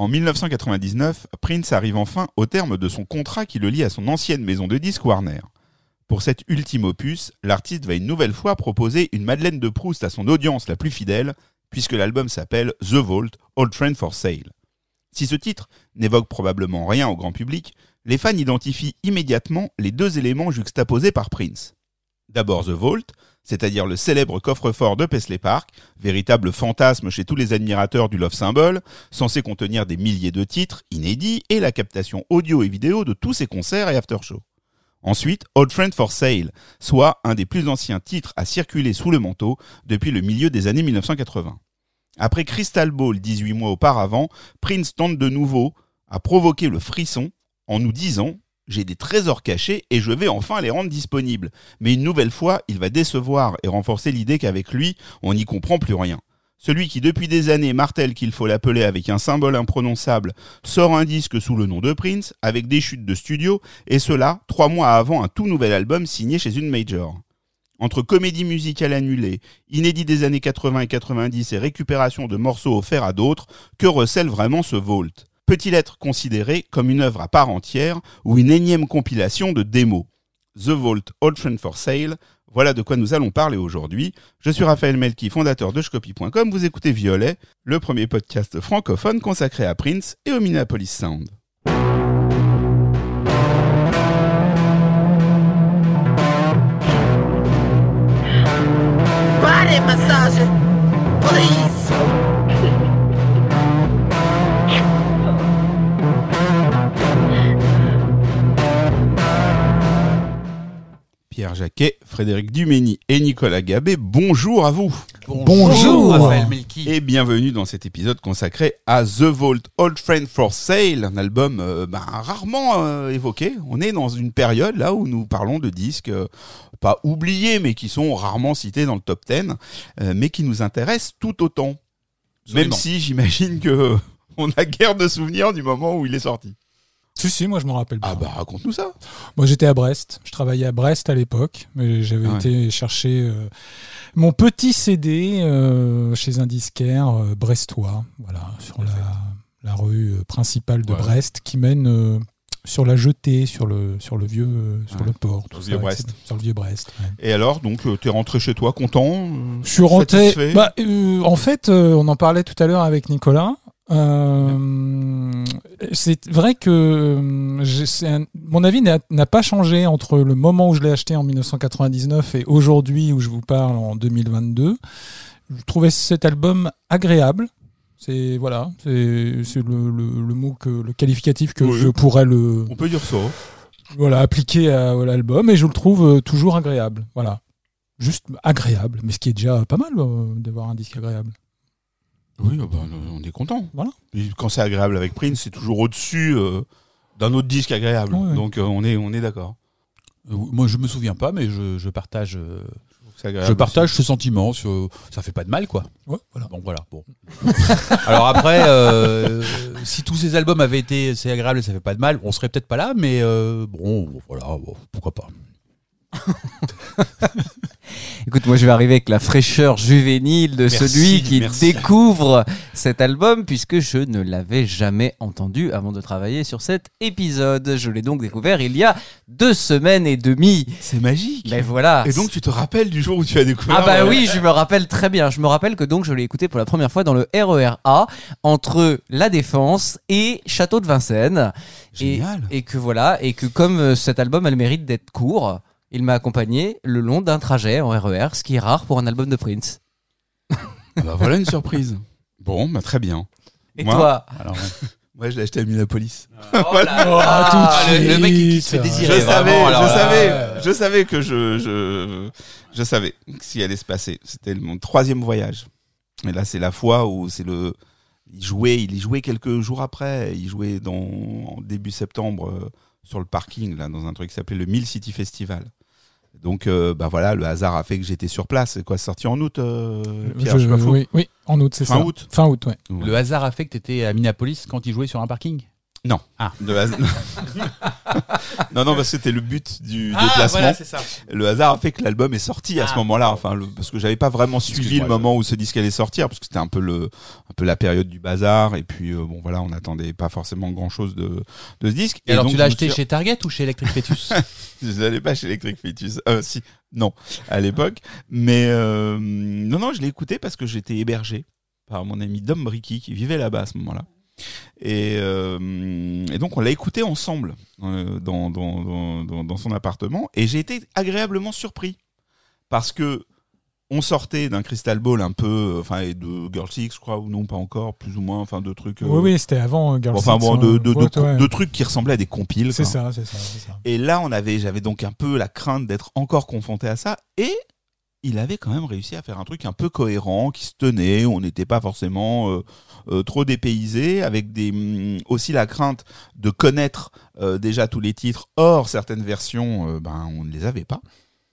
En 1999, Prince arrive enfin au terme de son contrat qui le lie à son ancienne maison de disques Warner. Pour cet ultime opus, l'artiste va une nouvelle fois proposer une Madeleine de Proust à son audience la plus fidèle, puisque l'album s'appelle The Vault, Old Train for Sale. Si ce titre n'évoque probablement rien au grand public, les fans identifient immédiatement les deux éléments juxtaposés par Prince. D'abord The Vault, c'est-à-dire le célèbre coffre-fort de Paisley Park, véritable fantasme chez tous les admirateurs du Love Symbol, censé contenir des milliers de titres inédits et la captation audio et vidéo de tous ses concerts et after-shows. Ensuite, Old Friend for Sale, soit un des plus anciens titres à circuler sous le manteau depuis le milieu des années 1980. Après Crystal Ball 18 mois auparavant, Prince tente de nouveau à provoquer le frisson en nous disant j'ai des trésors cachés et je vais enfin les rendre disponibles. Mais une nouvelle fois, il va décevoir et renforcer l'idée qu'avec lui, on n'y comprend plus rien. Celui qui depuis des années martèle qu'il faut l'appeler avec un symbole imprononçable sort un disque sous le nom de Prince avec des chutes de studio et cela trois mois avant un tout nouvel album signé chez une major. Entre comédie musicale annulée, inédit des années 80 et 90 et récupération de morceaux offerts à d'autres, que recèle vraiment ce Vault? Peut-il être considéré comme une œuvre à part entière ou une énième compilation de démos The Vault Old for Sale, voilà de quoi nous allons parler aujourd'hui. Je suis Raphaël Melki, fondateur de Shcopy.com. Vous écoutez Violet, le premier podcast francophone consacré à Prince et au Minneapolis Sound. Pierre Jacquet, Frédéric Dumény et Nicolas Gabé, bonjour à vous. Bonjour, Raphaël Melki. Et bienvenue dans cet épisode consacré à The Vault Old Friend for Sale, un album euh, ben, rarement euh, évoqué. On est dans une période là où nous parlons de disques euh, pas oubliés mais qui sont rarement cités dans le top 10, mais qui nous intéressent tout autant. Même si j'imagine que on a guère de souvenirs du moment où il est sorti. Si, si, moi je me rappelle pas. Ah bah raconte-nous ça. Moi j'étais à Brest, je travaillais à Brest à l'époque, mais j'avais été chercher euh, mon petit CD euh, chez un disquaire euh, brestois, voilà, sur la, la, rue principale de Brest qui mène sur la jetée, sur le, sur le vieux, sur le port. Sur le vieux Brest. Sur le vieux Brest. Et alors, donc, tu es rentré chez toi content Je suis rentré. Bah, en fait, on en parlait tout à l'heure avec Nicolas. Euh, c'est vrai que euh, mon avis n'a pas changé entre le moment où je l'ai acheté en 1999 et aujourd'hui où je vous parle en 2022. Je trouvais cet album agréable. C'est voilà, c'est le, le, mot que le qualificatif que je pourrais le. On peut dire ça. Voilà, appliquer à, l'album et je le trouve euh, toujours agréable. Voilà, juste agréable, mais ce qui est déjà pas mal d'avoir un disque agréable. Oui, ah bah, on est content. Voilà. quand c'est agréable avec Prince, c'est toujours au-dessus euh, d'un autre disque agréable. Donc euh, on est, on est d'accord. Euh, moi, je me souviens pas, mais je, partage. je partage ce sentiment. Sur, ça fait pas de mal, quoi. Ouais, voilà. Donc voilà. Bon. Alors après, si tous ces albums avaient été, c'est agréable, et ça fait pas de mal, on serait peut-être pas là, mais bon, voilà, pourquoi pas. Écoute, moi je vais arriver avec la fraîcheur juvénile de celui qui découvre cet album puisque je ne l'avais jamais entendu avant de travailler sur cet épisode. Je l'ai donc découvert il y a deux semaines et demie. C'est magique. Mais voilà. Et donc tu te rappelles du jour où tu as découvert Ah bah oui, je me rappelle très bien. Je me rappelle que donc je l'ai écouté pour la première fois dans le RER A entre La Défense et Château de Vincennes. Génial. Et, et que voilà, et que comme euh, cet album a le mérite d'être court, il m'a accompagné le long d'un trajet en RER, ce qui est rare pour un album de Prince. Ah bah voilà une surprise. Bon, bah très bien. Et toi alors, Moi, je l'ai acheté à Minneapolis. Oh voilà. Ah, tout le, mec qui se fait désirer. Je savais, je savais, je savais que je, je, je savais ce qui allait se passer. C'était mon troisième voyage. Et là, c'est la fois où c'est le, il jouait, il y jouait quelques jours après. Il jouait dans en début septembre euh, sur le parking là, dans un truc qui s'appelait le Mill City Festival. Donc, euh, bah voilà, le hasard a fait que j'étais sur place. C'est quoi, sorti en août, euh, Pierre, oui, oui, en août, c'est ça. Fin août Fin août, ouais. Le hasard a fait que tu étais à Minneapolis quand il jouait sur un parking? Non. Ah. Has- non, non, parce que c'était le but du Ah, déplacement. voilà, ça. le hasard a fait que l'album est sorti à ce Ah. moment-là. Enfin, le- parce que j'avais pas vraiment suivi le moment où ce disque allait sortir, parce que c'était un peu le, un peu la période du bazar. Et puis, euh, bon, voilà, on n'attendait pas forcément grand-chose de, de ce disque. Et alors, donc, tu l'as acheté suis- chez Target ou chez Electric Fetus Je n'allais pas chez Electric Fetus. Euh, si, non, à l'époque. Mais euh, non, non, je l'ai écouté parce que j'étais hébergé par mon ami Dom Bricky qui vivait là-bas à ce moment-là. Et, euh, et donc on l'a écouté ensemble euh, dans, dans, dans, dans, dans son appartement et j'ai été agréablement surpris parce que on sortait d'un Crystal Ball un peu, enfin et de Girl Six, je crois, ou non pas encore, plus ou moins, enfin de trucs. euh, Oui, oui, c'était avant Girl enfin Six, bon, hein. de, de, de, Ouais, ouais. de trucs qui ressemblaient à des compiles. C'est ça, c'est ça, ça. Et là, on avait, j'avais donc un peu la crainte d'être encore confronté à ça. Et il avait quand même réussi à faire un truc un peu cohérent, qui se tenait. On n'était pas forcément euh, euh, trop dépaysé, avec hum, aussi la crainte de connaître euh, déjà tous les titres. Or, certaines versions, ben, on ne les avait pas.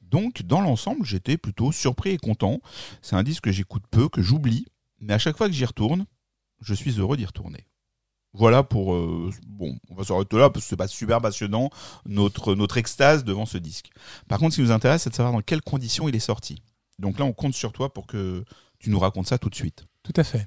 Donc, dans l'ensemble, j'étais plutôt surpris et content. C'est un disque que j'écoute peu, que j'oublie, mais à chaque fois que j'y retourne, je suis heureux d'y retourner. Voilà pour euh, bon, on va s'arrêter là parce que c'est pas super passionnant notre notre extase devant ce disque. Par contre, ce qui nous intéresse, c'est de savoir dans quelles conditions il est sorti. Donc là, on compte sur toi pour que tu nous racontes ça tout de suite. Tout à fait.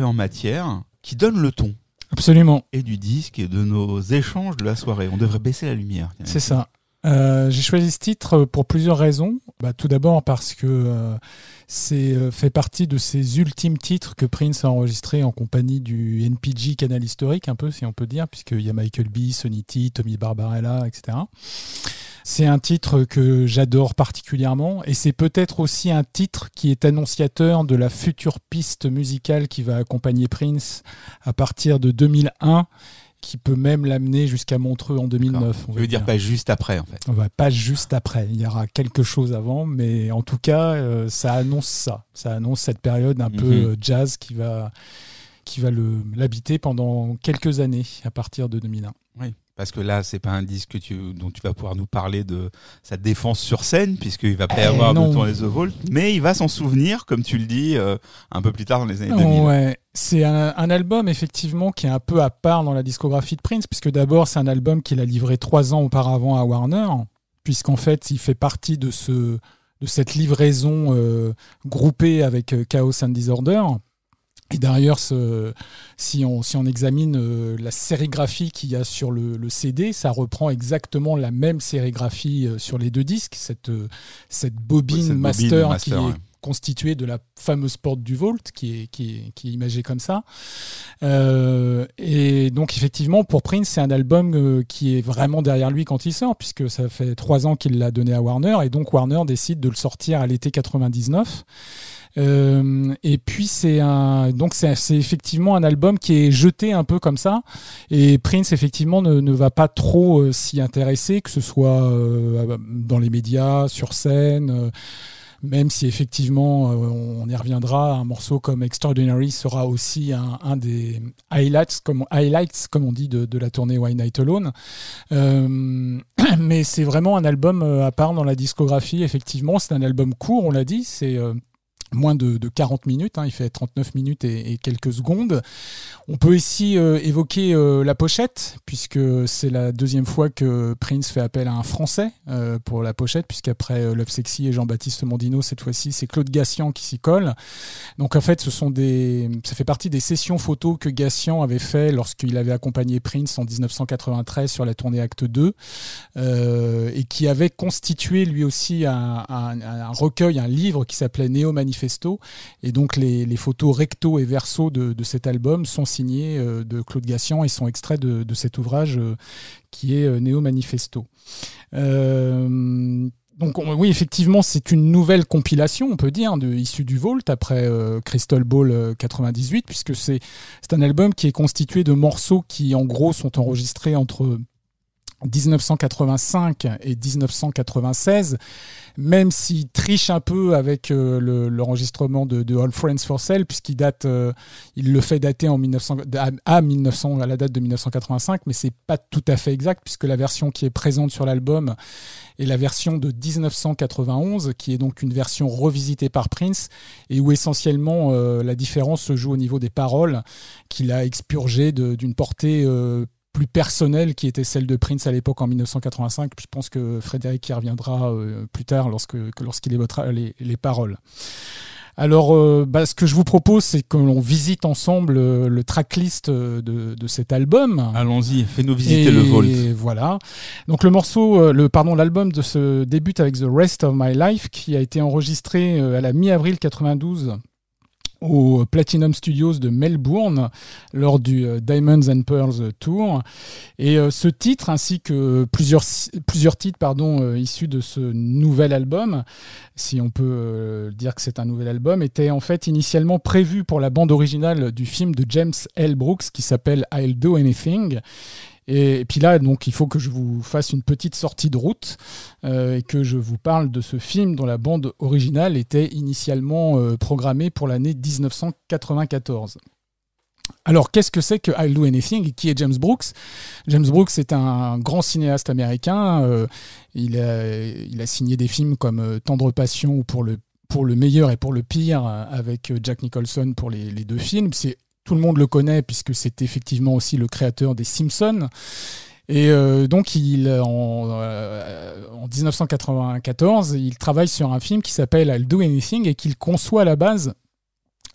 Entrée en matière qui donne le ton Absolument, et du disque et de nos échanges de la soirée. On devrait baisser la lumière. c'est ça. Euh, J'ai choisi ce titre pour plusieurs raisons. Bah, tout d'abord parce que euh, c'est euh, fait partie de ces ultimes titres que Prince a enregistrés en compagnie du NPG Canal Historique, un peu si on peut dire, puisqu'il y a Michael B, Sonny T, Tommy Barbarella, etc. C'est un titre que j'adore particulièrement et c'est peut-être aussi un titre qui est annonciateur de la future piste musicale qui va accompagner Prince à partir de 2001 qui peut même l'amener jusqu'à Montreux en 2009. on veux dire pas juste après en fait. on va pas juste après, il y aura quelque chose avant, mais en tout cas, euh, ça annonce ça. Ça annonce cette période un peu Mhm. jazz qui va, qui va l'habiter pendant quelques années à partir de 2001. Oui. Parce que là, c'est pas un disque que tu- dont tu vas pouvoir nous parler de sa défense sur scène, puisqu'il va pas y Eh avoir non. de tourner The Vault, mais il va s'en souvenir, comme tu le dis, euh, un peu plus tard dans les années 2000. Ouais, c'est un, un album effectivement qui est un peu à part dans la discographie de Prince, puisque d'abord c'est un album qu'il a livré trois ans auparavant à Warner, puisqu'en fait il fait partie de ce de cette livraison euh, groupée avec euh, Chaos and Disorder. Et d'ailleurs, si, on, si on examine euh, la sérigraphie qu'il y a sur le, le CD, ça reprend exactement la même sérigraphie euh, sur les deux disques, cette, euh, cette bobine, cette bobine master, master, qui ouais. est constituée de la fameuse porte du Vault, qui est, qui est, qui est imagée comme ça. Euh, et donc, effectivement, pour Prince, c'est un album euh, qui est vraiment derrière lui quand il sort, puisque ça fait trois ans qu'il l'a donné à Warner, et donc Warner décide de le sortir à l'été 99. Euh, et puis c'est un donc c'est effectivement un album qui est jeté un peu comme ça. Et Prince effectivement ne, ne va pas trop euh, s'y intéresser que ce soit euh, dans les médias sur scène même si effectivement on y reviendra. Un morceau comme Extraordinary sera aussi un, des highlights comme highlights comme on dit de, de la tournée Why Night Alone. Mais c'est vraiment un album à part dans la discographie effectivement. C'est un album court on l'a dit. C'est moins de, de 40 minutes, hein, il fait 39 minutes et, quelques secondes. On peut ici euh, évoquer euh, la pochette, puisque c'est la deuxième fois que Prince fait appel à un Français euh, pour la pochette, puisqu'après Love Sexy et Jean-Baptiste Mondino, cette fois-ci c'est Claude Gassian qui s'y colle. Donc en fait, ça fait partie des sessions photos que Gassian avait fait lorsqu'il avait accompagné Prince en 1993 sur la tournée Acte 2, et qui avait constitué lui aussi un, un, recueil, un livre qui s'appelait Néo Manifeste Manifesto. Et donc les, photos recto et verso de, cet album sont signées euh, de Claude Gassian et sont extraits de, cet ouvrage euh, qui est euh, Néo Manifesto. donc on, oui, effectivement, c'est une nouvelle compilation, on peut dire, de, issue du Vault après Crystal Ball euh, 98, puisque c'est un album qui est constitué de morceaux qui, en gros, sont enregistrés entre 1985 et 1996, même s'il triche un peu avec euh, l'enregistrement le, de, All Friends for Sale, puisqu'il date, euh, il le fait dater en 1900, à, à, 1900, à la date de 1985, mais c'est pas tout à fait exact, puisque la version qui est présente sur l'album est la version de 1991, qui est donc une version revisitée par Prince, et où essentiellement euh, la différence se joue au niveau des paroles, qu'il a expurgées d'une portée plus personnelle qui était celle de Prince à l'époque en 1985. Je pense que Frédéric y reviendra euh, plus tard lorsque, lorsqu'il évoquera les, les, paroles. Alors, euh, bah, ce que je vous propose, c'est que l'on visite ensemble euh, le tracklist de, de cet album. Allons-y, fais-nous visiter Et le Vault. Voilà. Donc le morceau, le pardon, l'album de ce débute avec The Rest of My Life, qui a été enregistré à la mi-avril 92 aux Platinum Studios de Melbourne lors du Diamonds and Pearls Tour. Et euh, ce titre, ainsi que plusieurs, plusieurs titres pardon, euh, issus de ce nouvel album, si on peut euh, dire que c'est un nouvel album, étaient en fait initialement prévus pour la bande originale du film de James L. Brooks qui s'appelle I'll Do Anything. Et, puis là, donc, il faut que je vous fasse une petite sortie de route euh, et que je vous parle de ce film dont la bande originale était initialement euh, programmée pour l'année 1994. Alors, qu'est-ce que c'est que I'll Do Anything? Qui est James Brooks? James Brooks est un grand cinéaste américain. Euh, il, a, signé des films comme Tendre Passion ou pour le, pour le meilleur et pour le pire avec Jack Nicholson pour les, les deux films. C'est tout le monde le connaît puisque c'est effectivement aussi le créateur des Simpsons. Et euh, donc, il, en, euh, en, 1994, il travaille sur un film qui s'appelle I'll Do Anything et qu'il conçoit à la base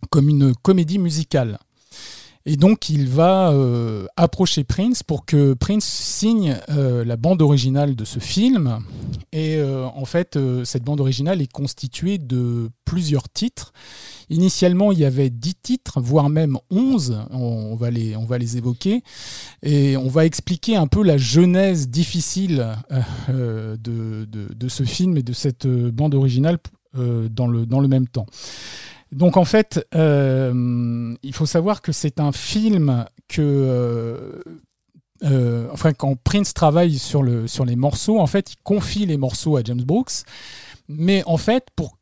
comme une comédie musicale. Et donc, il va euh, approcher Prince pour que Prince signe euh, la bande originale de ce film. Et euh, en fait, cette bande originale est constituée de plusieurs titres. Initialement, il y avait 10 titres, voire même 11. On, va les, on va les évoquer. Et on va expliquer un peu la genèse difficile de, de, de, ce film et de cette bande originale dans, le, dans le même temps. Donc en fait, euh, il faut savoir que c'est un film que, euh, euh, enfin, quand Prince travaille sur, le, sur les morceaux, en fait, il confie les morceaux à James Brooks, mais en fait, pour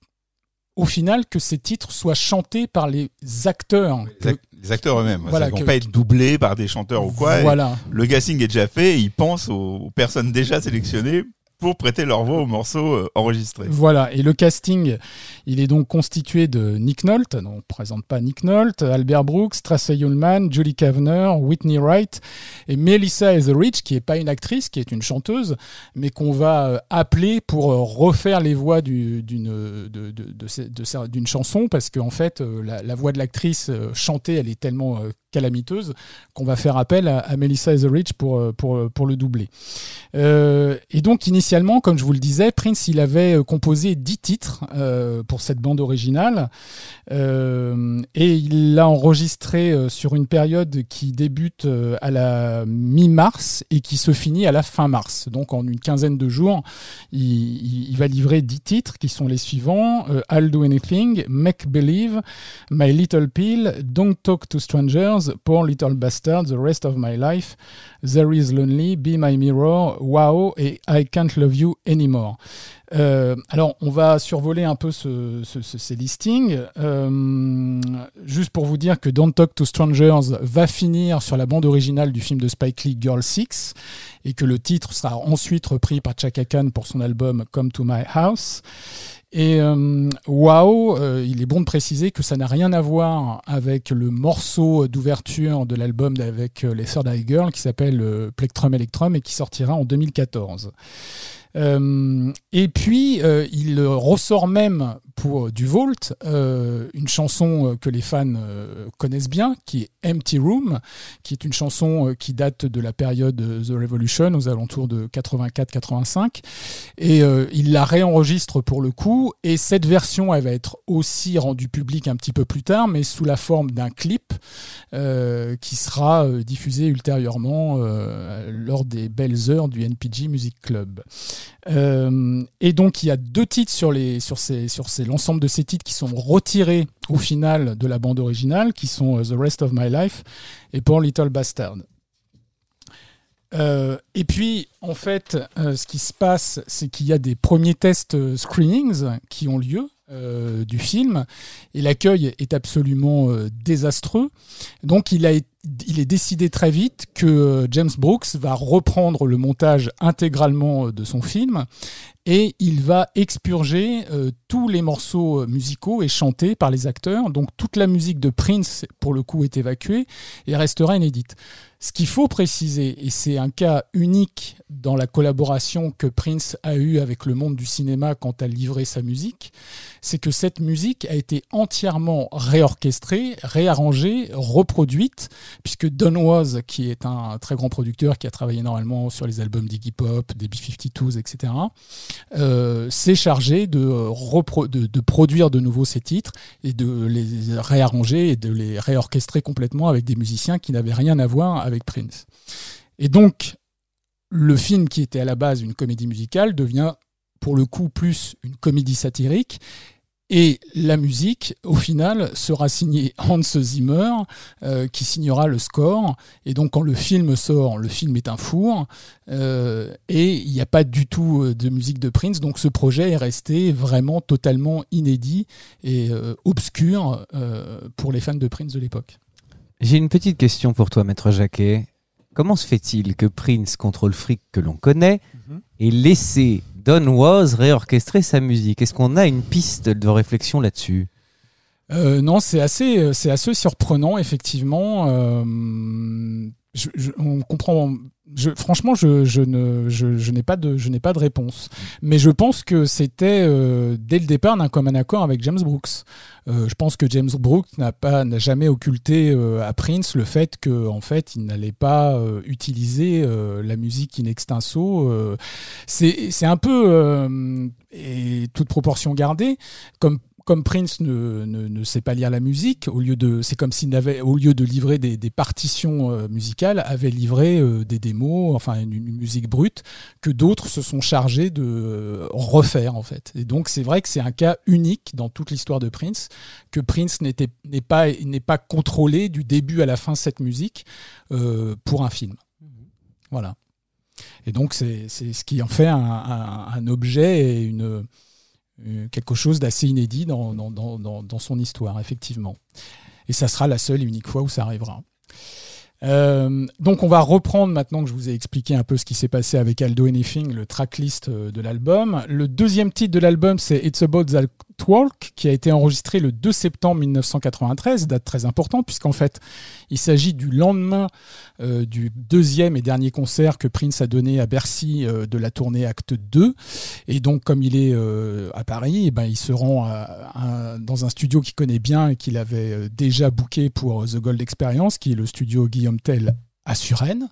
au final que ces titres soient chantés par les acteurs. Les, ac les acteurs eux-mêmes. Voilà, ils vont pas être doublés par des chanteurs ou quoi. Voilà. Le casting est déjà fait et ils pensent aux personnes déjà sélectionnées pour prêter leur voix au morceau euh, enregistré. Voilà, et le casting, il est donc constitué de Nick Nolte, non, on ne présente pas Nick Nolte, Albert Brooks, Tracey Ullman, Julie Kavner, Whitney Wright et Melissa Etheridge, qui n'est pas une actrice, qui est une chanteuse, mais qu'on va euh, appeler pour euh, refaire les voix d'une chanson, parce qu'en fait, la, voix de l'actrice chantée, elle est tellement calamiteuse qu'on va faire appel à, Melissa Etheridge pour, pour, pour le doubler. Euh, et donc, initialement, comme je vous le disais, Prince, il avait euh, composé 10 titres euh, pour cette bande originale. Euh, et il l'a enregistré euh, sur une période qui débute à la mi-mars et qui se finit à la fin mars. Donc, en une quinzaine de jours, il, il va livrer 10 titres qui sont les suivants I'll Do Anything, Make Believe, My Little Pill, Don't Talk to Strangers, Poor Little Bastard, The Rest of My Life, There Is Lonely, Be My Mirror, Wow et I Can't Love You Anymore. Euh, alors, on va survoler un peu ce, ce, ce, ces listings. Euh, juste pour vous dire que Don't Talk to Strangers va finir sur la bande originale du film de Spike Lee, Girl 6, et que le titre sera ensuite repris par Chaka Khan pour son album Come to My House. Et euh, Wow, euh, il est bon de préciser que ça n'a rien à voir avec le morceau d'ouverture de l'album avec euh, les Third Eye Girl qui s'appelle euh, Plectrum Electrum et qui sortira en 2014. Euh, et puis, il ressort même pour du Vault euh, une chanson euh, que les fans euh, connaissent bien, qui est Empty Room, qui est une chanson euh, qui date de la période euh, The Revolution, aux alentours de 84-85. Et euh, il la réenregistre pour le coup. Et cette version, elle va être aussi rendue publique un petit peu plus tard, mais sous la forme d'un clip euh, qui sera euh, diffusé ultérieurement euh, lors des belles heures du NPG Music Club. Euh, et donc il y a deux titres sur les sur ces sur ces l'ensemble de ces titres qui sont retirés au final de la bande originale, qui sont euh, The Rest of My Life et Poor Little Bastard. Euh, et puis, en fait, euh, ce qui se passe, c'est qu'il y a des premiers tests screenings qui ont lieu euh, du film, et l'accueil est absolument euh, désastreux. Donc, il, a, il est décidé très vite que euh, James Brooks va reprendre le montage intégralement de son film, et il va expurger tous les morceaux musicaux et chantés par les acteurs. Donc, toute la musique de Prince, pour le coup, est évacuée et restera inédite. Ce qu'il faut préciser, et c'est un cas unique dans la collaboration que Prince a eue avec le monde du cinéma quand à livrer sa musique, c'est que cette musique a été entièrement réorchestrée, réarrangée, reproduite, puisque Don Was, qui est un très grand producteur qui a travaillé normalement sur les albums d'Iggy Pop, des B-52s, etc., s'est chargé de, de produire de nouveau ces titres et de les réarranger et de les réorchestrer complètement avec des musiciens qui n'avaient rien à voir avec Prince. Et donc, le film qui était à la base une comédie musicale devient pour le coup plus une comédie satirique. Et la musique, au final, sera signée Hans Zimmer, euh, qui signera le score. Et donc, quand le film sort, le film est un four. euh, et il n'y a pas du tout euh, de musique de Prince. Donc, ce projet est resté vraiment totalement inédit et obscur pour les fans de Prince de l'époque. J'ai une petite question pour toi, maître Jacquet. Comment se fait-il que Prince, contre le fric que l'on connaît, Mhm. ait laissé Don Was réorchestrer sa musique? Est-ce qu'on a une piste de réflexion là-dessus? Euh, non, c'est assez, euh, c'est assez surprenant, effectivement. Euh, je- je- on comprend. Je, franchement, je, je ne, je, je n'ai pas de, je n'ai pas de réponse. Mais je pense que c'était euh, dès le départ d'un commun accord avec James Brooks. Euh, je pense que James Brooks n'a pas, n'a jamais occulté euh, à Prince le fait que, en fait, il n'allait pas euh, utiliser euh, la musique in extenso. euh. c'est, c'est un peu, et toute proportion gardée, comme comme Prince ne, ne, ne sait pas lire la musique, au lieu de, c'est comme s'il n'avait, au lieu de livrer des, partitions euh, musicales, avait livré euh, des démos, enfin une, musique brute que d'autres se sont chargés de euh, refaire en fait. Et donc c'est vrai que c'est un cas unique dans toute l'histoire de Prince que Prince n'était n'est pas n'est pas contrôlé du début à la fin cette musique pour un film. Voilà. Et donc c'est ce qui en fait un, un, un objet et une quelque chose d'assez inédit dans, dans, dans, dans, dans son histoire, effectivement. Et ça sera la seule et unique fois où ça arrivera. Euh, donc on va reprendre maintenant que je vous ai expliqué un peu ce qui s'est passé avec Aldo Anything, le tracklist euh, de l'album. Le deuxième titre de l'album, c'est It's About That Walk, qui a été enregistré le 2 septembre 1993, date très importante, puisqu'en fait, il s'agit du lendemain euh, du deuxième et dernier concert que Prince a donné à Bercy de la tournée Acte 2. Et donc, comme il est à Paris, eh ben, il se rend dans un studio qu'il connaît bien et qu'il avait déjà booké pour The Gold Experience, qui est le studio Guillaume Tell à Suresnes.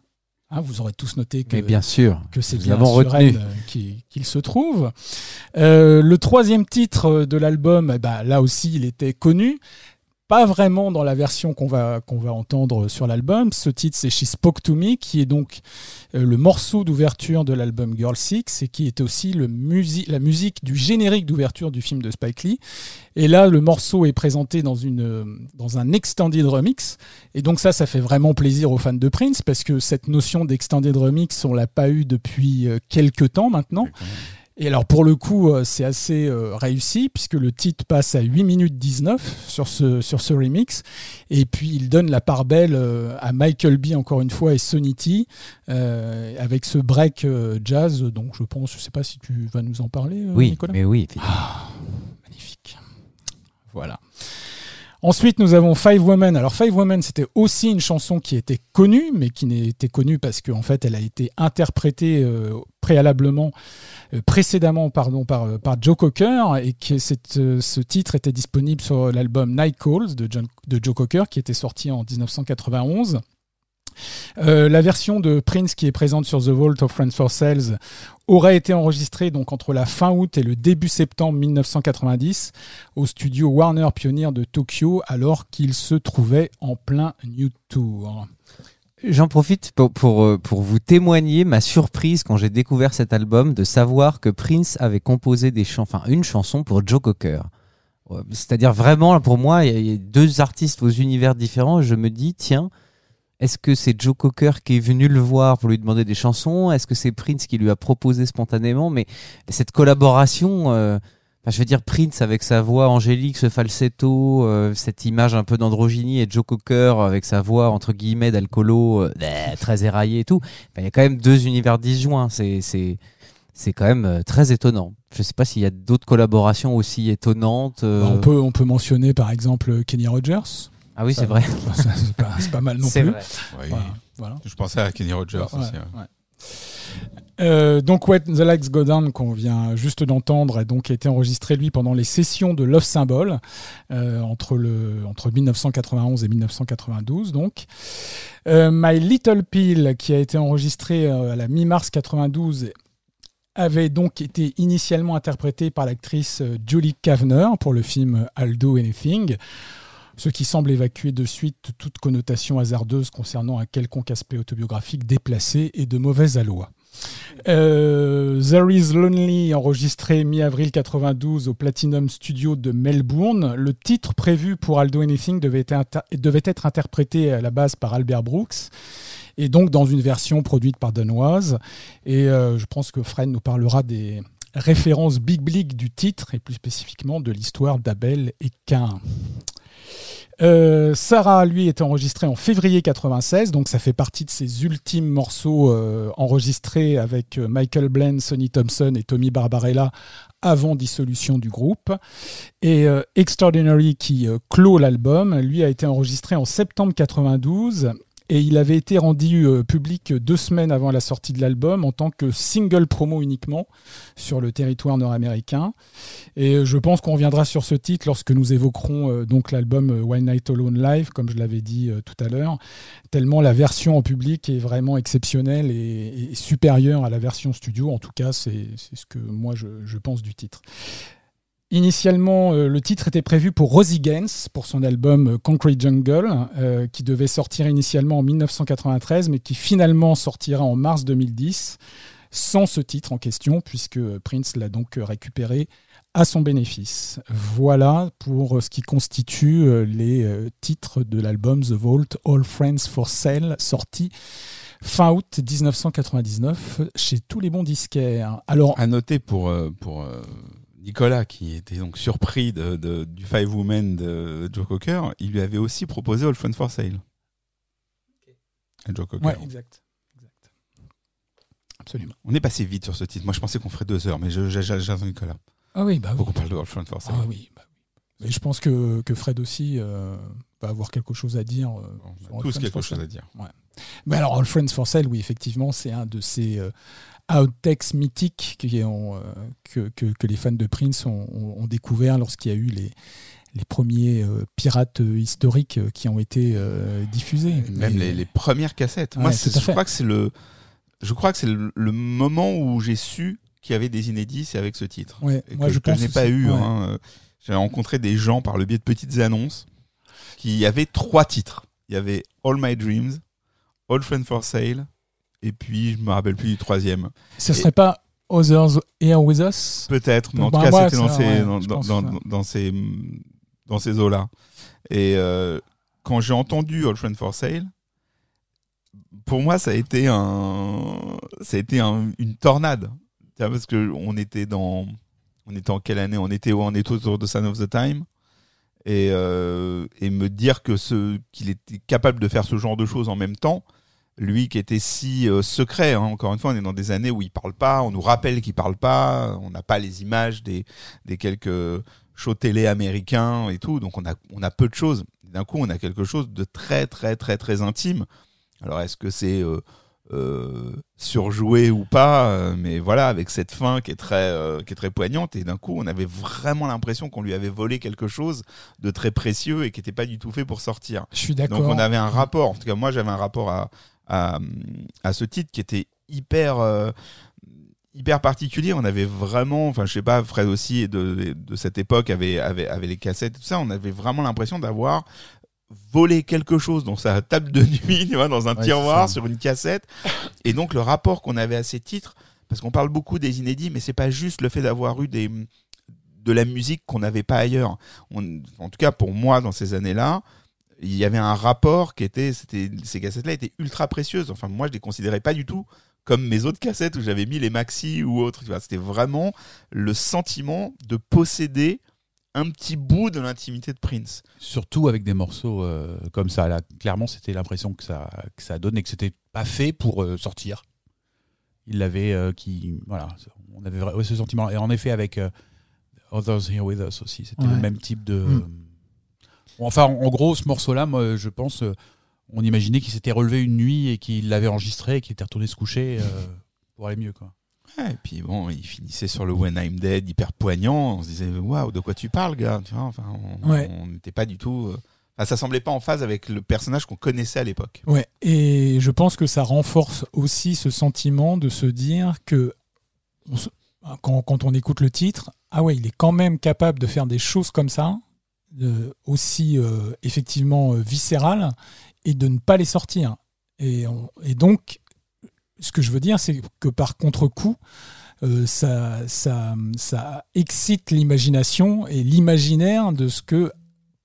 Hein, vous aurez tous noté que Mais bien sûr. que c'est bien avons Suresnes, euh, qu'il se trouve. Euh, le troisième titre de l'album, eh ben, là aussi, il était connu. Pas vraiment dans la version qu'on va, va entendre sur l'album. Ce titre, c'est She Spoke to Me, qui est donc euh, le morceau d'ouverture de l'album Girl Six et qui est aussi le la musique du générique d'ouverture du film de Spike Lee. Et là, le morceau est présenté dans, une, euh, dans un extended remix. Et donc ça, ça fait vraiment plaisir aux fans de Prince parce que cette notion d'extended remix, on l'a pas eu depuis euh, quelques temps maintenant. Et alors pour le coup, euh, c'est assez euh, réussi puisque le titre passe à 8 minutes 19 sur ce, sur ce remix. Et puis il donne la part belle euh, à Michael B encore une fois et Sonny T euh, avec ce break jazz. Donc je pense, je sais pas si tu vas nous en parler, Oui, Nicolas. mais oui. évidemment. Voilà. Ensuite, nous avons Five Women. Alors, Five Women, c'était aussi une chanson qui était connue, mais qui n'était connue parce qu'en fait, elle a été interprétée euh, préalablement, euh, précédemment, pardon, par, euh, par Joe Cocker, et que ce titre était disponible sur l'album Night Calls de, de Joe Cocker, qui était sorti en 1991. Euh, la version de Prince qui est présente sur The Vault of Friends for Sales aurait été enregistrée donc entre la fin août et le début septembre 1990 au studio Warner Pioneer de Tokyo alors qu'il se trouvait en plein New Tour. J'en profite pour, euh, pour vous témoigner ma surprise quand j'ai découvert cet album de savoir que Prince avait composé des enfin une chanson pour Joe Cocker. Ouais, C'est-à-dire vraiment, pour moi, il y a- deux artistes aux univers différents je me dis, tiens, est-ce que c'est Joe Cocker qui est venu le voir pour lui demander des chansons? Est-ce que c'est Prince qui lui a proposé spontanément? Mais cette collaboration, euh, je veux dire Prince avec sa voix angélique, ce falsetto, euh, cette image un peu d'androgynie et Joe Cocker avec sa voix entre guillemets d'alcoolo, euh, bleh, très éraillée et tout. Enfin, Il y a quand même deux univers disjoints. C'est c'est c'est quand même très étonnant. Je sais pas s'il y a d'autres collaborations aussi étonnantes. euh. On, peut, on peut mentionner par exemple Kenny Rogers. Ah oui, c'est vrai. Ça, C'est pas, mal non plus. vrai. Oui. Voilà, voilà. Je pensais à Kenny Rogers Ouais, aussi. ouais. ouais. Euh, donc When the Lights Go Down qu'on vient juste d'entendre a donc été enregistré lui pendant les sessions de Love Symbol euh, entre le entre 1991 et 1992 donc Euh, My Little Pill qui a été enregistré euh, à la mi-mars 92 avait donc été initialement interprété par l'actrice Julie Kavner pour le film I'll Do Anything ce qui semble évacuer de suite toute connotation hasardeuse concernant un quelconque aspect autobiographique déplacé et de mauvaise aloi. Euh, There is Lonely, enregistré mi-avril 92 au Platinum Studio de Melbourne. Le titre prévu pour I'll Do Anything devait être, interprété à la base par Albert Brooks et donc dans une version produite par Danoise. Et euh, je pense que Fred nous parlera des références bibliques du titre et plus spécifiquement de l'histoire d'Abel et Cain. Euh, Sarah, lui, est enregistré en février 96, donc ça fait partie de ses ultimes morceaux euh, enregistrés avec euh, Michael Bland, Sonny Thompson et Tommy Barbarella avant dissolution du groupe. Et euh, Extraordinary, qui euh, clôt l'album, lui a été enregistré en septembre 92 et il avait été rendu euh, public deux semaines avant la sortie de l'album en tant que single promo uniquement sur le territoire nord-américain. Et euh, je pense qu'on reviendra sur ce titre lorsque nous évoquerons euh, donc l'album euh, One Night Alone Live, comme je l'avais dit euh, tout à l'heure, tellement la version en public est vraiment exceptionnelle et, supérieure à la version studio. En tout cas, c'est ce que moi je pense du titre. Initialement, euh, le titre était prévu pour Rosie Gaines pour son album euh, Concrete Jungle, euh, qui devait sortir initialement en 1993, mais qui finalement sortira en mars 2010 sans ce titre en question, puisque Prince l'a donc récupéré à son bénéfice. Voilà pour ce qui constitue les titres de l'album The Vault All Friends for Sale, sorti fin août 1999 chez tous les bons disquaires. Alors, À noter pour, pour Nicolas, qui était donc surpris de, de- du Five Women de Joe Cocker, il lui avait aussi proposé All Friends for Sale. À Joe Cocker. ouais, exact. exact. Absolument. On est passé vite sur ce titre. Moi, je pensais qu'on ferait deux heures, mais j'ai- j'attends Nicolas. Ah oui, bah Faut oui. qu'on parle de All Friends for Sale. Ah oui, bah oui. Mais je pense que, que Fred aussi euh, va avoir quelque chose à dire. euh, On a tous quelque chose à dire. Mais alors, All Friends for Sale, oui, effectivement, c'est un de ces euh, outtakes mythiques qui ont, euh, que, que, que les fans de Prince ont, découvert lorsqu'il y a eu les, les premiers euh, pirates euh, historiques euh, qui ont été diffusés. Même les, les premières cassettes. Ouais, Moi, je crois que c'est le, je crois que c'est le, le moment où j'ai su qu'il y avait des inédits, c'est avec ce titre. Ouais, Et moi, que, je que pense n'ai pas eu. Ouais. hein. J'ai rencontré des gens par le biais de petites annonces qui avaient trois titres. Il y avait All My Dreams, All Friends for Sale, et puis je me rappelle plus du troisième. Ce serait pas Others Here With Us? Peut-être, mais en Bah, tout cas, c'était dans, ces, ouais, dans, ouais. ces, dans ces eaux-là. Et euh, quand j'ai entendu All Friends for Sale, pour moi, ça a été, un, ça a été un- une tornade. Parce que on était dans. On était en quelle année? On était, on était autour de Sun of the Time. Et, euh, et me dire que ce qu'il était capable de faire ce genre de choses en même temps, lui qui était si euh, secret, hein, encore une fois, on est dans des années où il parle pas, on nous rappelle qu'il parle pas, on n'a pas les images des, des quelques show télé américain et tout. Donc on a, on a peu de choses. D'un coup, on a quelque chose de très, très, très, très intime. Alors est-ce que c'est euh, euh, surjoué ou pas? Mais voilà, avec cette fin qui est très, qui est très poignante. Et d'un coup, on avait vraiment l'impression qu'on lui avait volé quelque chose de très précieux et qui n'était pas du tout fait pour sortir. Je suis Donc d'accord. on avait un rapport, en tout cas moi j'avais un rapport à, à, à ce titre qui était hyper euh, hyper particulier. On avait vraiment, enfin je sais pas, Fred aussi de, de cette époque avait, avait, avait les cassettes et tout ça, on avait vraiment l'impression d'avoir volé quelque chose dans sa table de nuit, tu vois, dans un Ouais, tiroir, sur une cassette. Et donc le rapport qu'on avait à ces titres, parce qu'on parle beaucoup des inédits, mais c'est pas juste le fait d'avoir eu des de la musique qu'on n'avait pas ailleurs. On- en tout cas pour moi dans ces années-là, il y avait un rapport qui était, c'était, ces cassettes-là étaient ultra précieuses. Enfin, moi, je les considérais pas du tout comme mes autres cassettes où j'avais mis les maxi ou autres. C'était vraiment le sentiment de posséder un petit bout de l'intimité de Prince. Surtout avec des morceaux euh, comme ça. Là, clairement, c'était l'impression que ça, que ça donne et que c'était pas fait pour euh, sortir. Il l'avait, euh, qui, voilà, on avait ouais, ce sentiment. Et en effet, avec euh, Others Here With Us aussi, c'était Ouais. le même type de. Mm. Enfin, en, gros, ce morceau-là, moi, je pense, euh, on imaginait qu'il s'était relevé une nuit et qu'il l'avait enregistré et qu'il était retourné se coucher euh, pour aller mieux, quoi. Ouais, et puis bon, il finissait sur le When I'm Dead hyper poignant. On se disait, waouh, de quoi tu parles, gars Tu vois, enfin, on Ouais. n'était pas du tout. euh, Enfin, ça semblait pas en phase avec le personnage qu'on connaissait à l'époque. Ouais, et je pense que ça renforce aussi ce sentiment de se dire que on se- quand, quand on écoute le titre, ah ouais, il est quand même capable de faire des choses comme ça, aussi euh, effectivement euh, viscérales, et de ne pas les sortir. Et, on- et donc, ce que je veux dire, c'est que par contre-coup, euh, ça, ça, ça excite l'imagination et l'imaginaire de ce que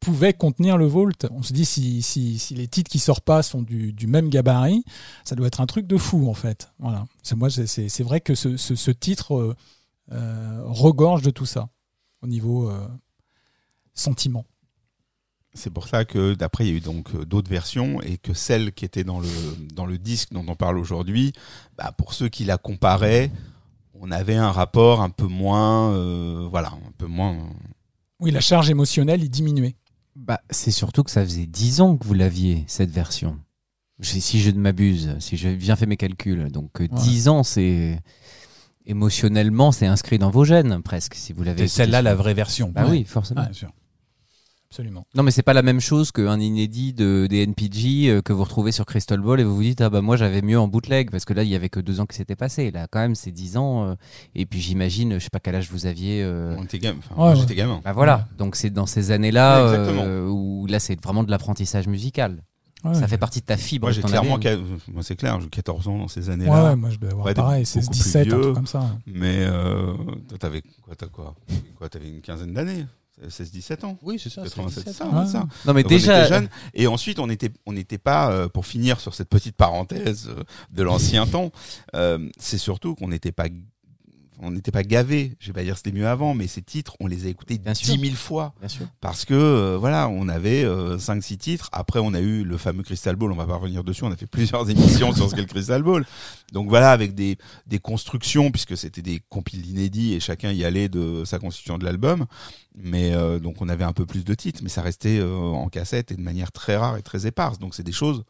pouvait contenir le Vault. On se dit si, si, si les titres qui sortent pas sont du, du même gabarit, ça doit être un truc de fou en fait. Voilà. C'est moi, c'est- vrai que ce, ce, titre regorge de tout ça au niveau sentiment. C'est pour ça que d'après il y a eu donc euh, d'autres versions et que celle qui était dans le dans le disque dont on parle aujourd'hui, bah, pour ceux qui la comparaient, on avait un rapport un peu moins, euh, voilà, un peu moins. Oui, la charge émotionnelle est diminuée. Bah, c'est surtout que ça faisait 10 ans que vous l'aviez, cette version. Si je ne m'abuse, si j'ai bien fait mes calculs. Donc, euh, 10 ans, c'est. Émotionnellement, c'est inscrit dans vos gènes, presque, si vous l'avez. C'est celle-là la vraie version. Bah Ouais. oui, forcément. Ouais, bien sûr. Absolument. Non, mais c'est pas la même chose qu'un inédit de, des NPG euh, que vous retrouvez sur Crystal Ball et vous vous dites, ah bah moi j'avais mieux en bootleg parce que là il y avait que deux ans qui s'était passé. Là, quand même, c'est 10 ans. euh, et puis j'imagine, je sais pas quel âge vous aviez. euh, On était gamin. Enfin, Ouais, moi, ouais. j'étais gamin. Bah voilà, donc c'est dans ces années-là Ouais, exactement. euh, où là c'est vraiment de l'apprentissage musical. Ouais. Ça fait partie de ta fibre. Moi j'ai clairement, moi c'est clair, j'ai 14 ans dans ces années-là. ouais, moi je dois avoir pareil, beaucoup 16, plus 17, un vieux. truc comme ça. Mais euh, toi t'avais quoi, t'as quoi, quoi, t'avais une quinzaine d'années, 16-17 ans. Oui, c'est ça. 87, c'est ça, Ouais. ça. Non mais Donc, on déjà, était jeunes. Et ensuite, on n'était on n'était pas, euh, pour finir sur cette petite parenthèse euh, de l'ancien temps, euh, c'est surtout qu'on n'était pas on n'était pas gavé, je vais pas dire que c'était mieux avant, mais ces titres, on les a écoutés Bien 10 sûr. 000 fois. bien sûr. Parce que, euh, voilà, on avait 5-6 titres. Après, on a eu le fameux Crystal Ball, on va pas revenir dessus, on a fait plusieurs émissions sur ce qu'est le Crystal Ball. Donc voilà, avec des, des constructions, puisque c'était des compiles inédits et chacun y allait de sa constitution de l'album. Mais euh, donc on avait un peu plus de titres, mais ça restait euh, en cassette et de manière très rare et très éparse. Donc c'est des choses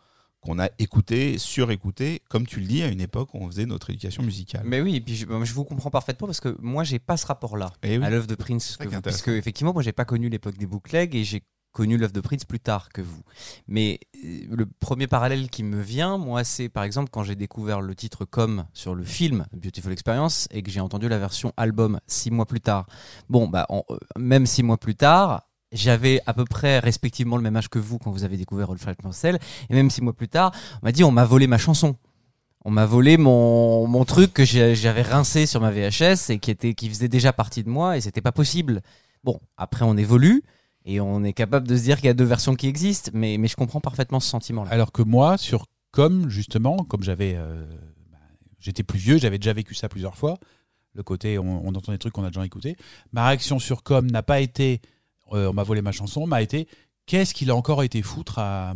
qu'on a écoutées, surécoutées, comme tu le dis, à une époque où on faisait notre éducation musicale. Mais oui, et puis je, je vous comprends parfaitement parce que moi j'ai pas ce rapport-là Eh oui. à l'œuvre de Prince, que vous, parce que effectivement moi j'ai pas connu l'époque des bootlegs et j'ai connu l'œuvre de Prince plus tard que vous. Mais euh, le premier parallèle qui me vient, moi, c'est par exemple quand j'ai découvert le titre comme sur le film Beautiful Experience et que j'ai entendu la version album six mois plus tard. Bon, bah euh, même six mois plus tard. J'avais à peu près respectivement le même âge que vous quand vous avez découvert Flight Marcel. Et même six mois plus tard, on m'a dit on m'a volé ma chanson. On m'a volé mon, mon truc que j'avais rincé sur ma VHS et qui, était, qui faisait déjà partie de moi et c'était pas possible. Bon, après on évolue et on est capable de se dire qu'il y a deux versions qui existent, mais, mais je comprends parfaitement ce sentiment-là. Alors que moi, sur Com, justement, comme j'avais, euh, bah, j'étais plus vieux, j'avais déjà vécu ça plusieurs fois. Le côté, on, entend des trucs qu'on a déjà écoutés. Ma réaction sur Com n'a pas été, on m'a volé ma chanson, m'a été, qu'est-ce qu'il a encore été foutre à,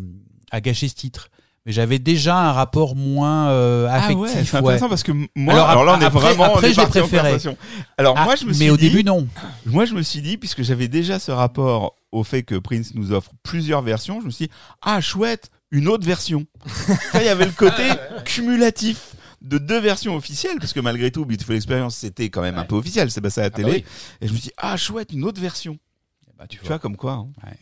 à gâcher ce titre? Mais j'avais déjà un rapport moins euh, Ah ouais, affectif. c'est ouais. intéressant parce que moi, Alors, alors, là on est vraiment après, on est en. Alors Ah, moi je me suis mais au dit, début, non. moi je me suis dit puisque j'avais déjà ce rapport au fait que Prince nous offre plusieurs versions, je me suis dit ah chouette, une autre version. Il y avait le côté cumulatif de deux versions officielles parce que malgré tout Beautiful Experience c'était quand même un peu officiel, c'est passé à la Ah bah télé oui. et je me suis dit ah chouette, une autre version. Bah, tu Tu vois. vois comme quoi. hein. Ouais.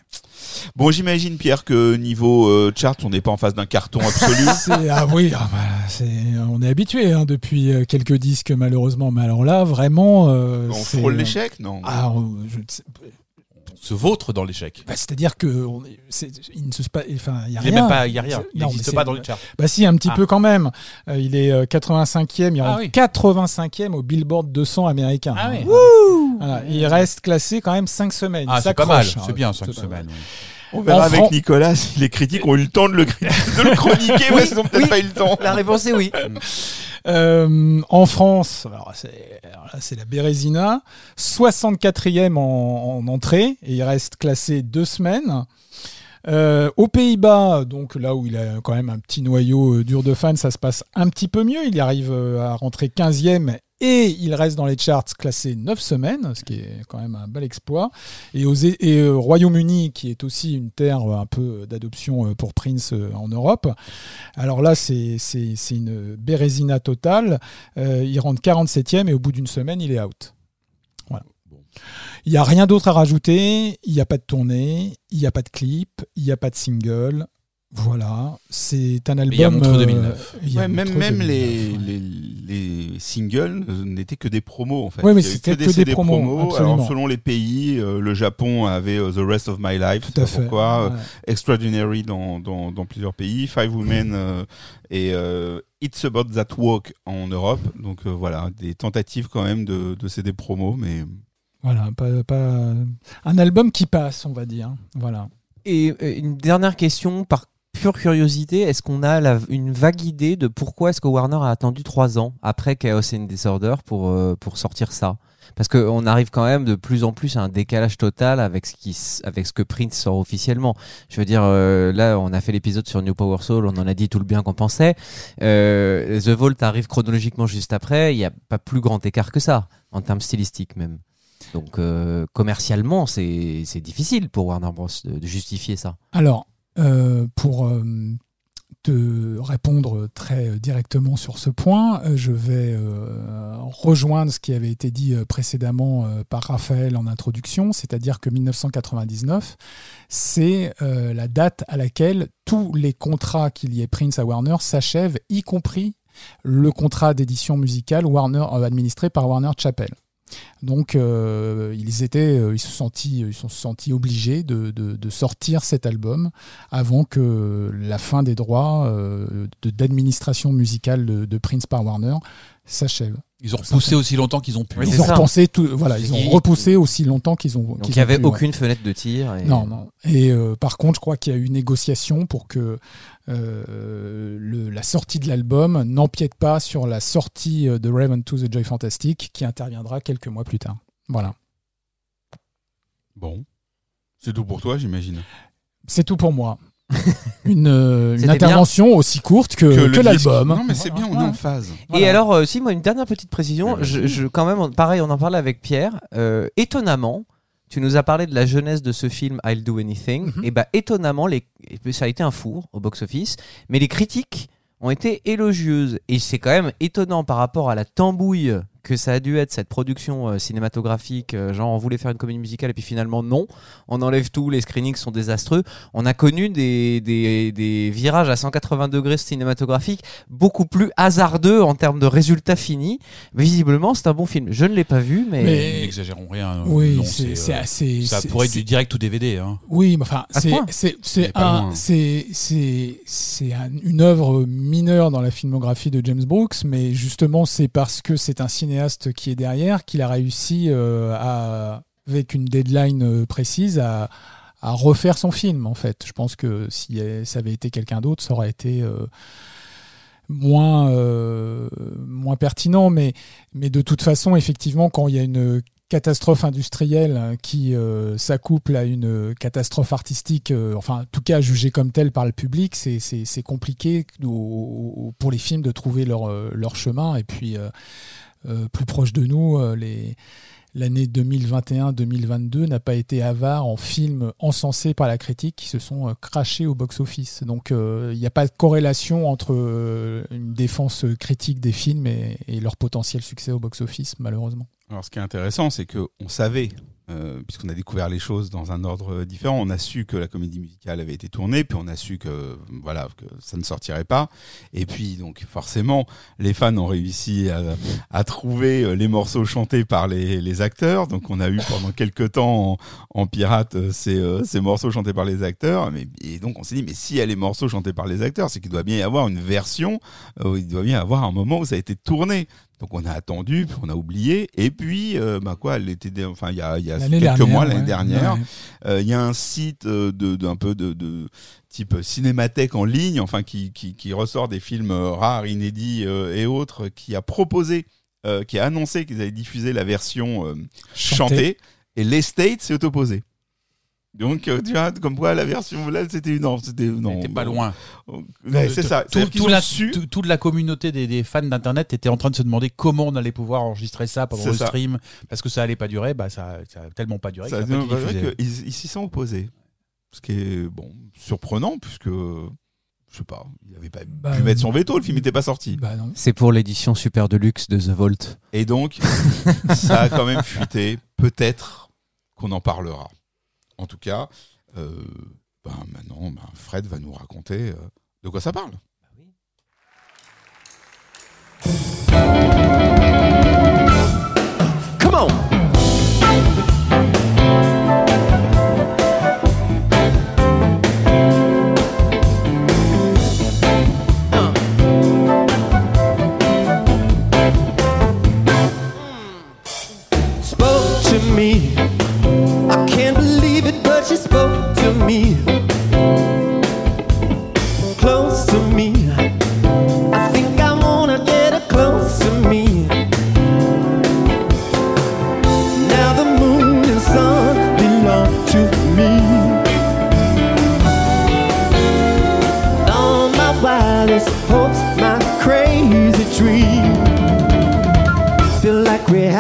Bon, j'imagine Pierre que niveau euh, chart, on n'est pas en face d'un carton absolu. Ah oui, ah bah, c'est- on est habitué hein, depuis euh, quelques disques malheureusement, mais alors là vraiment, euh, on frôle l'échec, non? Ah, je ne sais- On se vautre dans l'échec. bah, c'est-à-dire que on est- il ne se passe, enfin il y a rien. a, pas- il y a rien. Il n'existe pas dans le chart. Bah si, un petit Ah. peu quand même. Euh, il est euh, 85e, il Ah rentre oui. 85e au Billboard 200 américain. Ah oui. Voilà, il reste classé quand même 5 semaines. Ah, c'est pas mal. s'accroche. C'est bien, Ah, 5 c'est pas mal. semaines. oui. On verra En avec Fran- Nicolas si les critiques ont eu le temps de le, de le chroniquer, mais ils ont peut-être oui. pas eu le temps. La réponse est oui. Euh, en France, c'est la Bérésina, 64e en, en entrée, et il reste classé deux semaines. Euh, aux Pays-Bas, donc là où il a quand même un petit noyau euh, dur de fans, ça se passe un petit peu mieux. Il arrive à rentrer 15e et il reste dans les charts classé 9 semaines, ce qui est quand même un bel exploit. Et au euh, Royaume-Uni, qui est aussi une terre euh, un peu d'adoption euh, pour Prince en Europe, alors là, c'est une bérésina totale. Il rentre 47e et au bout d'une semaine, il est out. Il n'y a rien d'autre à rajouter. Il n'y a pas de tournée, il n'y a pas de clip, il n'y a pas de single. Voilà, c'est un album. il y a Montreux euh, 2009. il y a Ouais, même Montreux même 2009, les, ouais. les, les singles euh, n'étaient que des promos en fait. Ouais, mais c'était que des CD promos, absolument. Alors selon les pays, euh, le Japon avait euh, The Rest of My Life, Tout à fait. pourquoi, euh, Ouais. Extraordinary dans, dans, dans plusieurs pays, Five Women euh, et euh, It's About That Walk en Europe. Donc euh, voilà, des tentatives quand même de, de CD promos, mais Voilà, pas, pas- un album qui passe, on va dire. Voilà. Et euh, une dernière question par pure curiosité, est-ce qu'on a une vague idée de pourquoi est-ce que Warner a attendu trois ans après Chaos and Disorder pour, euh, pour sortir ça? Parce qu'on arrive quand même de plus en plus à un décalage total avec ce, qui, avec ce que Prince sort officiellement. Je veux dire, euh, là, on a fait l'épisode sur New Power Soul, on en a dit tout le bien qu'on pensait. Euh, The Vault arrive chronologiquement juste après, il n'y a pas plus grand écart que ça, en termes stylistiques même. Donc commercialement, c'est difficile pour Warner Bros. de- de justifier ça. Alors, pour euh, te répondre très directement sur ce point, euh, je vais euh, rejoindre ce qui avait été dit euh, précédemment euh, par Raphaël en introduction, c'est-à-dire que 1999, c'est euh, la date à laquelle tous les contrats qu'il y ait Prince à Warner s'achèvent, y compris le contrat d'édition musicale Warner, euh, administré par Warner Chappell. Donc euh, ils étaient, euh, ils se sentis, ils se sont sentis obligés de, de- de sortir cet album avant que la fin des droits euh, de- d'administration musicale de, de Prince par Warner s'achève. Ils ont repoussé aussi longtemps qu'ils ont pu. Oui, ils ont repensé tout, voilà, ils ont repoussé aussi longtemps qu'ils ont. Donc il n'y avait pu, ouais. aucune fenêtre de tir. et- Non, non. Et euh, par contre, je crois qu'il y a eu négociation pour que euh, le- la sortie de l'album n'empiète pas sur la sortie euh, de Raven to the Joy Fantastic qui interviendra quelques mois plus tard. Voilà. bon. C'est tout pour toi, j'imagine. C'est tout pour moi. une euh, une intervention aussi courte que, l'album. Non, mais c'est bien, on est en phase. Et alors, euh, si moi, une dernière petite précision, je, je- quand même, on- pareil, on en parlait avec Pierre. euh, étonnamment, tu nous as parlé de la jeunesse de ce film I'll Do Anything. Mhm. Et bah, étonnamment, les, ça a été un four au box-office, mais les critiques ont été élogieuses. Et c'est quand même étonnant par rapport à la tambouille que ça a dû être cette production euh, cinématographique, euh, genre on voulait faire une comédie musicale et puis finalement non, on enlève tout, les screenings sont désastreux. On a connu des, des, des virages à 180 degrés cinématographiques beaucoup plus hasardeux en termes de résultats finis. Visiblement, c'est un bon film. Je ne l'ai pas vu, mais, Mais- N'exagérons rien. Oui, Non, c'est euh, assez. Ça pourrait être du direct ou DVD. Hein. Oui, mais enfin, c'est un- loin. c'est c'est c'est un- une œuvre mineure dans la filmographie de James Brooks, mais justement c'est parce que c'est un cinéaste qui est derrière qu'il a réussi euh, avec une deadline euh, précise à refaire son film en fait. Je pense que si euh, ça avait été quelqu'un d'autre, ça aurait été moins pertinent, mais de toute façon effectivement quand il y a une catastrophe industrielle euh, qui s'accouple à une catastrophe artistique, enfin en tout cas jugée comme telle par le public, c'est- compliqué pour les films de trouver leur, leur chemin. Et puis plus proche de nous, euh, l'année 2021-2022 n'a pas été avare en films encensés par la critique qui se sont euh, crachés au box-office. Donc euh, il n'y a pas de corrélation entre euh, une défense critique des films et, et leur potentiel succès au box-office, malheureusement. Alors, ce qui est intéressant, c'est que on savait, euh, puisqu'on a découvert les choses dans un ordre différent, on a su que la comédie musicale avait été tournée, puis on a su que voilà que ça ne sortirait pas, et puis donc forcément, les fans ont réussi à, à trouver euh, les morceaux chantés par les, les acteurs. Donc, on a eu pendant quelques temps en, pirate euh, ces, ces morceaux chantés par les acteurs, mais et donc on s'est dit, mais s'il y a les morceaux chantés par les acteurs, c'est qu'il doit bien y avoir une version, euh, il doit bien y avoir un moment où ça a été tourné. Donc on a attendu, puis on a oublié, et puis euh, bah quoi, elle était, dé- enfin il y a, il y a quelques dernière, mois ouais. l'année dernière, Ouais. euh, il y a un site euh, de d'un peu de, de type cinémathèque en ligne, enfin qui, qui, qui ressort des films rares, inédits euh, et autres, qui a proposé, qui a annoncé qu'ils allaient diffuser la version chantée, Chantée. et l'Estate s'est opposé. Donc euh, tu vois, comme quoi la version là c'était non, c'était non, T'es pas loin. Ouais, c'est ça. Tout, tout la, su- tout- toute la communauté des, des fans d'internet était en train de se demander comment on allait pouvoir enregistrer ça pendant le ça. stream parce que ça allait pas durer. Bah ça, ça a tellement pas duré. Ça, que a pas bah, qu'ils- ils s'y sont opposés. Ce qui est bon surprenant puisque je sais pas, il avait pas Bah, pu mettre son veto, le film n'était pas sorti. Bah. C'est pour l'édition super deluxe de The Vault. Et donc ça a quand même fuité. Peut-être qu'on en parlera. En tout cas, euh, ben, maintenant, ben, Fred va nous raconter euh, de quoi ça parle.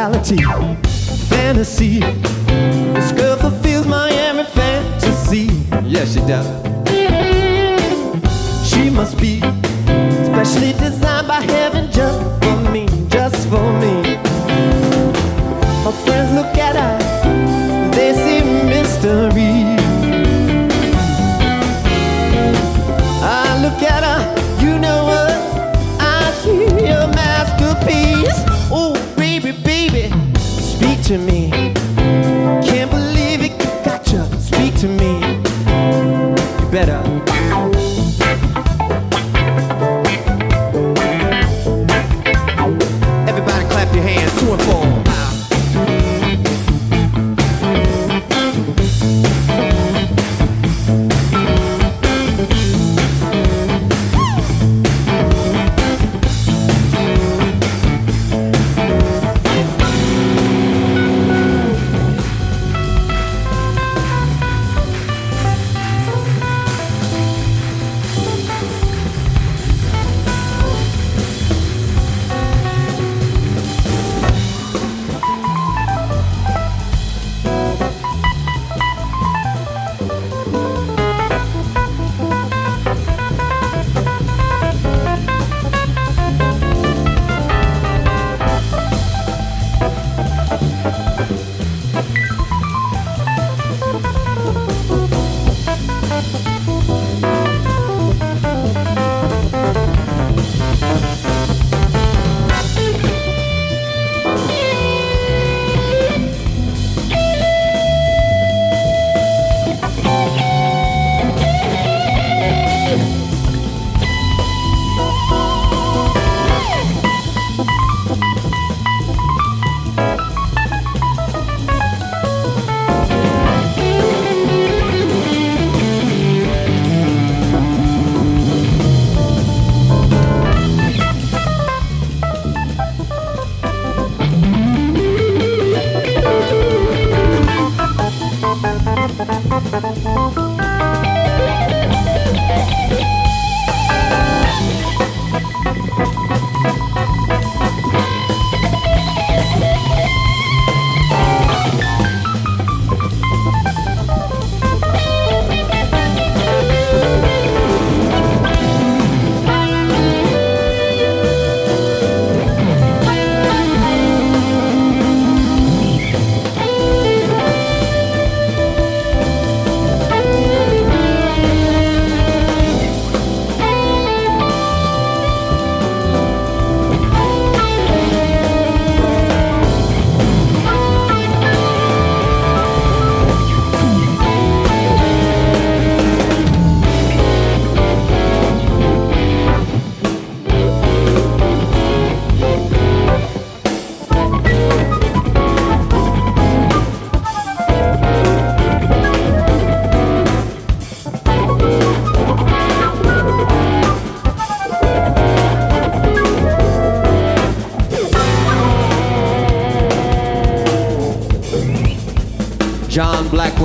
Reality, fantasy. This girl fulfills my every fantasy. Yes, she does. She must be specially designed by heaven just for me, just for me. My friends look at her, better.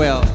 John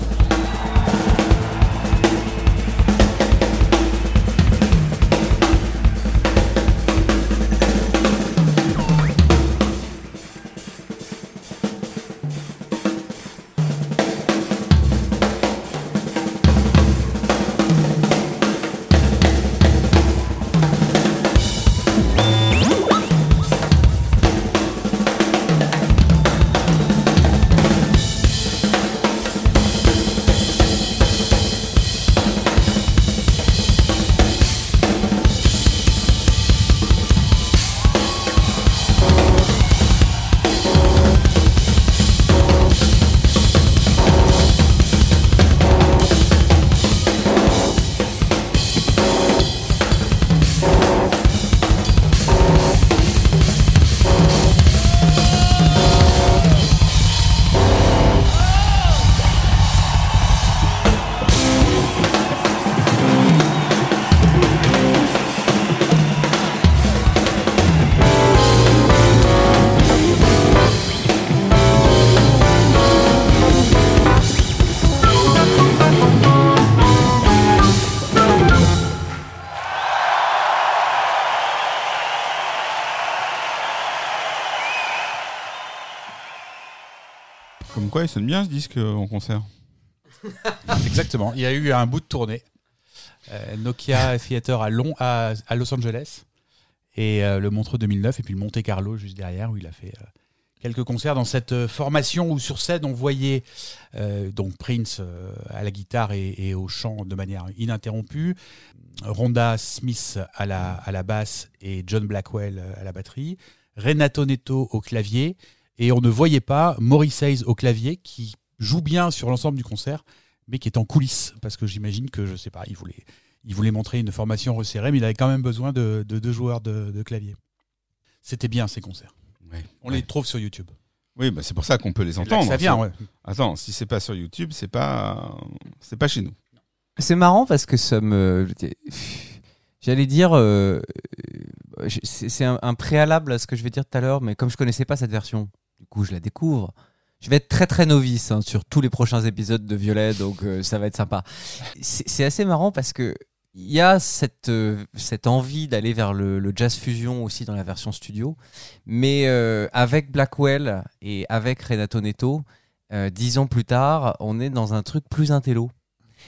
Blackwell. Comme quoi, il sonne bien ce disque euh, en concert. Exactement. Il y a eu un bout de tournée. Euh, Nokia Theater à, Long, à, Los Angeles et euh, le Montreux 2009 et puis le Monte Carlo juste derrière où il a fait quelques concerts dans cette formation où sur scène on voyait donc Prince à la guitare et, au chant de manière ininterrompue, Rhonda Smith à la, à la basse et John Blackwell à la batterie, Renato Neto au clavier et on ne voyait pas Maurice Hayes au clavier qui joue bien sur l'ensemble du concert mais qui est en coulisses parce que j'imagine que je sais pas, il voulait il voulait montrer une formation resserrée mais il avait quand même besoin de de deux joueurs de, de clavier. C'était bien ces concerts. Ouais. On les trouve sur YouTube. Oui, bah, c'est pour ça qu'on peut les C'est là que entendre. ça vient, C'est- ouais. Attends, si c'est pas sur YouTube, c'est pas, c'est pas chez nous. C'est marrant parce que ça me. J'allais dire. euh, euh, c'est un, préalable à ce que je vais dire tout à l'heure, mais comme je connaissais pas cette version, coup je la découvre. Je vais être très très novice hein, sur tous les prochains épisodes de Violet, donc euh, ça va être sympa. C'est assez marrant parce que il y a cette, euh, cette envie d'aller vers le, jazz fusion aussi dans la version studio, mais euh, avec Blackwell et avec Renato Neto, dix ans plus tard, on est dans un truc plus intello.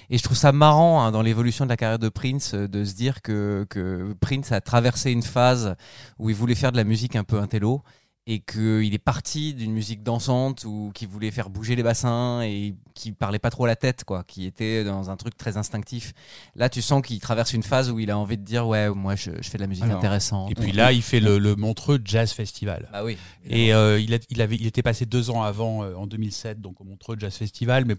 Et je trouve ça marrant hein, dans l'évolution de la carrière de Prince de se dire que, que Prince a traversé une phase où il voulait faire de la musique un peu intello et qu'il est parti d'une musique dansante ou qui voulait faire bouger les bassins et qui parlait pas trop à la tête, quoi, qui était dans un truc très instinctif. Là, tu sens qu'il traverse une phase où il a envie de dire ouais, moi je, je fais de la musique Alors, intéressante. Et puis là, il fait le, le Montreux Jazz Festival. bah oui. Et euh, il, a- il, avait, il était passé deux ans avant, euh, en 2007, donc au Montreux Jazz Festival, mais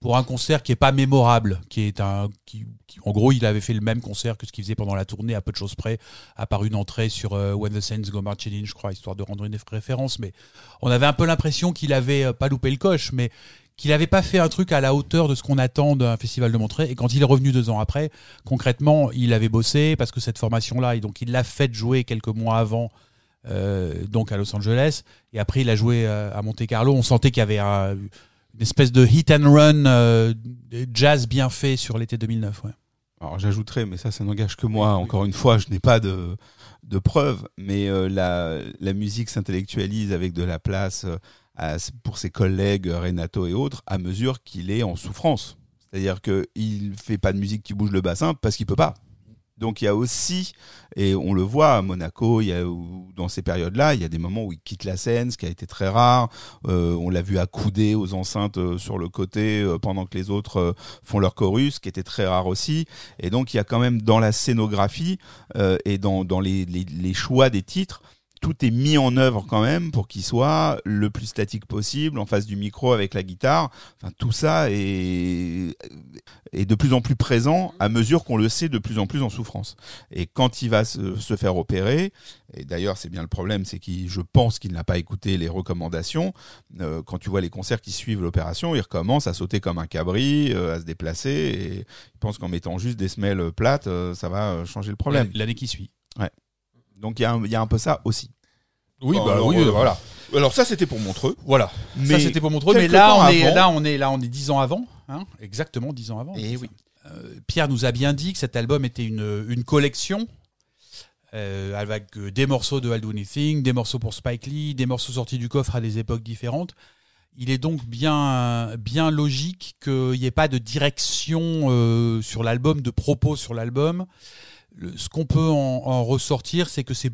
pour un concert qui est pas mémorable, qui est un, qui, en gros, il avait fait le même concert que ce qu'il faisait pendant la tournée, à peu de choses près, à part une entrée sur euh, When the Saints Go Marching In, je crois, histoire de rendre une référence. Mais on avait un peu l'impression qu'il avait euh, pas loupé le coche, mais qu'il avait pas fait un truc à la hauteur de ce qu'on attend d'un festival de Montreux. Et quand il est revenu deux ans après, concrètement, il avait bossé parce que cette formation-là, et donc il l'a fait jouer quelques mois avant euh, donc à Los Angeles. Et après, il a joué euh, à Monte Carlo. On sentait qu'il y avait un- espèce de hit and run euh, jazz bien fait sur l'été 2009. Ouais. Alors j'ajouterais, mais ça, ça n'engage que moi. Encore une fois, je n'ai pas de, de preuves, mais euh, la, la musique s'intellectualise avec de la place euh, pour ses collègues Renato et autres à mesure qu'il est en souffrance. C'est-à-dire qu'il fait pas de musique qui bouge le bassin parce qu'il peut pas. Donc il y a aussi, et on le voit à Monaco, il y a, dans ces périodes-là, il y a des moments où il quitte la scène, ce qui a été très rare. Euh, on l'a vu accoudé aux enceintes euh, sur le côté euh, pendant que les autres font leur chorus, ce qui était très rare aussi. Et donc il y a quand même dans la scénographie et dans, les choix des titres, tout est mis en œuvre quand même pour qu'il soit le plus statique possible, en face du micro avec la guitare. Enfin, tout ça est, est de plus en plus présent à mesure qu'on le sait de plus en plus en souffrance. Et quand il va se, se faire opérer, et d'ailleurs c'est bien le problème, c'est qu'il, je pense qu'il n'a pas écouté les recommandations. Euh, quand tu vois les concerts qui suivent l'opération, il recommence à sauter comme un cabri, euh, à se déplacer, et il pense qu'en mettant juste des semelles plates, euh, ça va changer le problème. L'année qui suit. Donc il y, a un- il y a un peu ça aussi. Oui, bah alors, oui, euh, voilà. Alors ça c'était pour Montreux. Voilà. Mais ça c'était pour montrer. Mais là on, est, avant- là, on est là, on est dix ans avant. Hein Exactement dix ans avant. Eh c'est oui. Euh, Pierre nous a bien dit que cet album était une, une collection. euh, avec des morceaux de I'll Do Anything, des morceaux pour Spike Lee, des morceaux sortis du coffre à des époques différentes. Il est donc bien, bien logique qu'il n'y ait pas de direction euh, sur l'album, de propos sur l'album. Ce qu'on peut en, ressortir, c'est que c'est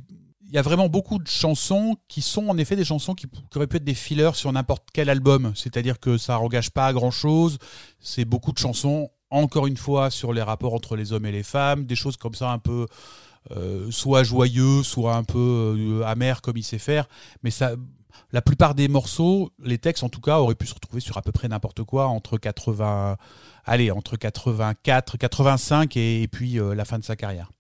il y a vraiment beaucoup de chansons qui sont en effet des chansons qui, auraient pu être des fillers sur n'importe quel album. C'est-à-dire que ça engage pas à grand-chose. C'est beaucoup de chansons, encore une fois, sur les rapports entre les hommes et les femmes, des choses comme ça un peu euh, soit joyeux, soit un peu euh, amer comme il sait faire. Mais ça, la plupart des morceaux, les textes en tout cas, auraient pu se retrouver sur à peu près n'importe quoi entre 80, allez, entre 84, 85 et, et puis euh, la fin de sa carrière.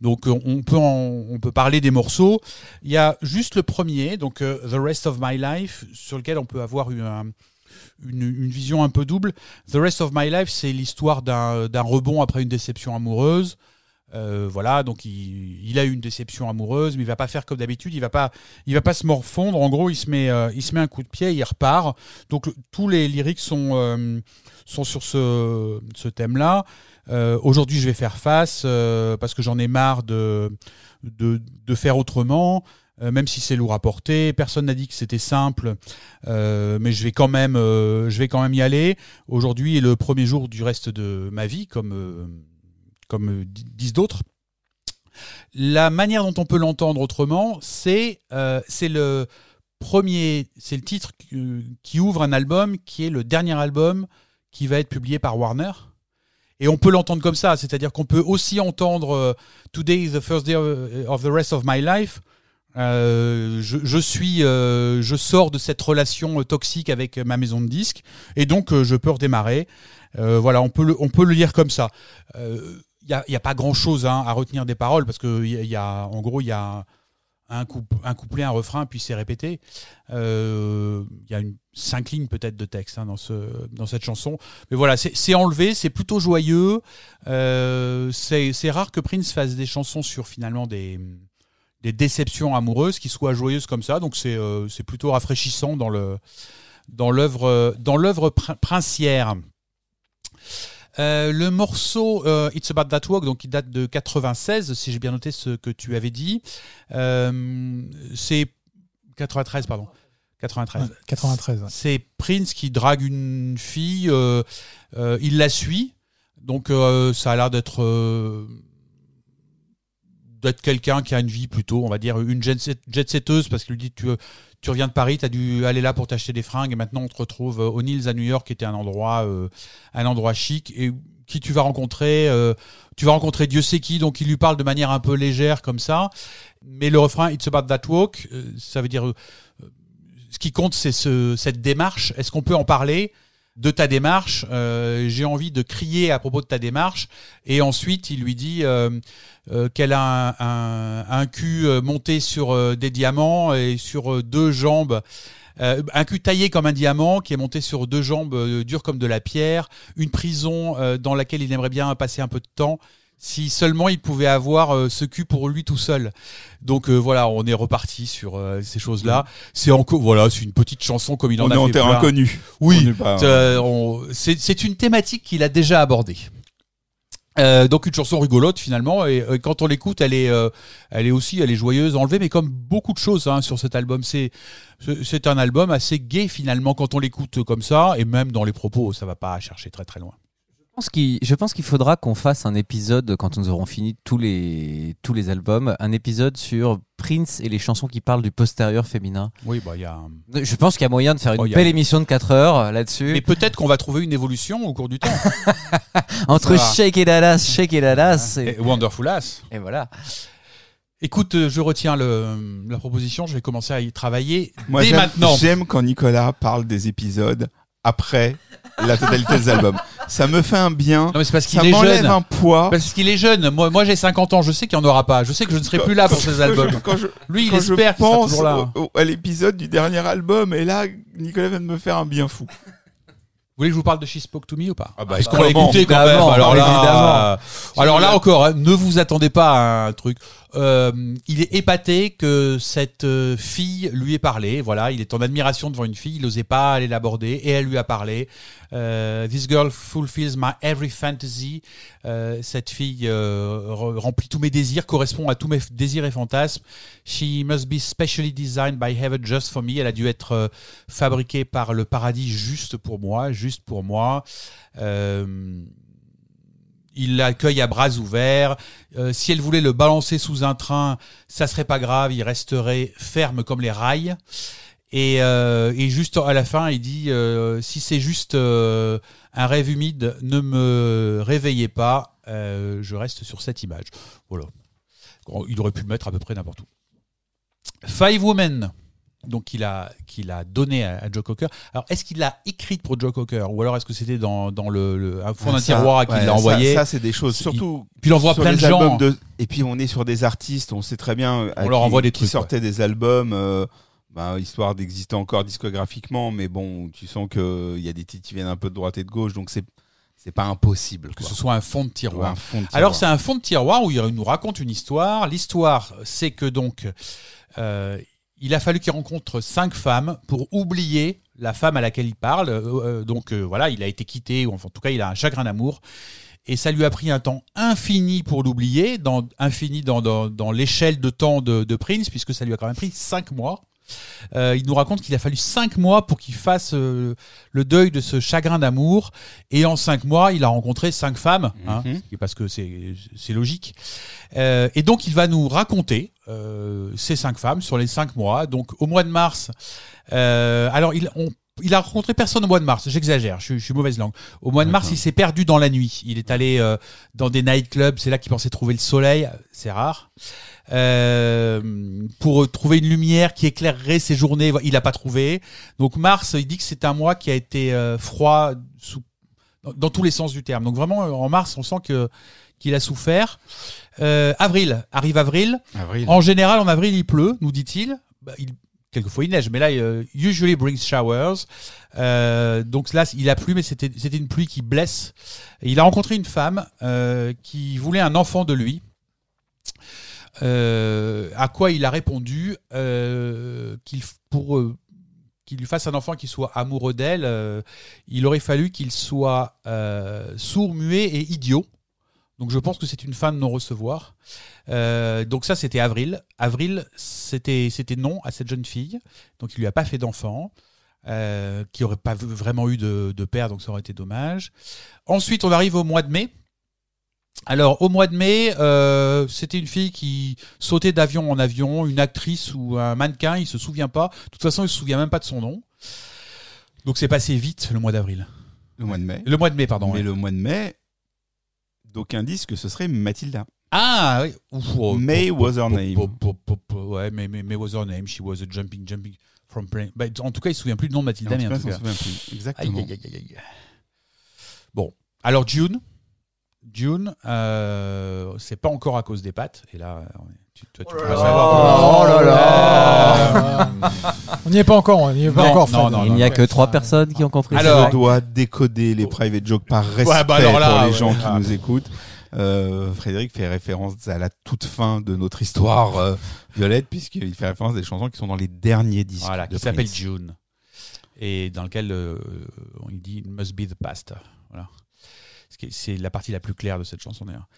Donc euh, on peut, en- on peut parler des morceaux. Il y a juste le premier, donc euh, The Rest of My Life, sur lequel on peut avoir une, une vision un peu double. The Rest of My Life, c'est l'histoire d'un rebond après une déception amoureuse. Euh, voilà, donc il, il a eu une déception amoureuse, mais il va pas faire comme d'habitude. Il va pas, il va pas se morfondre. En gros, il se met, il se met un coup de pied, il repart. Donc tous les lyrics sont sont sur ce, ce thème-là. Euh, Aujourd'hui, je vais faire face euh, parce que j'en ai marre de, de, faire autrement, euh, même si c'est lourd à porter. Personne n'a dit que c'était simple, mais je vais quand même, je vais quand même y aller. Aujourd'hui est le premier jour du reste de ma vie, comme comme di- disent d'autres. La manière dont on peut l'entendre autrement, c'est le premier, c'est le titre qui ouvre un album qui est le dernier album qui va être publié par Warner. Et on peut l'entendre comme ça, c'est-à-dire qu'on peut aussi entendre euh, Today is the first day of, the rest of my life. Euh, je, suis, euh, je sors de cette relation toxique avec ma maison de disques et donc je peux redémarrer. Voilà, on peut le, on peut le lire comme ça. Il n'y a, y a pas grand-chose hein, à retenir des paroles parce que a, y a, en gros, il y a un, coup, un couplet, un refrain, puis c'est répété. Euh, Il y a une, cinq lignes peut-être de texte hein, dans, ce, dans cette chanson. Mais voilà, c'est enlevé, c'est plutôt joyeux. Euh, c'est rare que Prince fasse des chansons sur finalement des, déceptions amoureuses qui soient joyeuses comme ça. Donc c'est euh, plutôt rafraîchissant dans l'œuvre princière. Euh, le morceau euh, It's About That Walk, donc qui date de 96, si j'ai bien noté ce que tu avais dit, euh, c'est 93, pardon. 93. Ouais, 93. ouais. C'est Prince qui drague une fille, il la suit, donc ça a l'air d'être d'être quelqu'un qui a une vie plutôt, on va dire, une jet, set- jet setteuse, parce qu'il lui dit tu, tu reviens de Paris, tu as dû aller là pour t'acheter des fringues, et maintenant on te retrouve au Nils à New York, qui était un endroit, euh, un endroit chic, et qui tu vas rencontrer, euh, tu vas rencontrer Dieu sait qui, donc il lui parle de manière un peu légère comme ça, mais le refrain It's about that walk, euh, ça veut dire euh, ce qui compte, c'est ce, cette démarche. Est-ce qu'on peut en parler de ta démarche? Euh, J'ai envie de crier à propos de ta démarche. Et ensuite, il lui dit euh, euh, qu'elle a un, un, un cul euh, monté sur euh, des diamants et sur deux jambes. Euh, un cul taillé comme un diamant qui est monté sur deux jambes euh, dures comme de la pierre, une prison euh, dans laquelle il aimerait bien passer un peu de temps. Si seulement il pouvait avoir euh, ce cul pour lui tout seul. Donc euh, voilà, on est reparti sur euh, ces choses-là. C'est encore voilà, c'est une petite chanson comme il en On a est en fait. Oui, On euh, on- c'est c'est une thématique qu'il a déjà abordée. Euh, donc une chanson rigolote finalement et euh, quand on l'écoute elle est euh, elle est aussi elle est joyeuse enlevée mais comme beaucoup de choses hein, sur cet album. C'est c'est- un album assez gai finalement quand on l'écoute comme ça et même dans les propos ça va pas chercher très très loin pense qu'il- Je pense qu'il faudra qu'on fasse un épisode quand nous aurons fini tous les, tous les albums, un épisode sur Prince et les chansons qui parlent du postérieur féminin. oui bah il y a Je pense qu'il y a moyen de faire une Oh, a- belle émission de 4 heures euh, là-dessus. mais peut-être qu'on va trouver une évolution au cours du temps Entre. Shake It Alas, Shake It Alas, et, Et Wonderful Ass et voilà. écoute euh, je retiens le, la proposition je vais commencer à y travailler Moi, dès maintenant J'aime quand Nicolas parle des épisodes après la totalité des albums. Ça me fait un bien. non mais c'est parce qu'il Ça est m'enlève jeune un poids. Parce qu'il est jeune. Moi, moi j'ai 50 ans. Je sais qu'il n'y en aura pas. Je sais que je ne serai plus là pour ces quand albums. je- Quand je, Lui, il quand je espère qu'il sera pense toujours là. au- au- à l'épisode du dernier album, et là, Nicolas vient de me faire un bien fou. Vous voulez que je vous parle de She Spoke to Me ou pas? Ah bah, Parce qu'on l'a évidemment, écouté quand même. évidemment, Alors là, évidemment. euh, alors là encore, hein, ne vous attendez pas à un truc. Euh, il est épaté que cette euh, fille lui ait parlé. Voilà, il est en admiration devant une fille. Il n'osait pas aller l'aborder et elle lui a parlé. Euh, This girl fulfills my every fantasy. Euh, cette fille euh, re- remplit tous mes désirs, correspond à tous mes désirs et fantasmes. She must be specially designed by heaven just for me. Elle a dû être euh, fabriquée par le paradis juste pour moi, juste pour moi. Euh, il l'accueille à bras ouverts. Euh, si elle voulait le balancer sous un train, ça serait pas grave, il resterait ferme comme les rails. Et, euh, juste à la fin, il dit euh, si c'est juste un rêve humide, ne me réveillez pas. je reste sur cette image. Voilà. Il aurait pu le mettre à peu près n'importe où. Five Women. Donc qu'il a qu'il a donné à, à Joe Cocker. Alors est-ce qu'il l'a écrite pour Joe Cocker ou alors est-ce que c'était dans, dans le, fond d'un Ah, Ça, tiroir qu'il ouais, l'a envoyé? Ça, c'est des choses. Il- Surtout. Puis il envoie plein de gens. de- Et puis on est sur des artistes, on sait très bien. euh, On leur qui- envoie des qui trucs, sortaient des albums, euh, bah, histoire d'exister encore discographiquement, mais bon, tu sens que il y a des titres qui viennent un peu de droite et de gauche, donc c'est c'est pas impossible. que quoi. ce soit un fond de tiroir. fond de Alors c'est un fond de tiroir où il nous raconte une histoire. L'histoire, c'est que donc euh, il a fallu qu'il rencontre cinq femmes pour oublier la femme à laquelle il parle. Euh, euh, donc euh, voilà, il a été quitté, ou en tout cas il a un chagrin d'amour. Et ça lui a pris un temps infini pour l'oublier, dans, infini dans l'échelle de temps de, de Prince, puisque ça lui a quand même pris cinq mois. Euh, il nous raconte qu'il a fallu cinq mois pour qu'il fasse euh, le deuil de ce chagrin d'amour. Et en cinq mois, il a rencontré cinq femmes, hein, Mhm. parce que c'est c'est logique. Euh, et donc, il va nous raconter ces cinq femmes sur les cinq mois. Donc, au mois de mars, alors il, on- il a rencontré personne au mois de mars. J'exagère, je, suis- je suis mauvaise langue. Au mois de mars, il s'est perdu dans la nuit. Il est allé euh, dans des nightclubs. C'est là qu'il pensait trouver le soleil. C'est rare. Euh, pour trouver une lumière qui éclairerait ses journées, il n'a pas trouvé. Donc mars, il dit que c'est un mois qui a été euh, froid sous, dans, dans tous les sens du terme. Donc vraiment, en mars, on sent que qu'il a souffert. Euh, avril, arrive avril. Avril. En général, en avril, il pleut, nous dit-il. Bah, il- quelquefois, il neige, mais là, euh, usually brings showers. Euh, donc là, il a plu, mais c'était une pluie qui blesse. Il a rencontré une femme euh, qui voulait un enfant de lui. Euh, à quoi il a répondu euh, qu'il pour qu'il lui fasse un enfant qui soit amoureux d'elle, il aurait fallu qu'il soit sourd, muet et idiot. Donc je pense que c'est une fin de non-recevoir. Euh, donc ça, c'était avril. Avril, c'était non à cette jeune fille. Donc il lui a pas fait d'enfant. Euh, qui aurait pas vraiment eu de, de père, donc ça aurait été dommage. Ensuite, on arrive au mois de mai. Alors, au mois de mai, euh, c'était une fille qui sautait d'avion en avion, une actrice ou un mannequin, il se souvient pas. De toute façon, il se souvient même pas de son nom. Donc, c'est passé vite le mois d'avril. Le mois de mai. Le mois de mai, pardon. Mais ouais. le mois de mai, d'aucuns disent que ce serait Mathilda. Ah oui. Ouf, oh, May oh, was her oh, name. oh, oh, oh, oh, Ouais, May, May, May was her name. She was a jumping, jumping from plane. Bah, en tout cas, il se souvient plus du nom de Mathilda, En mais en tout s'en souvient plus. Exactement. aïe, aïe, aïe, aïe. Bon, alors June. June, euh, c'est pas encore à cause des pattes. Et là, tu, toi, tu pourras savoir. Oh là là On n'y est pas encore, on n'y est pas Non, encore. non, Fred. non, Il n'y a Ouais, que trois personnes qui ont compris. Alors- je dois décoder les private jokes par respect Ouais, bah alors là, pour les ouais, gens ouais. qui nous écoutent. Euh, Frédéric fait référence à la toute fin de notre histoire euh, Violette, puisqu'il fait référence à des chansons qui sont dans les derniers disques. Voilà, de qui s'appelle. June. Et dans lequel euh, on dit It must be the past. Voilà. C'est la partie la plus claire de cette chanson d'ailleurs.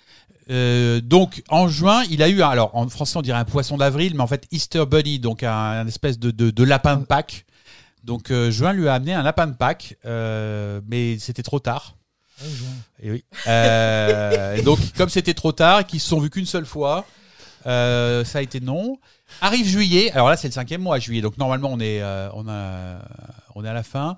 Euh, donc en juin, il a eu, un- alors en français on dirait un poisson d'avril, mais en fait Easter Bunny, donc un, un espèce de, de- de lapin de Pâques. Donc euh, juin lui a amené un lapin de Pâques, euh, mais c'était trop tard. Et oui. Donc, comme c'était trop tard et qu'ils se sont vus qu'une seule fois, ça a été non. Arrive juillet. Alors là, c'est le cinquième mois, juillet. Donc normalement, on est, on a, on est à la fin.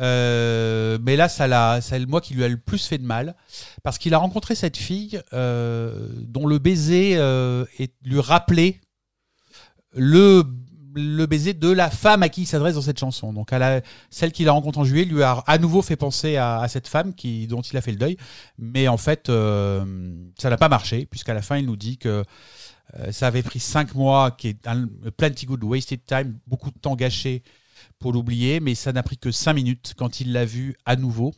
Euh, mais là, ça l'a, c'est le mois qui lui a le plus fait de mal parce qu'il a rencontré cette fille euh, dont le baiser euh, est, lui rappelait le baiser de la femme à qui il s'adresse dans cette chanson. Donc, celle qu'il a rencontrée en juillet lui a à nouveau fait penser à, cette femme dont il a fait le deuil. Mais en fait, ça n'a pas marché, puisqu'à la fin, il nous dit que ça avait pris cinq mois, qui est un plenty good wasted time, beaucoup de temps gâché pour l'oublier, mais ça n'a pris que cinq minutes quand il l'a vue à nouveau,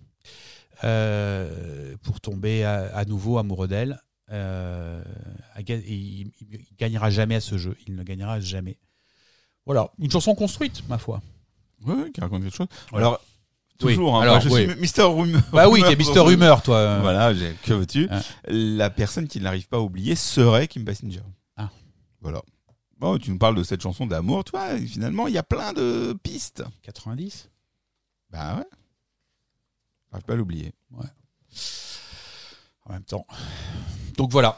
euh, pour tomber à, à nouveau amoureux d'elle. Euh, il, il gagnera jamais à ce jeu, il ne gagnera jamais. Voilà, une chanson construite, ma foi. Oui, qui raconte quelque chose. Voilà. Alors, Oui. toujours, hein, Alors, moi, je oui. suis Mister Rumeur. Bah oui, t'es Mister Rumeur, toi. Voilà, que veux-tu? Hein. La personne qui n'arrive pas à oublier serait Kim Basinger. Ah. Voilà. Bon, tu nous parles de cette chanson d'amour, toi, et finalement, il y a plein de pistes. 90 Bah ouais. J'arrive pas à l'oublier. en même temps. Donc voilà.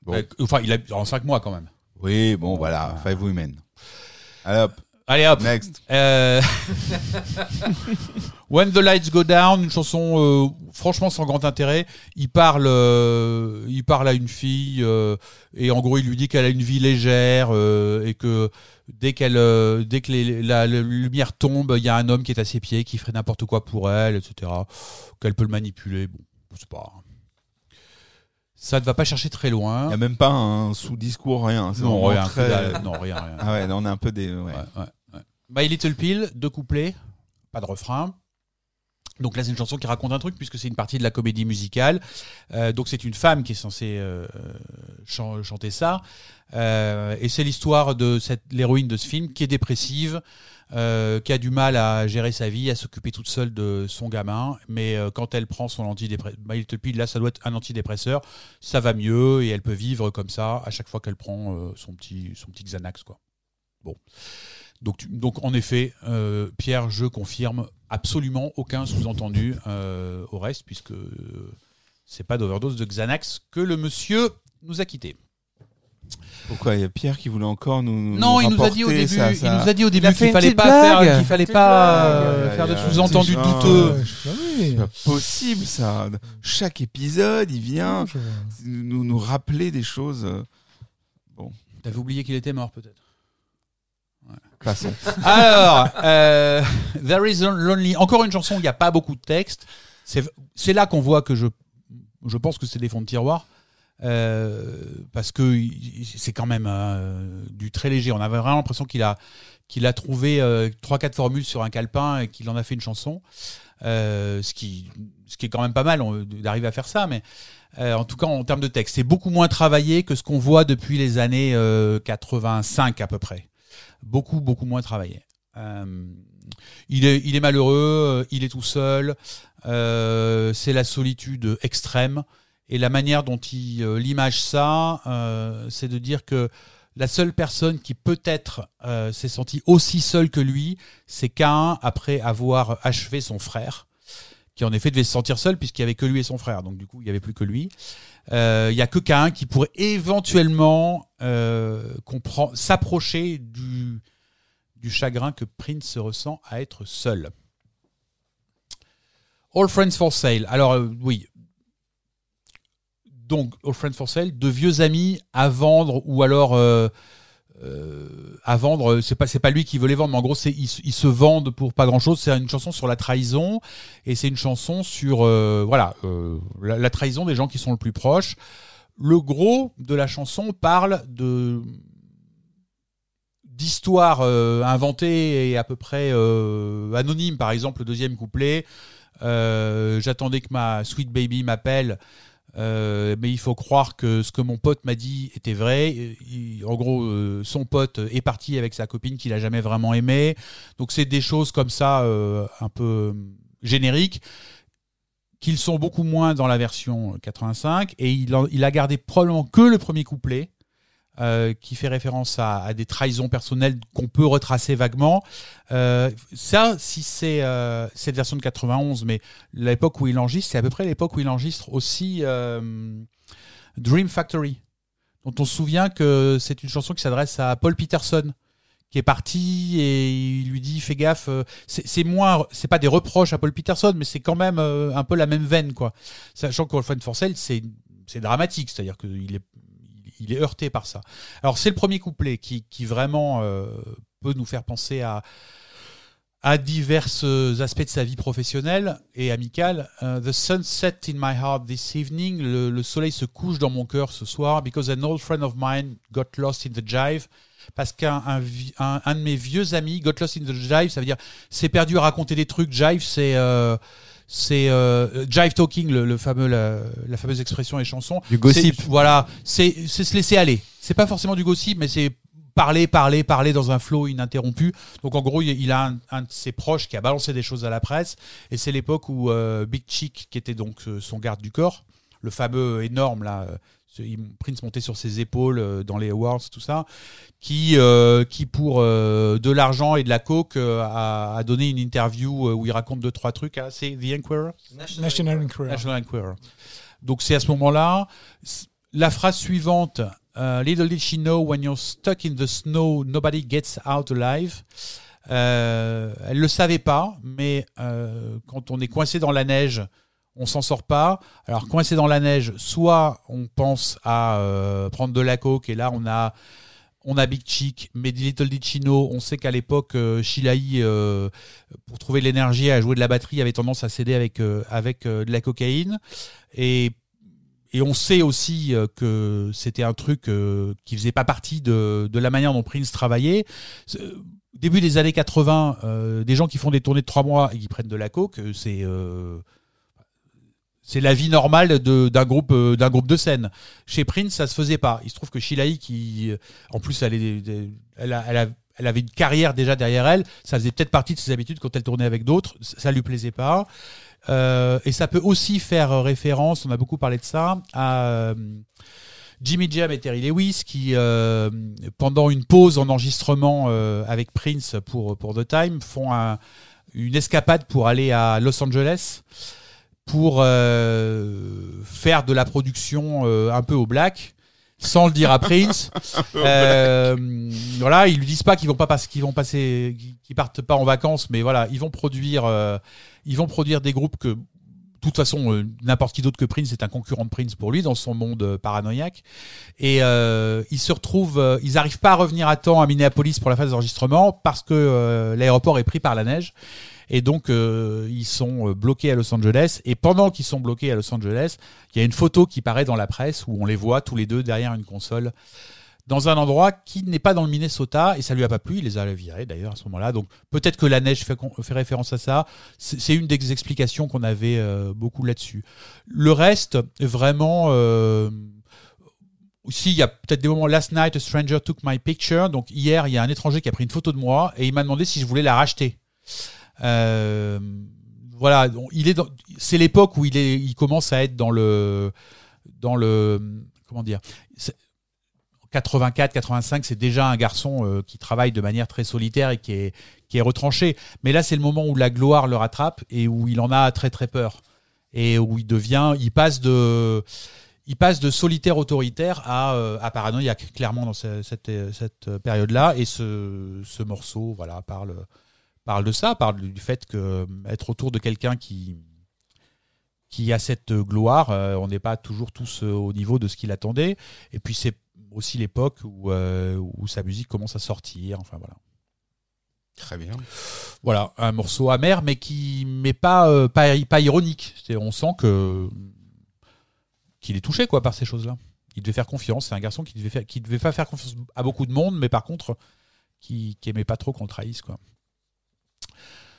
Bon. Euh, Enfin, il a en 5 mois quand même. Oui, bon, voilà, Five Women. Allez hop, Allez hop. next. Euh, When the Lights Go Down, une chanson euh, franchement sans grand intérêt. Il parle, euh, il parle à une fille euh, et en gros il lui dit qu'elle a une vie légère euh, et que dès qu'elle, euh, dès que les- la, la lumière tombe, il y a un homme qui est à ses pieds qui ferait n'importe quoi pour elle, etc. Qu'elle peut le manipuler. Bon, c'est pas. Ça ne va pas chercher très Il loin. n'y a même pas un sous-discours, rien. Non, rien, très- non, rien, rien. Ah ouais, là, on est un peu des. ouais. Ouais, ouais, ouais. My Little Pill, deux couplets, pas de refrain. Donc là, c'est une chanson qui raconte un truc puisque c'est une partie de la comédie musicale. Euh, donc c'est une femme qui est censée euh, chan- chanter ça. Euh, et c'est l'histoire de l'héroïne de ce film qui est dépressive, qui a du mal à gérer sa vie, à s'occuper toute seule de son gamin. Mais quand elle prend son antidépresseur, My Little Pill, là, ça doit être un antidépresseur, ça va mieux et elle peut vivre comme ça à chaque fois qu'elle prend son petit son petit Xanax quoi. Bon. Donc, tu- donc en effet, euh, Pierre, je confirme absolument aucun sous-entendu euh, au reste, puisque euh, c'est pas d'overdose de Xanax que le monsieur nous a quittés. Pourquoi Il y a Pierre qui voulait encore nous. Non, il nous a dit au rapporter début, ça- il nous a dit au début qu'il fallait petite pas faire, blague. qu'il fallait pas euh, faire de sous-entendus douteux. C'est pas possible ça. Chaque épisode, il vient Je- nous, nous rappeler des choses. euh, T'avais oublié qu'il était mort peut-être. Alors, euh, There is Lonely, encore une chanson où il n'y a pas beaucoup de texte. C'est là qu'on voit que je, je pense que c'est des fonds de tiroir. euh, parce que c'est quand même euh, du très léger. On avait vraiment l'impression qu'il a, qu'il a trouvé euh, trois quatre formules sur un calepin et qu'il en a fait une chanson. Euh, ce, qui, ce qui est quand même pas mal d'arriver à faire ça, mais en tout cas en termes de texte, c'est beaucoup moins travaillé que ce qu'on voit depuis les années euh, 85 à peu près beaucoup, beaucoup moins travaillé. Euh, il, est, il est malheureux, euh, il est tout seul, euh, c'est la solitude extrême. Et la manière dont il euh, l'image ça, c'est de dire que la seule personne qui peut-être s'est sentie aussi seule que lui, c'est Cain après avoir achevé son frère, qui en effet devait se sentir seul puisqu'il n'y avait que lui et son frère. Donc du coup, il n'y avait plus que lui. Il n'y a que Cain qui pourrait éventuellement s'approcher du, du chagrin que Prince ressent à être seul. All Friends for Sale. Alors euh, oui. Donc All Friends for Sale, de vieux amis à vendre ou alors euh, euh, à vendre. C'est pas pas lui qui veut les vendre, mais en gros ils, se- vendent pour pas grand chose. C'est une chanson sur la trahison et c'est une chanson sur euh, voilà euh, la, la trahison des gens qui sont le plus proches. Le gros de la chanson parle d'histoires euh, inventées et à peu près euh, anonymes. Par exemple, le deuxième couplet, euh, j'attendais que ma sweet baby m'appelle. Mais il faut croire que ce que mon pote m'a dit était vrai. En gros, son pote est parti avec sa copine qu'il a jamais vraiment aimée. Donc c'est des choses comme ça, un peu génériques, qu'ils sont beaucoup moins dans la version 85. Et il, il a gardé probablement que le premier couplet. euh, qui fait référence à, des trahisons personnelles qu'on peut retracer vaguement. Euh, ça, si c'est euh, cette version de 91, mais l'époque où il enregistre, c'est à peu près l'époque où il enregistre aussi Dream Factory, dont on se souvient que c'est une chanson qui s'adresse à Paul Peterson, qui est parti et il lui dit fais gaffe. euh, c'est moins, c'est pas des reproches à Paul Peterson, mais c'est quand même euh, un peu la même veine, quoi. Sachant qu'Olfred Forcell, c'est dramatique, c'est-à-dire qu'il est il est heurté par ça. Alors c'est le premier couplet qui, qui vraiment euh, peut nous faire penser à, à divers euh, aspects de sa vie professionnelle et amicale. Euh, the sun set in my heart this evening. Le, le soleil se couche dans mon cœur ce soir because an old friend of mine got lost in the jive. Parce qu'un un, un- un de mes vieux amis got lost in the jive, ça veut dire s'est perdu à raconter des trucs. Jive, c'est euh, c'est euh, jive talking, le, le fameux la, la fameuse expression et chanson. Du gossip. C'est- Voilà, c'est c'est se laisser aller. C'est pas forcément du gossip, mais c'est parler, parler, parler dans un flow ininterrompu. Donc en gros, il a un, un de ses proches qui a balancé des choses à la presse, et c'est l'époque où euh, Big Chick, qui était donc euh, son garde du corps, le fameux énorme là, euh, Prince montait sur ses épaules euh, dans les awards, tout ça, qui, euh, qui pour euh, de l'argent et de la coke euh, a, a donné une interview où il raconte deux trois trucs. hein. C'est The Enquirer? National Enquirer. National Enquirer. Donc c'est à ce moment-là. La phrase suivante, euh, Little did she know when you're stuck in the snow, nobody gets out alive. Euh, elle le savait pas, mais euh, quand on est coincé dans la neige, on s'en sort pas. Alors coincé dans la neige, soit on pense à euh, prendre de la coke et là on a on a Big Chick, mais Little Know, on sait qu'à l'époque, euh, Shilaï, euh, pour trouver de l'énergie à jouer de la batterie, avait tendance à céder avec, euh, avec euh, de la cocaïne. Et, et on sait aussi que c'était un truc qui faisait pas partie de, la manière dont Prince travaillait. Début des années 80, euh, des gens qui font des tournées de trois mois et qui prennent de la coke, c'est c'est la vie normale d'un groupe euh, d'un groupe de scène. Chez Prince, ça se faisait pas. Il se trouve que Shilaï, qui euh, en plus elle, avait une carrière déjà derrière elle, ça faisait peut-être partie de ses habitudes quand elle tournait avec d'autres. Ça, lui plaisait pas. Euh, et ça peut aussi faire référence, on a beaucoup parlé de ça, à euh, Jimmy Jam et Terry Lewis qui, euh, pendant une pause en enregistrement euh, avec Prince pour, pour The Time, font un- une escapade pour aller à Los Angeles pour euh, faire de la production euh, un peu au black sans le dire à Prince. Euh, voilà, ils lui disent pas qu'ils vont pas qu'ils vont passer, qu'ils partent pas en vacances, mais voilà, ils vont produire, euh, ils vont produire des groupes que, de toute façon, euh, n'importe qui d'autre que Prince est un concurrent de Prince pour lui dans son monde paranoïaque. Et euh, ils se retrouvent, ils arrivent pas à revenir à temps à Minneapolis pour la phase d'enregistrement parce que l'aéroport est pris par la neige. Et donc, euh, ils sont euh, bloqués à Los Angeles. Et pendant qu'ils sont bloqués à Los Angeles, il y a une photo qui paraît dans la presse où on les voit tous les deux derrière une console dans un endroit qui n'est pas dans le Minnesota et ça lui a pas plu. Il les a virés d'ailleurs à ce moment-là. Donc peut-être que la neige fait, référence à ça. C'est c'est une des explications qu'on avait euh, beaucoup là-dessus. Le reste, vraiment. Euh, aussi, il y a peut-être des moments. Last night, a stranger took my picture. Donc hier, il y a un étranger qui a pris une photo de moi et il m'a demandé si je voulais la racheter. Euh, voilà, il est dans- c'est l'époque où il commence à être dans le, dans le, comment dire, c'est- 84, 85, c'est déjà un garçon euh, qui travaille de manière très solitaire et qui est, qui est retranché. Mais là, c'est le moment où la gloire le rattrape et où il en a très très peur et où il devient, il passe de, il passe de solitaire autoritaire à, euh, paranoïaque, clairement dans ce- cette, cette période-là. Et ce, ce morceau, voilà, parle, parle de ça, parle du fait que euh, être autour de quelqu'un qui, qui a cette gloire, euh, on n'est pas toujours tous euh, au niveau de ce qu'il attendait. Et puis c'est aussi l'époque où, euh, où sa musique commence à sortir. Enfin voilà. Très bien. Voilà, un morceau amer, mais qui mais pas euh, pas, pas ironique. On sent que qu'il est touché quoi par ces choses-là. Il devait faire confiance. C'est un garçon qui devait faire qui devait pas faire confiance à beaucoup de monde, mais par contre qui, qui aimait pas trop qu'on le trahisse quoi.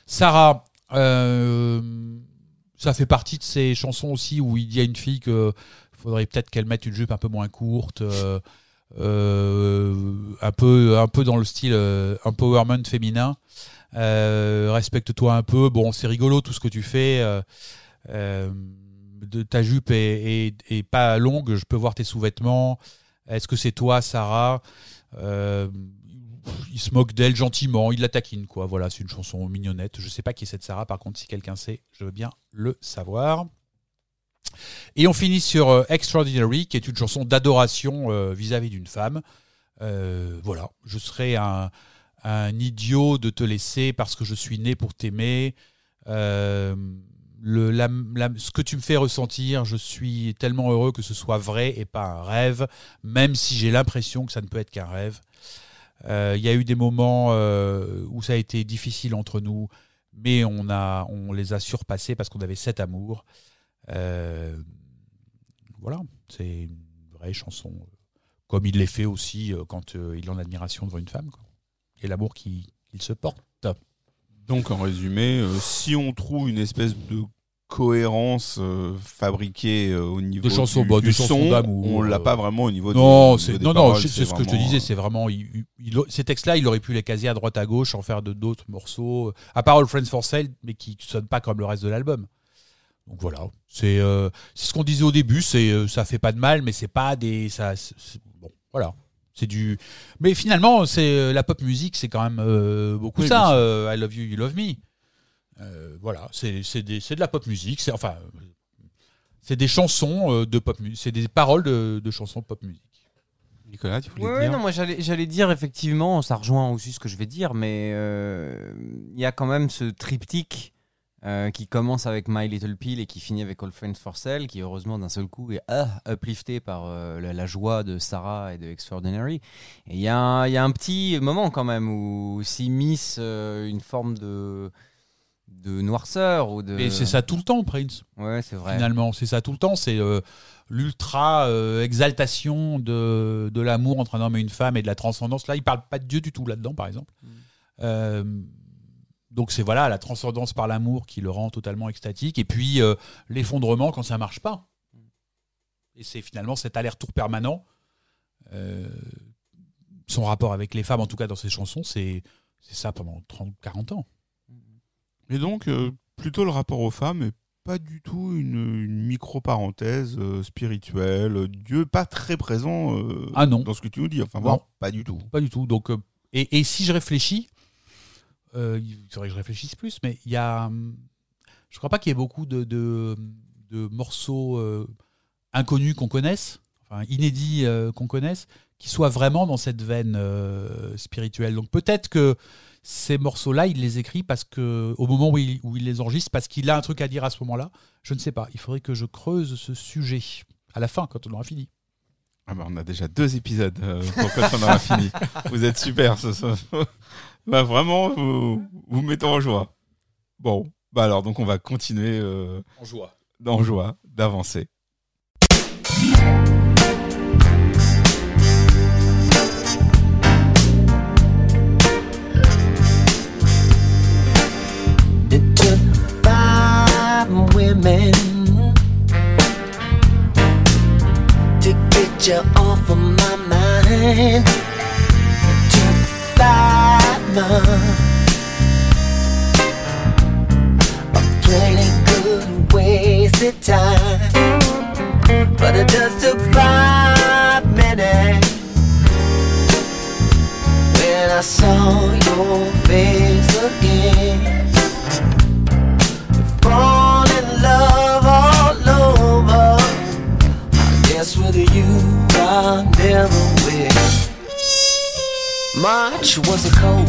Sarah, euh, ça fait partie de ces chansons aussi où il dit à une fille que faudrait peut-être qu'elle mette une jupe un peu moins courte. euh, euh, un peu dans le style empowerment féminin. Respecte-toi un peu. Bon c'est rigolo tout ce que tu fais de ta jupe est, pas longue je peux voir tes sous-vêtements. Est-ce que c'est toi Sarah? Il se moque d'elle gentiment il la taquine quoi voilà c'est une chanson mignonnette je sais pas qui est cette Sarah par contre si quelqu'un sait je veux bien le savoir et on finit sur euh, Extraordinary, qui est une chanson d'adoration euh, vis-à-vis d'une femme. Euh, voilà, je serais un, idiot de te laisser parce que je suis né pour t'aimer. Ce que tu me fais ressentir, je suis tellement heureux que ce soit vrai et pas un rêve, même si j'ai l'impression que ça ne peut être qu'un rêve. Euh, Il y a eu des moments euh, où ça a été difficile entre nous, mais on, a, on les a surpassés parce qu'on avait cet amour. Euh, voilà, c'est une vraie chanson, comme il l'est fait aussi quand il est en admiration devant une femme. Et l'amour qu'il se porte. Donc en résumé, si on trouve une espèce de cohérence euh, fabriquée euh, au niveau De chansons, du, bah, du son, d'amour, on l'a euh, pas vraiment au niveau Non, des, c'est des non, non, paroles, c'est c'est ce que je te disais, c'est vraiment il- il- il- ces textes-là, il aurait pu les caser à droite à gauche, en faire de d'autres morceaux, à part All Friends for Sale, mais qui sonnent pas comme le reste de l'album. Donc voilà, c'est euh, c'est ce qu'on disait au début, c'est euh, ça fait pas de mal, mais c'est pas des ça, bon, voilà. C'est du, mais finalement, c'est la pop musique, c'est quand même euh, beaucoup Oui, ça. euh, I love you, you love me. Euh, voilà, c'est c'est des- c'est de la pop musique, c'est enfin, c'est des chansons euh, de pop musique, c'est des paroles de, de chansons de pop musique. Nicolas, tu voulais Ouais, dire non, moi j'allais j'allais dire effectivement, ça rejoint aussi ce que je vais dire, mais euh, il y a quand même ce triptyque euh, qui commence avec My Little Pill et qui finit avec All Friends for Sale, qui heureusement d'un seul coup est ah, uplifté par euh, la, la joie de Sarah et de Extraordinary. Et il y, a un- il y a un petit moment quand même où s'immisce euh, une forme de, de noirceur ou de. Et c'est ça tout le temps, Prince. Ouais, c'est vrai. Finalement, c'est ça tout le temps. C'est euh, l'ultra euh, exaltation de, de l'amour entre un homme et une femme et de la transcendance. Là, il parle pas de Dieu du tout là-dedans, par exemple. Mm. Euh, donc c'est voilà la transcendance par l'amour qui le rend totalement extatique. Et puis l'effondrement quand ça marche pas. Et c'est finalement cet aller-retour permanent. Son rapport avec les femmes, en tout cas dans ses chansons, c'est c'est ça pendant 30, 40 ans. Et donc, euh, plutôt le rapport aux femmes et pas du tout une, une micro-parenthèse euh, spirituelle. Dieu pas très présent euh, Ah non. dans ce que tu nous dis. Enfin, Non. pas du tout. Pas du tout. Donc, et, et si je réfléchis, il faudrait que je réfléchisse plus, mais il y a. hum, Je crois pas qu'il y ait beaucoup de, de, de morceaux inconnus qu'on connaisse, enfin inédits qu'on connaisse, qui soient vraiment dans cette veine euh, spirituelle. Donc peut-être que ces morceaux-là, il les écrit parce que au moment où il, où il les enregistre, parce qu'il a un truc à dire à ce moment-là. Je ne sais pas. Il faudrait que je creuse ce sujet à la fin, quand on aura fini. Ah bah, on a déjà deux épisodes euh, pour quand on aura fini. Vous êtes super. Ce, ce- bah, vraiment, vous, vous mettez en joie. Bon, bah alors, donc on va continuer euh, En joie. en joie d'avancer. Women to get you off of my mind. It took five March was a cold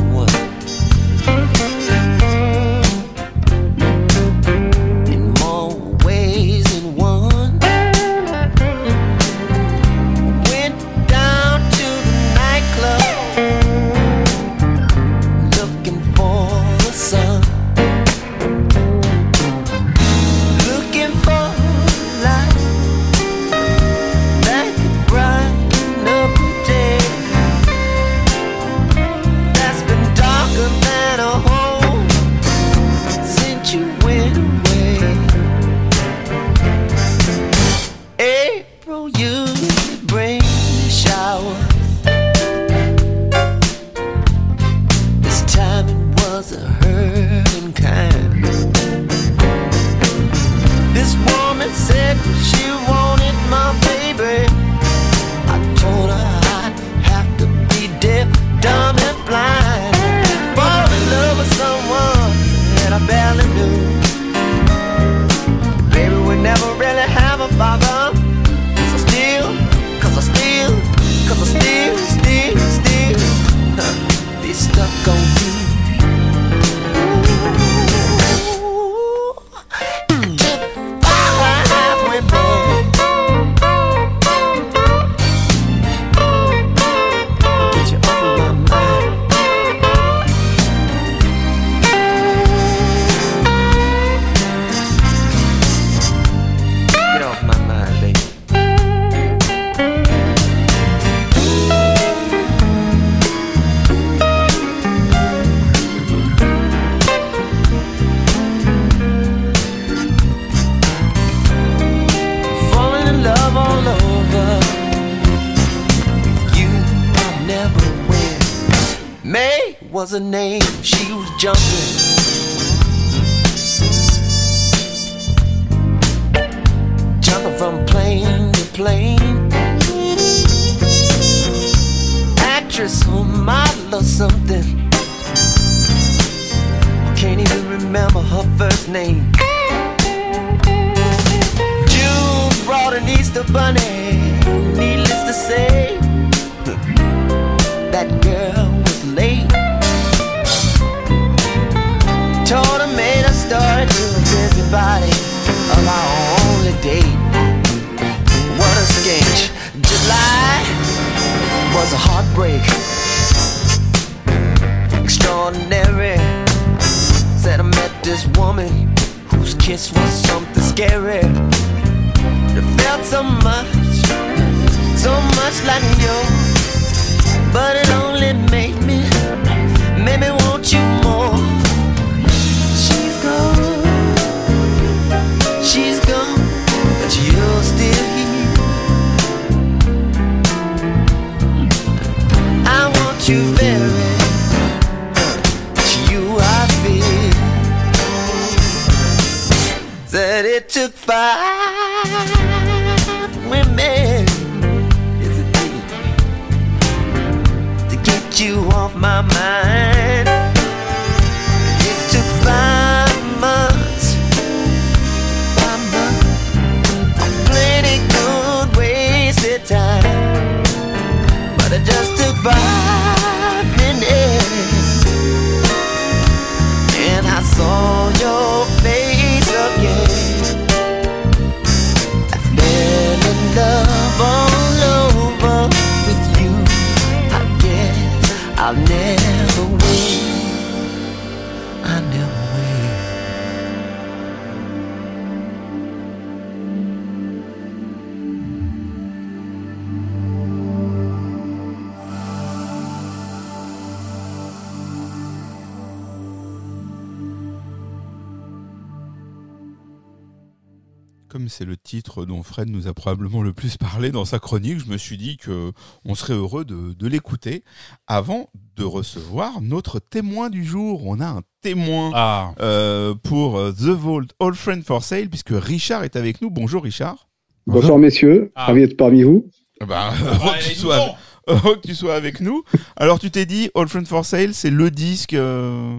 Comme c'est le titre dont Fred nous a probablement le plus parlé dans sa chronique, je me suis dit que on serait heureux de, de l'écouter avant de recevoir notre témoin du jour. On a un témoin Ah, euh, pour euh, The Vault All Friend for Sale puisque Richard est avec nous. Bonjour Richard. Bonsoir messieurs, Ah. ravi d'être parmi vous. Bah, heureux que tu sois, heureux que tu sois avec nous. Alors tu t'es dit All Friend for Sale, c'est le disque euh,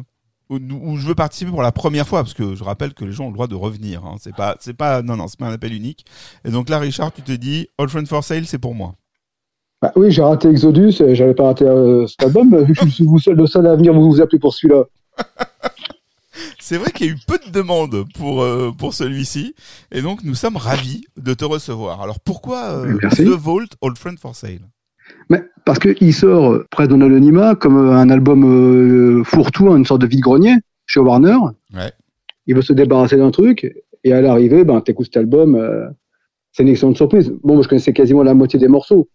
où, où je veux participer pour la première fois parce que je rappelle que les gens ont le droit de revenir. Hein. C'est pas, c'est pas, non non, c'est pas un appel unique. Et donc là, Richard, tu te dis All Friend for Sale, c'est pour moi. Bah oui, j'ai raté Exodus, j'avais pas raté euh, cet album, vu que je suis vous seul, le seul à venir vous vous appelez pour celui-là. C'est vrai qu'il y a eu peu de demandes pour euh, pour celui-ci, et donc nous sommes ravis de te recevoir. Alors pourquoi euh. The Vault All Friend for Sale? Mais parce qu'il sort euh, presque dans l'anonymat comme euh, un album euh, fourre-tout, une sorte de vide-grenier chez Warner. Ouais. Il veut se débarrasser d'un truc, et à l'arrivée, ben, t'écoutes cet album, euh, c'est une excellente surprise. Bon, moi je connaissais quasiment la moitié des morceaux.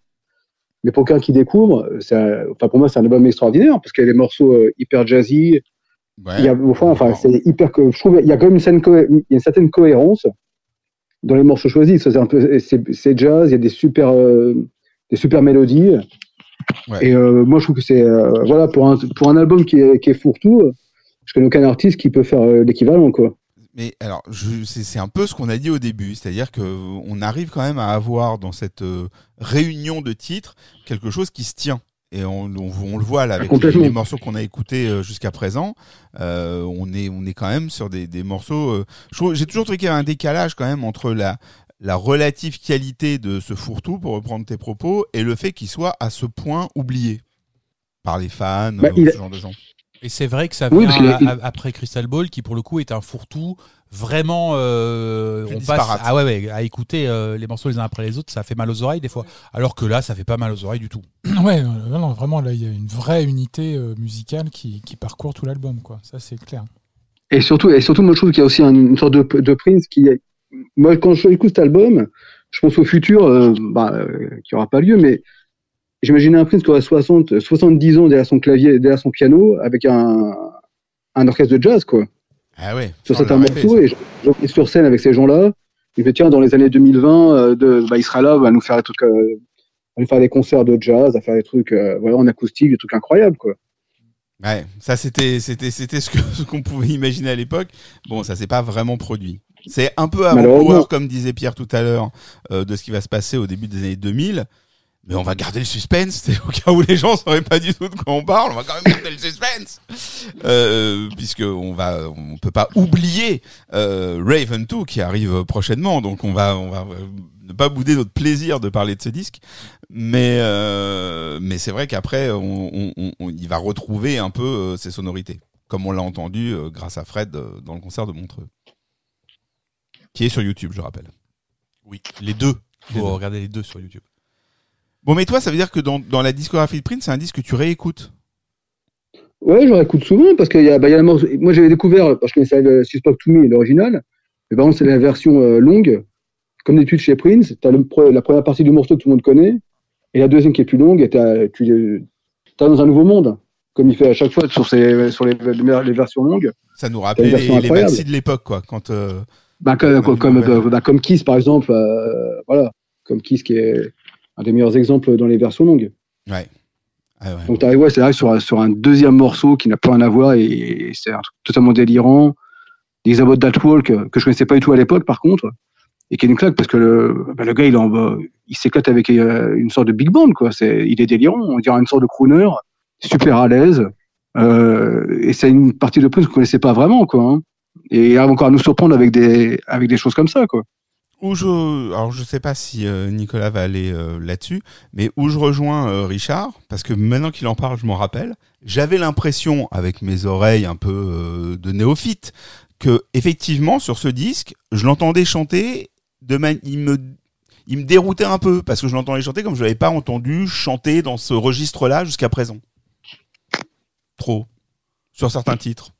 Mais pour quelqu'un qui découvre, un- enfin, pour moi c'est un album extraordinaire, parce qu'il y a des morceaux euh, hyper jazzy, Ouais. Il y a, enfin, enfin, c'est hyper que je trouve il y a quand même une, scène cohé- il y a une certaine cohérence dans les morceaux choisis. C'est jazz, il y a des super euh, des super mélodies. Ouais. Et euh, moi je trouve que c'est euh, voilà pour un pour un album qui est qui est fourre-tout, je connais aucun artiste qui peut faire euh, l'équivalent quoi. Mais alors, c'est un peu ce qu'on a dit au début, c'est-à-dire que on arrive quand même à avoir dans cette euh, réunion de titres quelque chose qui se tient. Et on, on, on le voit là avec les, les morceaux qu'on a écoutés jusqu'à présent. Euh, on est on est quand même sur des, des morceaux. euh, J'ai toujours trouvé qu'il y avait un décalage quand même entre la la relative qualité de ce fourre-tout, pour reprendre tes propos, et le fait qu'il soit à ce point oublié par les fans, Bah, a- ce genre de gens. Et c'est vrai que ça vient après Crystal Ball, qui pour le coup est un fourre-tout vraiment. euh, on disparate. passe ah ouais, ouais, à écouter euh, les morceaux les uns après les autres, ça fait mal aux oreilles des fois. Alors que là, ça fait pas mal aux oreilles du tout. Ouais, euh, non, non, vraiment, là, il y a une vraie unité euh, musicale qui, qui parcourt tout l'album, quoi. Ça, c'est clair. Et surtout et surtout moi je trouve qu'il y a aussi un- une sorte de, de Prince qui est moi quand je écoute cet album, je pense au futur euh, bah, euh, qui aura pas lieu mais J'imagine un Prince qui aurait 60, 70 ans derrière son clavier, derrière son piano, avec un, un orchestre de jazz, quoi. Ah ouais. Sur certains morceaux, et je, sur scène avec ces gens-là. Il fait tiens dans les années 2020, euh, de, bah, il sera là, va nous faire des trucs, va nous faire des concerts de jazz, à faire des trucs, voilà, en acoustique, des trucs incroyables quoi. Ouais, ça c'était c'était c'était ce que ce qu'on pouvait imaginer à l'époque. Bon, ça s'est pas vraiment produit. C'est un peu avant comme disait Pierre tout à l'heure, euh, de ce qui va se passer au début des années 2000. Mais on va garder le suspense, c'est au cas où les gens sauraient pas du tout de quoi on parle. On va quand même garder le suspense, euh, puisque on va, on peut pas oublier euh, Raven 2 qui arrive prochainement. Donc on va, on va euh, ne pas bouder notre plaisir de parler de ce disque. Mais euh, mais c'est vrai qu'après, on, on, on- il va retrouver un peu euh, ses sonorités, comme on l'a entendu euh, grâce à Fred euh, dans le concert de Montreux, qui est sur YouTube, je rappelle. Oui, les deux. Les Faut regarder les deux sur YouTube. Bon, mais toi, ça veut dire que dans, dans la discographie de Prince, c'est un disque que tu réécoutes? Ouais, je réécoute souvent parce qu'il y a, bah, il y a la morceau- Moi, j'avais découvert, parce que je connaissais le Suspect to Me, l'original. Mais par contre, c'est la version euh, longue. Comme d'habitude chez Prince, tu as la première partie du morceau que tout le monde connaît, et la deuxième qui est plus longue, et t'as- tu es dans un nouveau monde, comme il fait à chaque fois sur, ses, sur les, les versions longues. Ça nous rappelle les, version les de l'époque, quoi. Quand, euh, Bah, Ouais, comme, bah, comme Kiss, par exemple. euh, voilà. Comme Kiss, qui est un des meilleurs exemples dans les versions longues. ouais. Ah. Donc, tu arrives ouais, c'est sur, sur un deuxième morceau qui n'a plus rien à voir et, c'est un truc totalement délirant. Des About That Walk euh, que je connaissais pas du tout à l'époque, par contre, et qui est une claque parce que le, bah, le gars, il, en, il s'éclate avec euh, une sorte de big band, quoi. C'est, il est délirant, on dirait une sorte de crooner, super à l'aise. Euh, et c'est une partie de plus qu'on connaissait pas vraiment, quoi. hein. Et encore à nous surprendre avec des, avec des choses comme ça, quoi. Où je, alors je sais pas si euh, Nicolas va aller euh, là-dessus, mais où je rejoins euh, Richard, parce que maintenant qu'il en parle, je m'en rappelle. J'avais l'impression, avec mes oreilles un peu de néophyte, que effectivement sur ce disque, je l'entendais chanter de man... il me il me déroutait un peu parce que je l'entendais chanter comme je l'avais pas entendu chanter dans ce registre-là jusqu'à présent. Trop sur certains titres.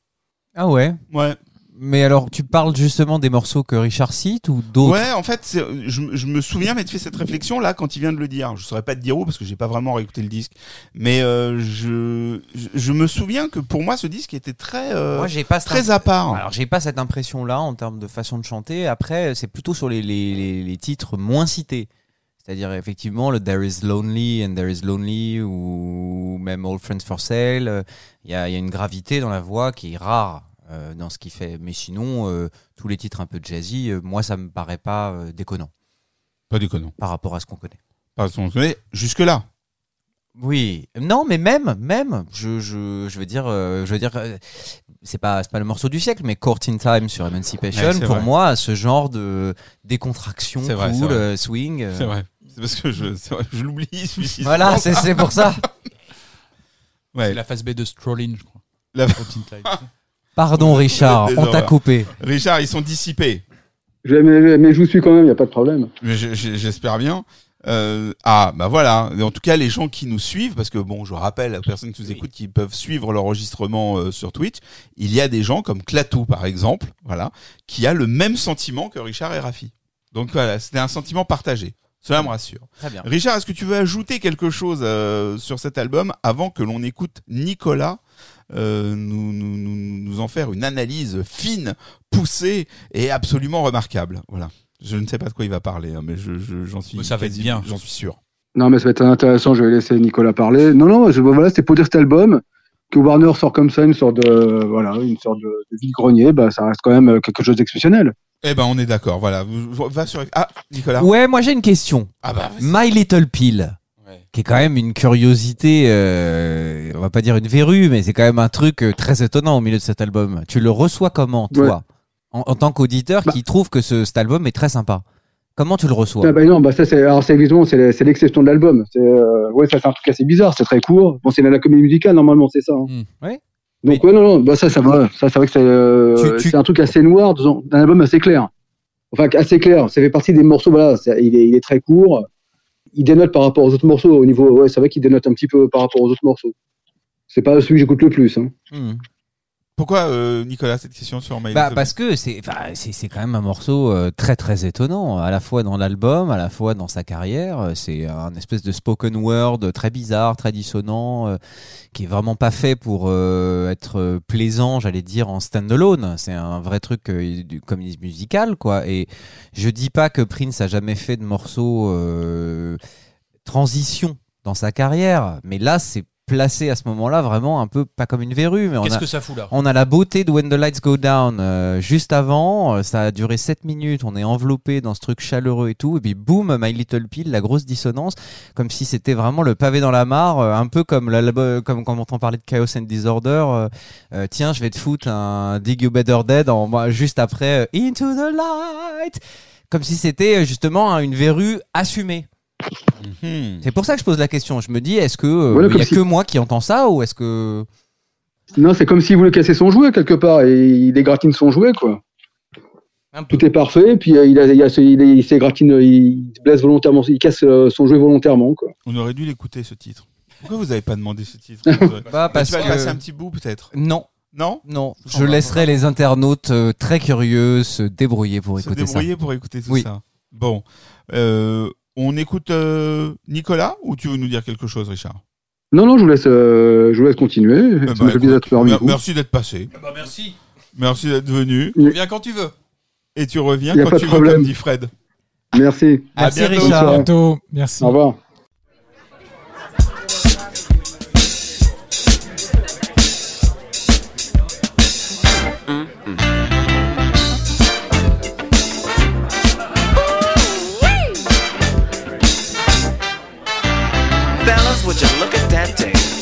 Ah ouais? Ouais. Mais alors, tu parles justement des morceaux que Richard cite ou d'autres? Ouais, en fait, je, je me souviens m'être fait cette réflexion là quand il vient de le dire. Je saurais pas te dire où parce que j'ai pas vraiment réécouté le disque, mais euh, je, je me souviens que pour moi ce disque était très euh, Moi, pas très à part. Alors, j'ai pas cette impression-là en termes de façon de chanter. Après, c'est plutôt sur les, les, les, les titres moins cités. C'est-à-dire, effectivement, le There is Lonely and There is Lonely ou même All Friends for Sale. euh, Il y a, il y a une gravité dans la voix qui est rare euh, dans ce qu'il fait. Mais sinon, euh, tous les titres un peu jazzy, euh, moi, ça me paraît pas euh, déconnant Pas déconnant. par rapport à ce qu'on connaît. Parce qu'on se connaît jusque là. Oui, non, mais même, même, je, je, je veux dire, euh, je veux dire, euh, c'est pas, c'est pas le morceau du siècle, mais Court in Time sur Emancipation, Ouais, pour vrai. moi, ce genre de décontraction C'est vrai, c'est cool, vrai. euh, swing. euh, C'est vrai. C'est parce que je, je l'oublie. celui-ci. Voilà, c'est, c'est pour ça. Ouais. C'est la phase B de Strolling, je crois. La- Protein Tide. Pardon, Richard, on t'a coupé. Richard, ils sont dissipés. Je- mais, mais je vous suis quand même, il n'y a pas de problème. J'espère bien. Euh, ah, bah voilà. En tout cas, les gens qui nous suivent, parce que bon, je rappelle aux personnes qui nous écoutent qui peuvent suivre l'enregistrement euh, sur Twitch, il y a des gens comme Clatou, par exemple, voilà, qui a le même sentiment que Richard et Rafi. Donc voilà, c'était un sentiment partagé. Cela me rassure. Très bien. Richard, est-ce que tu veux ajouter quelque chose euh, sur cet album avant que l'on écoute Nicolas euh, nous, nous, nous, nous en faire une analyse fine, poussée et absolument remarquable Voilà. Je ne sais pas de quoi il va parler, hein, mais je, je- j'en suis. Ça va être bien. J'en suis sûr. Non, mais ça va être intéressant, je vais laisser Nicolas parler. Non, non, je, voilà, c'était pour dire cet album, que Warner sort comme ça, une sorte de, voilà, une sorte de, de vide-grenier, bah, ça reste quand même euh, quelque chose d'exceptionnel. Eh ben, on est d'accord. Voilà. Va sur. Ah, Nicolas. Ouais, moi j'ai une question. Ah bah. My Little Pill. Qui est quand même une curiosité, euh, on va pas dire une verrue, mais c'est quand même un truc euh, très étonnant au milieu de cet album. Tu le reçois comment, toi, en, en tant qu'auditeur Bah. qui trouve que ce, cet album est très sympa? Comment tu le reçois? Ah, bah, non, bah, ça, c'est, alors, c'est évidemment, c'est, l'exception de l'album. C'est, euh, ouais, ça, c'est un truc assez bizarre, c'est très court. Bon, c'est la comédie musicale, normalement, c'est ça. hein. Hmm. Ouais. Donc, ouais, non, non, bah, ça, ça va. Ça, c'est vrai que c'est, euh, Tu- un truc assez noir dans un album assez clair. Enfin, assez clair. Ça fait partie des morceaux, voilà, il est, il est très court. Il dénote par rapport aux autres morceaux au niveau, ouais, c'est vrai qu'il dénote un petit peu par rapport aux autres morceaux. C'est pas celui que j'écoute le plus, hein. Hmm. Pourquoi, euh, Nicolas, cette question sur My Bah, parce que c'est c'est quand même un morceau euh, très très étonnant, à la fois dans l'album, à la fois dans sa carrière. Euh, C'est un espèce de spoken word très bizarre, très dissonant, euh, qui est vraiment pas fait pour euh, être plaisant, j'allais dire, en stand-alone. C'est un vrai truc euh, du comédie musicale, quoi. Et je dis pas que Prince a jamais fait de morceaux euh, transition dans sa carrière, mais là, c'est placé à ce moment-là vraiment un peu pas comme une verrue, mais on Qu'est-ce a, que ça fout là? on a la beauté de When the Lights Go Down euh, juste avant. euh, ça a duré 7 minutes. On est enveloppé dans ce truc chaleureux et tout. Et puis boum, My Little Pill, la grosse dissonance, comme si c'était vraiment le pavé dans la mare, euh, un peu comme l'album, comme quand on parlait de Chaos and Disorder. euh, euh, tiens, je vais te foutre un Dig You Better Dead en, bah, juste après euh, Into the Light, comme si c'était euh, justement hein, une verrue assumée. Mhm. C'est pour ça que je pose la question. Je me dis, est-ce que euh, Voilà, il y a si- que moi qui entends ça ou est-ce que Non, c'est comme s'il voulait casser son jouet quelque part et il égratine son jouet, quoi. Tout est parfait, puis euh, il, a, il, a- il, il s'égratine, il se blesse volontairement, il casse euh, son jouet volontairement, quoi. On aurait dû l'écouter, ce titre. Pourquoi vous avez pas demandé ce titre Bah, Bah, parce Tu vas que- passer un petit bout, peut-être Non, Non non. Je On va- laisserai les internautes euh, très curieux se débrouiller pour Se écouter débrouiller pour écouter tout Oui. ça. Bon. Euh, on écoute euh, Nicolas ou tu veux nous dire quelque chose, Richard? Non, non, je vous laisse, euh, je vous laisse continuer. Eh ben, écoute. Merci d'être passé. Bah merci. Merci d'être venu. Oui. Viens quand tu veux. Et tu reviens Y a quand pas tu de veux, problème. comme dit Fred. Merci. À Merci, bientôt. Richard. Bonsoir. bientôt. Merci. Au revoir. Fellas, would you look at that thing?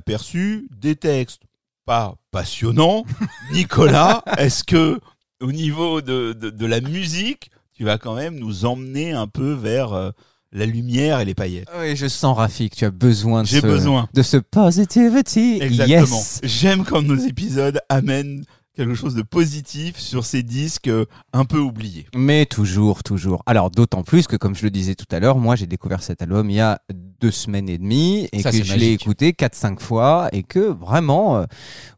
Presque inaperçue, des textes pas passionnants. Nicolas, est-ce que au niveau de, de, de la musique, tu vas quand même nous emmener un peu vers euh, la lumière et les paillettes? Oui, je sens, Rafik, tu as besoin de J'ai ce, besoin. de ce positivity. Exactement. Yes. J'aime quand nos épisodes amènent quelque chose de positif sur ces disques euh, un peu oubliés. Mais toujours, toujours. Alors, d'autant plus que, comme je le disais tout à l'heure, moi, j'ai découvert cet album il y a deux semaines et demie et Ça, que je l'ai écouté 4-5 fois et que vraiment, euh,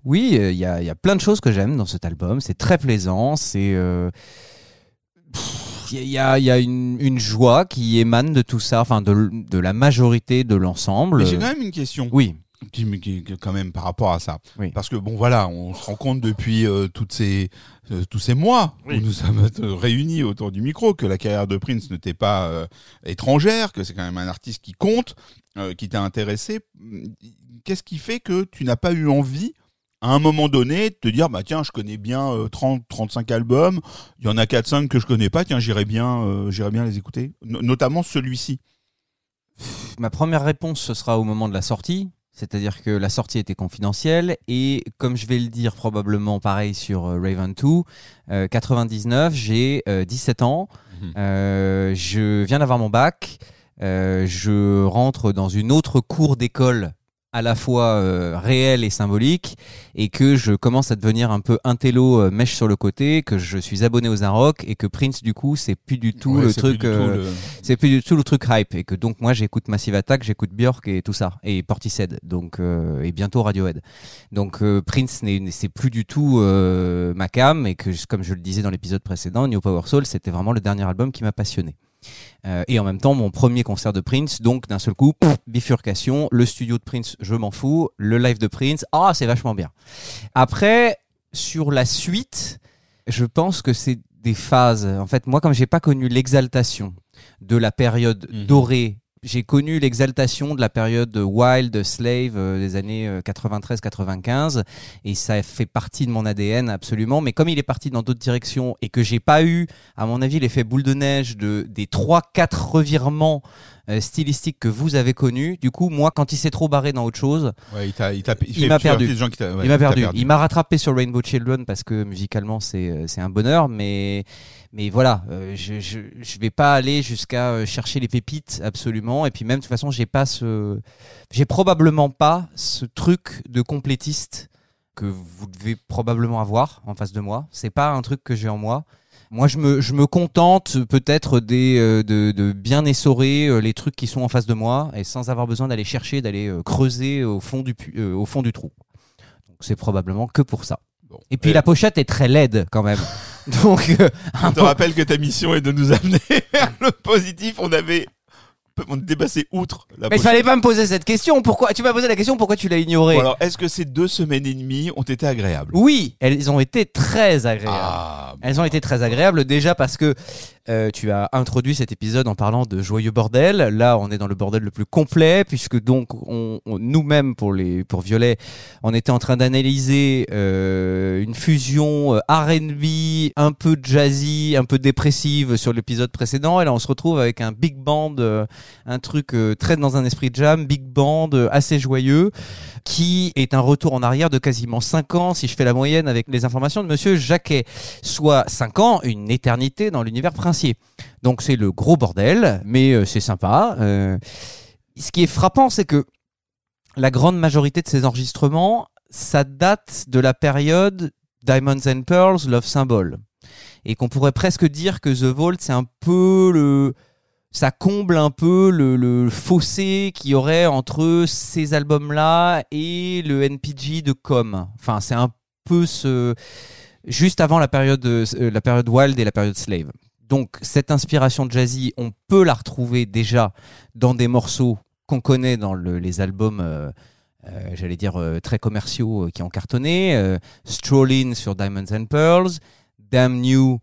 oui, euh, il y, a, y a plein de choses que j'aime dans cet album. C'est très plaisant, c'est... euh, Il y a, y a une, une joie qui émane de tout ça, enfin de, de la majorité de l'ensemble. J'ai quand même une question. Oui, qui, qui- quand même par rapport à ça. Oui. Parce que bon voilà, on se rend compte depuis euh, toutes ces, euh, tous ces mois où nous sommes euh, réunis autour du micro que la carrière de Prince n'était pas euh, étrangère, que c'est quand même un artiste qui compte, qui t'a intéressé. Qu'est-ce qui fait que tu n'as pas eu envie à un moment donné de te dire bah tiens je connais bien euh, 30 35 albums il y en a 4 5 que je connais pas tiens j'irai bien j'irai bien les écouter No- notamment celui-ci? Ma première réponse, ce sera au moment de la sortie. C'est-à-dire que la sortie était confidentielle et comme je vais le dire probablement pareil sur euh, Raven 2, euh, 99, j'ai euh, 17 ans, Mhm. euh, je viens d'avoir mon bac, euh, je rentre dans une autre cour d'école à la fois euh, réelle et symbolique et que je commence à devenir un peu intello euh, mèche sur le côté, que je suis abonné aux Rock et que Prince du coup c'est plus du tout Ouais, le truc euh, le- c'est plus du tout le truc hype et que donc moi j'écoute Massive Attack, j'écoute Björk et tout ça et Portishead donc euh, et bientôt Radiohead. Donc euh, Prince n'est c'est plus du tout euh, ma cam et que comme je le disais dans l'épisode précédent, New Power Soul c'était vraiment le dernier album qui m'a passionné. Euh, et en même temps mon premier concert de Prince donc d'un seul coup pff, bifurcation, le studio de Prince je m'en fous, le live de Prince ah c'est vachement bien. Après sur la suite, je pense que c'est des phases. En fait, moi, comme j'ai pas connu l'exaltation de la période Mhm. dorée, j'ai connu l'exaltation de la période wild, slave euh, des années euh, 93-95, et ça fait partie de mon ADN absolument. Mais comme il est parti dans d'autres directions et que j'ai pas eu, à mon avis, l'effet boule de neige de des trois, quatre revirements euh, stylistiques que vous avez connus, du coup, moi, quand il s'est trop barré dans autre chose, Ouais, il m'a perdu. ouais, il m'a t'a perdu. Il m'a rattrapé sur Rainbow Children parce que musicalement c'est euh, c'est un bonheur, mais mais voilà, euh, je, je je vais pas aller jusqu'à euh, chercher les pépites absolument. Et puis même de toute façon, j'ai pas ce, j'ai probablement pas ce truc de complétiste que vous devez probablement avoir en face de moi. C'est pas un truc que j'ai en moi. Moi, je me, je me contente peut-être des, euh, de, de bien essorer euh, les trucs qui sont en face de moi et sans avoir besoin d'aller chercher, d'aller euh, creuser au fond du, au fond du trou. Donc c'est probablement que pour ça. Bon. Et puis Et la pochette est très laide quand même. Donc euh, Je te rappelle que ta mission est de nous amener vers le positif. On avait, on était passé outre la mais il fallait pas me poser cette question. Pourquoi tu m'as posé la question Pourquoi tu l'as ignorée? Bon, alors, est-ce que ces deux semaines et demie ont été agréables? Oui, elles ont été très agréables. Ah, Elles ont été très agréables déjà parce que euh, tu as introduit cet épisode en parlant de joyeux bordel. Là, on est dans le bordel le plus complet puisque donc on, on- nous-mêmes pour les pour Violet, on était en train d'analyser euh, une fusion euh, R&B un peu jazzy, un peu dépressive sur l'épisode précédent et là on se retrouve avec un big band, euh, un truc euh, très dans un esprit jam, big band euh, assez joyeux qui est un retour en arrière de quasiment 5 ans si je fais la moyenne avec les informations de monsieur Jacquet soit 5 ans, une éternité dans l'univers princier. Donc c'est le gros bordel, mais euh, c'est sympa. Ce qui est frappant, c'est que la grande majorité de ces enregistrements, ça date de la période Diamonds and Pearls, Love Symbol. Et qu'on pourrait presque dire que The Vault, c'est un peu le... Ça comble un peu le, fossé qu'il y aurait entre ces albums-là et le NPG de Com. Enfin, c'est un peu ce juste avant la période, euh, la période Wild et la période Slave. Donc cette inspiration jazzy, on peut la retrouver déjà dans des morceaux qu'on connaît dans le- les albums, euh, euh, j'allais dire très commerciaux qui ont cartonné. Strollin sur Diamonds and Pearls, Damn New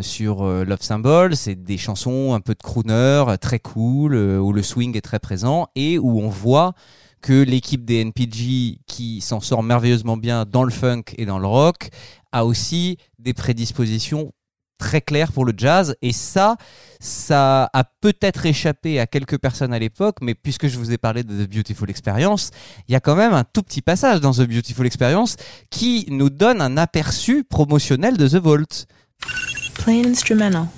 sur euh, Love Symbol, c'est des chansons un peu de crooner, euh, très cool, euh, où le swing est très présent et où on voit que l'équipe des NPG, qui s'en sort merveilleusement bien dans le funk et dans le rock, a aussi des prédispositions très claires pour le jazz. Et ça, ça a peut-être échappé à quelques personnes à l'époque, mais puisque je vous ai parlé de The Beautiful Experience, il y a quand même un tout petit passage dans The Beautiful Experience qui nous donne un aperçu promotionnel de The Vault. Plain instrumental.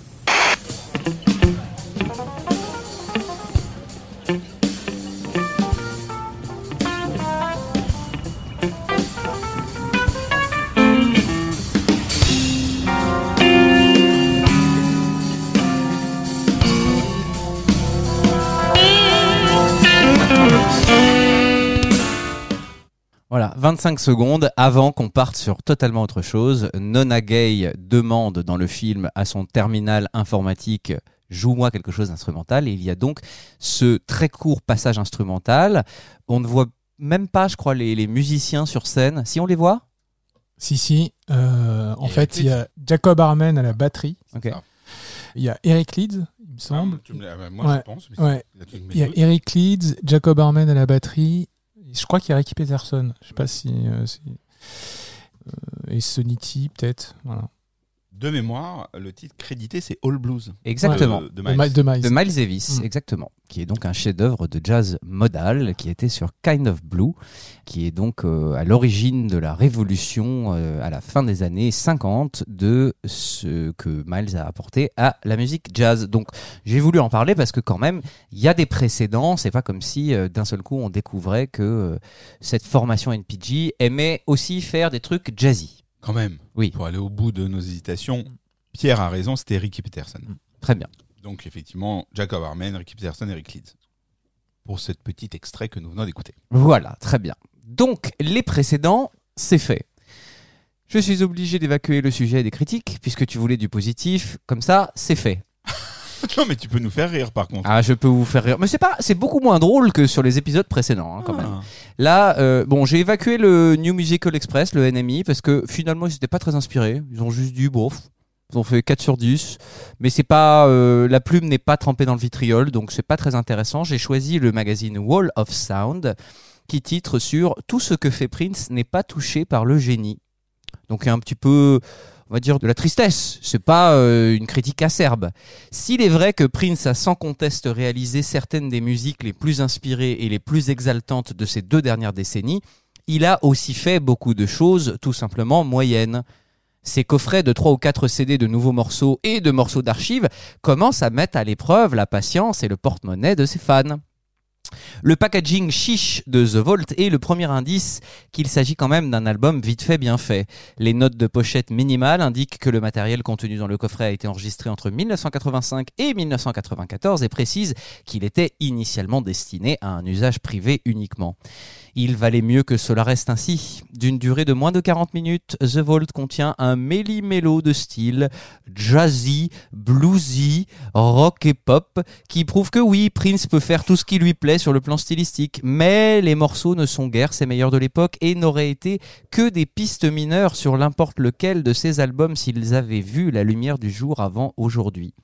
25 secondes avant qu'on parte sur totalement autre chose. Nona Gay demande dans le film à son terminal informatique joue-moi quelque chose d'instrumental et il y a donc ce très court passage instrumental. On ne voit même pas, je crois, les, les musiciens sur scène. Si on les voit? Si, si. euh, en fait, il y a Jacob Armen à la batterie. Ok. ça. Il y a Eric Leeds, il me semble. Tu me l'as- bah, moi, Ouais, je pense. mais Ouais. Il y a. Eric Leeds, Jacob Armen à la batterie. Je crois qu'il y a Ricky Peterson. Je sais pas si. euh, si- euh, et Sonny T, peut-être. Voilà. De mémoire, le titre crédité, c'est All Blues. Exactement. De, de De, Miles. De Miles. De Miles Davis, Mm. exactement, qui est donc un chef-d'œuvre de jazz modal qui était sur Kind of Blue, qui est donc euh, à l'origine de la révolution euh, à la fin des années 50 de ce que Miles a apporté à la musique jazz. Donc j'ai voulu en parler parce que quand même il y a des précédents. C'est pas comme si euh, d'un seul coup on découvrait que euh, cette formation NPG aimait aussi faire des trucs jazzy. Quand même. Oui. Pour aller au bout de nos hésitations, Pierre a raison, c'était Ricky Peterson. Très bien. Donc, effectivement, Jacob Armen, Ricky Peterson, Eric Leeds. Pour ce petit extrait que nous venons d'écouter. Voilà, très bien. Donc, les précédents, c'est fait. Je suis obligé d'évacuer le sujet des critiques, puisque tu voulais du positif. Comme ça, c'est fait. non, mais tu peux nous faire rire, par contre. Ah, je peux vous faire rire. Mais c'est pas, c'est beaucoup moins drôle que sur les épisodes précédents, hein, quand même. Ah. Là, euh, bon, j'ai évacué le New Musical Express, le NMI, parce que finalement, ils n'étaient pas très inspirés. Ils ont juste dit, bof. Ils ont fait 4 sur 10. Mais c'est pas, euh, la plume n'est pas trempée dans le vitriol, donc c'est pas très intéressant. J'ai choisi le magazine Wall of Sound, qui titre sur Tout ce que fait Prince n'est pas touché par le génie. Donc un petit peu, on va dire, de la tristesse. C'est pas euh, une critique acerbe. S'il est vrai que Prince a sans conteste réalisé certaines des musiques les plus inspirées et les plus exaltantes de ces deux dernières décennies, il a aussi fait beaucoup de choses tout simplement moyennes. Ces coffrets de 3 ou 4 CD de nouveaux morceaux et de morceaux d'archives commencent à mettre à l'épreuve la patience et le porte-monnaie de ses fans. Le packaging chiche de The Vault est le premier indice qu'il s'agit quand même d'un album vite fait bien fait. Les notes de pochette minimales indiquent que le matériel contenu dans le coffret a été enregistré entre 1985 et 1994 et précisent qu'il était initialement destiné à un usage privé uniquement. Il valait mieux que cela reste ainsi. D'une durée de moins de 40 minutes, The Vault contient un méli-mélo de style jazzy, bluesy, rock et pop qui prouve que oui, Prince peut faire tout ce qui lui plaît sur le plan stylistique, mais les morceaux ne sont guère ses meilleurs de l'époque et n'auraient été que des pistes mineures sur n'importe lequel de ses albums s'ils avaient vu la lumière du jour avant aujourd'hui.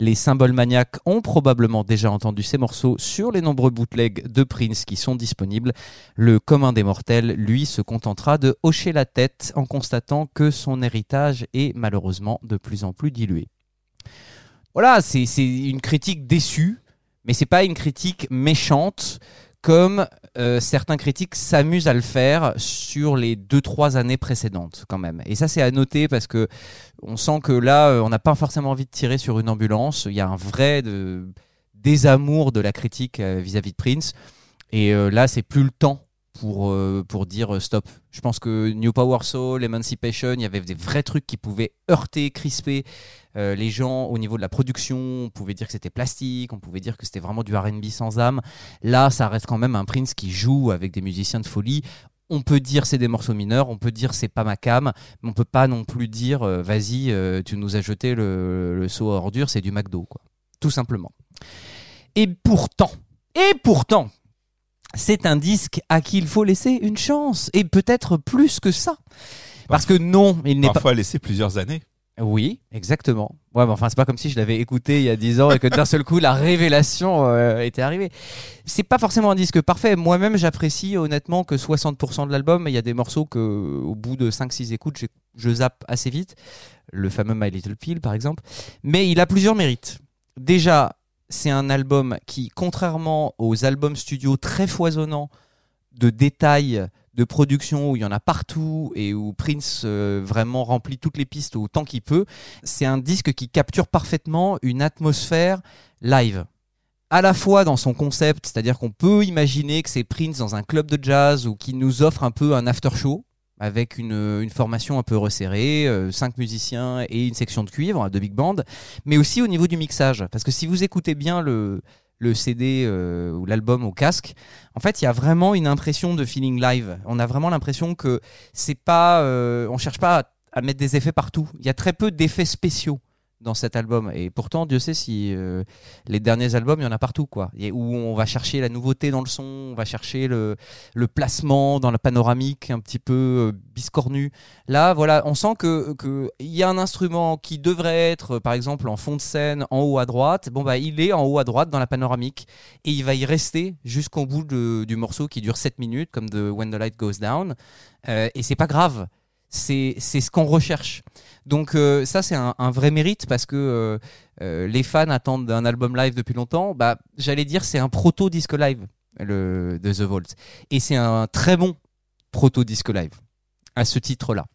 Les symboles maniaques ont probablement déjà entendu ces morceaux sur les nombreux bootlegs de Prince qui sont disponibles. Le commun des mortels, lui, se contentera de hocher la tête en constatant que son héritage est malheureusement de plus en plus dilué. Voilà, c'est une critique déçue, mais c'est pas une critique méchante comme euh, certains critiques s'amusent à le faire sur les deux trois années précédentes quand même. Et ça c'est à noter parce que on sent que là euh, on n'a pas forcément envie de tirer sur une ambulance. Il y a un vrai désamour de la critique euh, vis-à-vis de Prince. Et euh, là c'est plus le temps pour pour dire stop. Je pense que New Power Soul, Emancipation, il y avait des vrais trucs qui pouvaient heurter, crisper euh, les gens au niveau de la production. On pouvait dire que c'était plastique, on pouvait dire que c'était vraiment du R&B sans âme. Là, ça reste quand même un Prince qui joue avec des musiciens de folie. On peut dire c'est des morceaux mineurs, on peut dire c'est pas ma cam, mais on peut pas non plus dire euh, vas-y, euh, tu nous as jeté le, le seau à ordures, c'est du McDo, quoi. Tout simplement. Et pourtant, et pourtant, c'est un disque à qui il faut laisser une chance, et peut-être plus que ça. Parce que non, il n'est pas. Parfois laissé plusieurs années. Oui, exactement. Ouais, mais enfin, c'est pas comme si je l'avais écouté il y a 10 ans et que d'un seul coup, la révélation euh, était arrivée. C'est pas forcément un disque parfait. Moi-même, j'apprécie honnêtement que 60% de l'album, il y a des morceaux que, au bout de 5-6 écoutes, j'ai- je zappe assez vite. Le fameux My Little Pill, par exemple. Mais il a plusieurs mérites. Déjà, c'est un album qui, contrairement aux albums studio très foisonnants de détails, de production où il y en a partout et où Prince euh, vraiment remplit toutes les pistes autant qu'il peut, c'est un disque qui capture parfaitement une atmosphère live. À la fois dans son concept, c'est-à-dire qu'on peut imaginer que c'est Prince dans un club de jazz ou qui nous offre un peu un after show avec une, une formation un peu resserrée, euh, cinq musiciens et une section de cuivre de big band, mais aussi au niveau du mixage. Parce que si vous écoutez bien le, le CD euh, ou l'album au casque, en fait, il y a vraiment une impression de feeling live. On a vraiment l'impression que c'est pas, euh, on cherche pas à, à mettre des effets partout. Il y a très peu d'effets spéciaux dans cet album. Et pourtant, Dieu sait si euh, les derniers albums, il y en a partout, quoi. Et où on va chercher la nouveauté dans le son, on va chercher le, placement dans la panoramique un petit peu euh, biscornu. Là, voilà, on sent que il y a un instrument qui devrait être, euh, par exemple, en fond de scène, en haut à droite. Bon bah, il est en haut à droite dans la panoramique et il va y rester jusqu'au bout du morceau qui dure 7 minutes, comme de When the Light Goes Down. Euh, et c'est pas grave. C'est ce qu'on recherche. Donc euh, ça c'est un, un vrai mérite parce que euh, euh, les fans attendent un album live depuis longtemps. Bah j'allais dire c'est un proto disque live le de The Vault et c'est un très bon proto disque live à ce titre-là.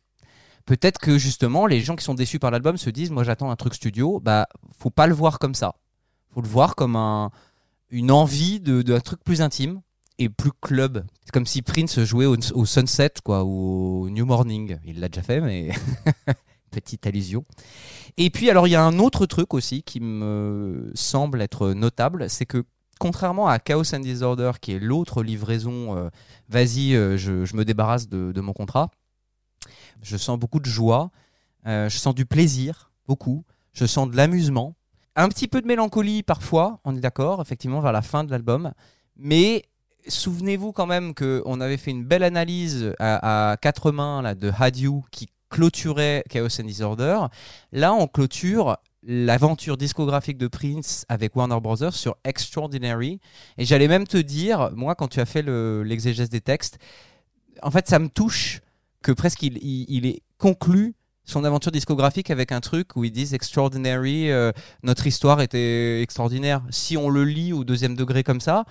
Peut-être que justement les gens qui sont déçus par l'album se disent moi j'attends un truc studio. Bah faut pas le voir comme ça. Faut le voir comme un une envie de d'un truc plus intime et plus club. C'est comme si Prince jouait au, Sunset quoi au New Morning. Il l'a déjà fait mais petite allusion. Et puis alors il y a un autre truc aussi qui me semble être notable, c'est que contrairement à Chaos and Disorder qui est l'autre livraison, euh, vas-y euh, je, me débarrasse de, de mon contrat, je sens beaucoup de joie, euh, je sens du plaisir, beaucoup, je sens de l'amusement, un petit peu de mélancolie parfois, on est d'accord, effectivement vers la fin de l'album, mais souvenez-vous quand même qu'on avait fait une belle analyse à, quatre mains là, de Had You qui clôturait Chaos and Disorder. Là, on clôture l'aventure discographique de Prince avec Warner Brothers sur Extraordinary. Et j'allais même te dire, moi, quand tu as fait le- l'exégèse des textes, en fait, ça me touche que presque il, il- il est conclu son aventure discographique avec un truc où ils disent Extraordinary, euh, notre histoire était extraordinaire. Si on le lit au deuxième degré comme ça,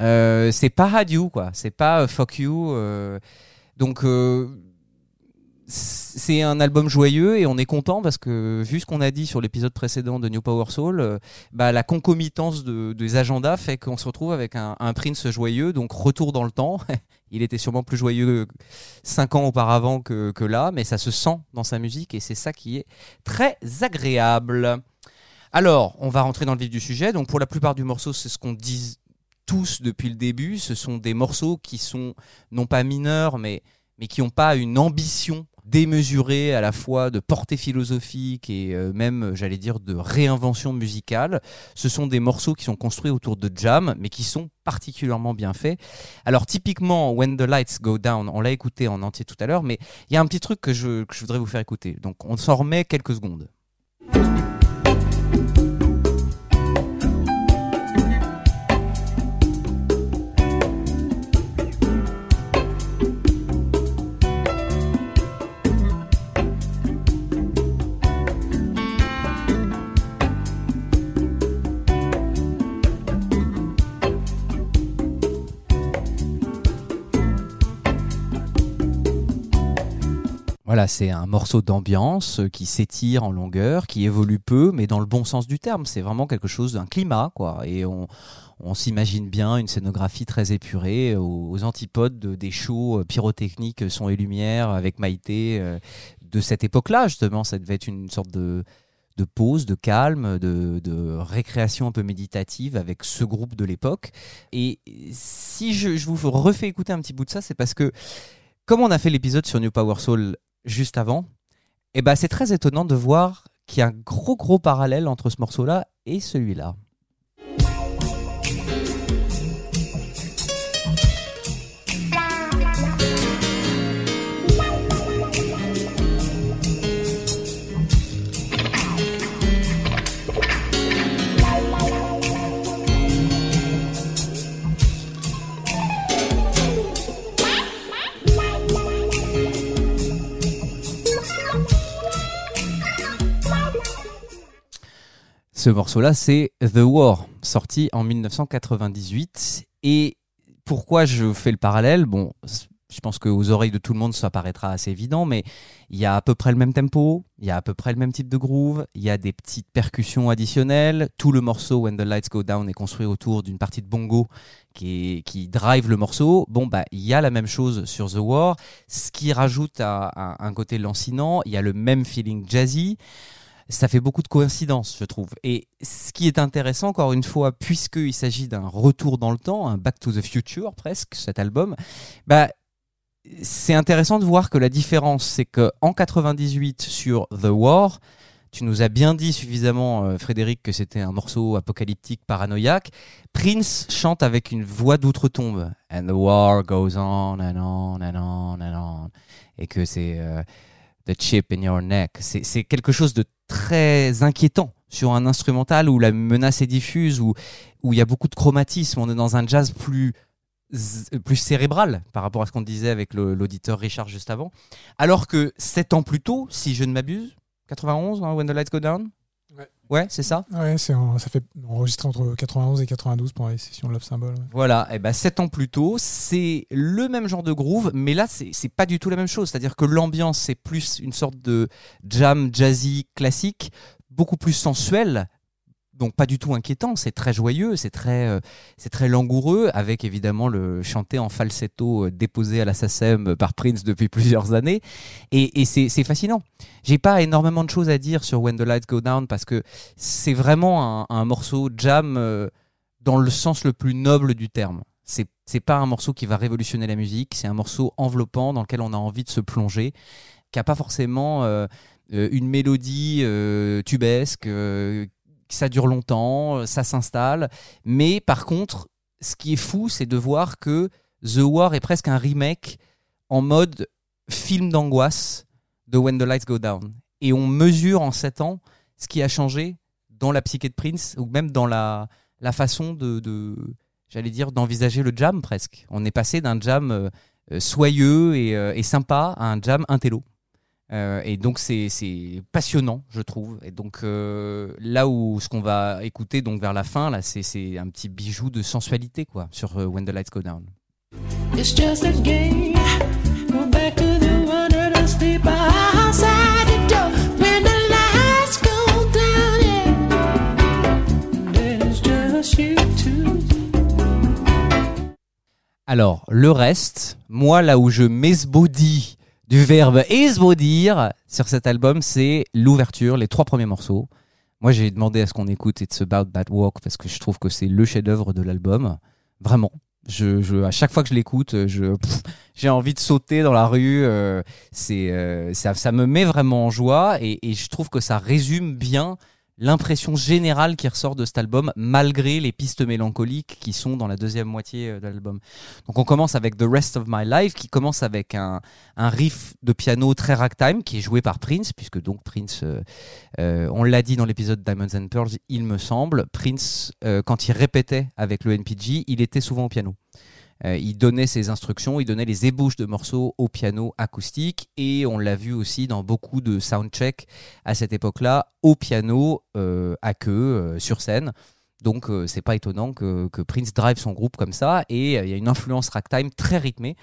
euh, c'est pas Had You, quoi. C'est pas euh, Fuck You. euh. donc, euh, c'est un album joyeux et on est content parce que vu ce qu'on a dit sur l'épisode précédent de New Power Soul, euh, bah, la concomitance de- des agendas fait qu'on se retrouve avec un, Prince joyeux, donc retour dans le temps. Il était sûrement plus joyeux cinq ans auparavant que, que là, mais ça se sent dans sa musique et c'est ça qui est très agréable. Alors, on va rentrer dans le vif du sujet. Donc, pour la plupart du morceau, c'est ce qu'on dit tous depuis le début. Ce sont des morceaux qui sont non pas mineurs, mais, mais qui n'ont pas une ambition démesurée à la fois de portée philosophique et euh, même, j'allais dire, de réinvention musicale. Ce sont des morceaux qui sont construits autour de jam, mais qui sont particulièrement bien faits. Alors, typiquement, When the Lights Go Down, on l'a écouté en entier tout à l'heure, mais il y a un petit truc que je, que je voudrais vous faire écouter. Donc, on s'en remet quelques secondes. Voilà, c'est un morceau d'ambiance euh, qui s'étire en longueur, qui évolue peu, mais dans le bon sens du terme. C'est vraiment quelque chose d'un climat, quoi. Et on, s'imagine bien une scénographie très épurée euh, aux, antipodes de- des shows euh, pyrotechniques, son et lumière avec Maïté de cette époque-là, justement. Ça devait être une sorte de, pause, de calme, de, de récréation un peu méditative avec ce groupe de l'époque. Et si je, je vous refais écouter un petit bout de ça, c'est parce que comme on a fait l'épisode sur New Power Soul juste avant, eh ben c'est très étonnant de voir qu'il y a un gros gros parallèle entre ce morceau-là et celui-là. Ce morceau-là, c'est The War, sorti en 1998. Et pourquoi je fais le parallèle? Bon, je pense qu'aux oreilles de tout le monde, ça paraîtra assez évident, mais il y a à peu près le même tempo, il y a à peu près le même type de groove, il y a des petites percussions additionnelles. Tout le morceau When the Lights Go Down est construit autour d'une partie de bongo qui, drive le morceau. Bon, bah, il y a la même chose sur The War, ce qui rajoute à un côté lancinant. Il y a le même feeling jazzy. Ça fait beaucoup de coïncidences, je trouve. Et ce qui est intéressant, encore une fois, puisqu'il s'agit d'un retour dans le temps, un Back to the Future presque, cet album, bah, c'est intéressant de voir que la différence, c'est que en 98 sur The War, tu nous as bien dit suffisamment, euh, Frédéric, que c'était un morceau apocalyptique, paranoïaque. Prince chante avec une voix d'outre-tombe. And the war goes on and on and on and on. Et que c'est euh, the chip in your neck. C'est quelque chose de très inquiétant sur un instrumental où la menace est diffuse, où où il y a beaucoup de chromatisme. On est dans un jazz plus plus cérébral par rapport à ce qu'on disait avec l'auditeur Richard juste avant. Alors que sept ans plus tôt, si je ne m'abuse, 91, hein, When the Lights Go Down Ouais. C'est ça Ouais, c'est en- ça fait enregistré entre 91 et 92 pendant les sessions Love Symbol. ouais. Voilà, et ben sept ans plus tôt, c'est le même genre de groove, mais là c'est c'est pas du tout la même chose. C'est-à-dire que l'ambiance c'est plus une sorte de jam jazzy classique, beaucoup plus sensuel, donc pas du tout inquiétant. C'est très joyeux, c'est très euh, très langoureux, avec évidemment le chanté en falsetto euh, déposé à la SACEM par Prince depuis plusieurs années, et, c'est fascinant. J'ai pas énormément de choses à dire sur When the Lights Go Down parce que c'est vraiment un, morceau jam. euh, dans le sens le plus noble du terme. C'est pas un morceau qui va révolutionner la musique, c'est un morceau enveloppant dans lequel on a envie de se plonger, qui a pas forcément une mélodie tubesque, ça dure longtemps, euh, ça s'installe, mais par contre, ce qui est fou, c'est de voir que The War est presque un remake en mode film d'angoisse de When the Lights Go Down. Et on mesure en 7 ans ce qui a changé dans la psyché de Prince, ou même dans la, façon de, j'allais dire, d'envisager le jam presque. On est passé d'un jam euh, euh, soyeux et, et sympa à un jam intello. Euh, et donc c'est passionnant, je trouve. Et donc euh, là où ce qu'on va écouter donc vers la fin, là, c'est un petit bijou de sensualité quoi sur euh, When the Lights Go Down. It's just a game. Go back to the one that I sleep outside the door when the lights go down. Yeah, then it's just you two. Alors, le reste, moi, là où je m'esbaudis du verbe esbaudir sur cet album, c'est l'ouverture, les trois premiers morceaux. Moi, j'ai demandé à ce qu'on écoute It's About That Walk parce que je trouve que c'est le chef-d'œuvre de l'album. Vraiment. Je, je, à chaque fois que je l'écoute, j'ai envie de sauter dans la rue. euh, euh, ça, ça me met vraiment en joie et je trouve que ça résume bien l'impression générale qui ressort de cet album, malgré les pistes mélancoliques qui sont dans la deuxième moitié euh, de l'album. Donc on commence avec The Rest of My Life, qui commence avec un, un riff de piano très ragtime, qui est joué par Prince, puisque donc Prince, euh, euh, on l'a dit dans l'épisode Diamonds and Pearls, il me semble, Prince, quand il répétait avec le NPG, il était souvent au piano. Euh, il donnait ses instructions, il donnait les ébauches de morceaux au piano acoustique et on l'a vu aussi dans beaucoup de soundchecks à cette époque-là au piano euh, à queue euh, sur scène. Donc c'est pas étonnant que, que Prince drive son groupe comme ça et il y a une influence ragtime très rythmée.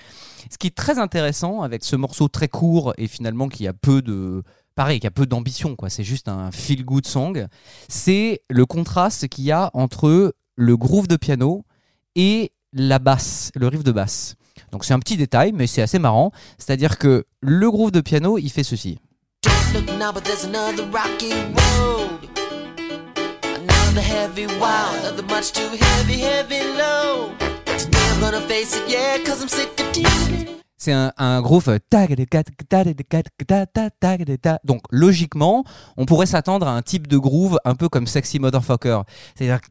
Ce qui est très intéressant avec ce morceau très court et finalement qui a peu de pareil, qui a peu d'ambition quoi, c'est juste un feel good song, c'est le contraste qu'il y a entre le groove de piano et la basse, le riff de basse. Donc c'est un petit détail, mais c'est assez marrant. C'est-à-dire que le groove de piano, il fait ceci. C'est un, un groove. Donc logiquement, on pourrait s'attendre à un type de groove un peu comme Sexy Motherfucker. C'est-à-dire.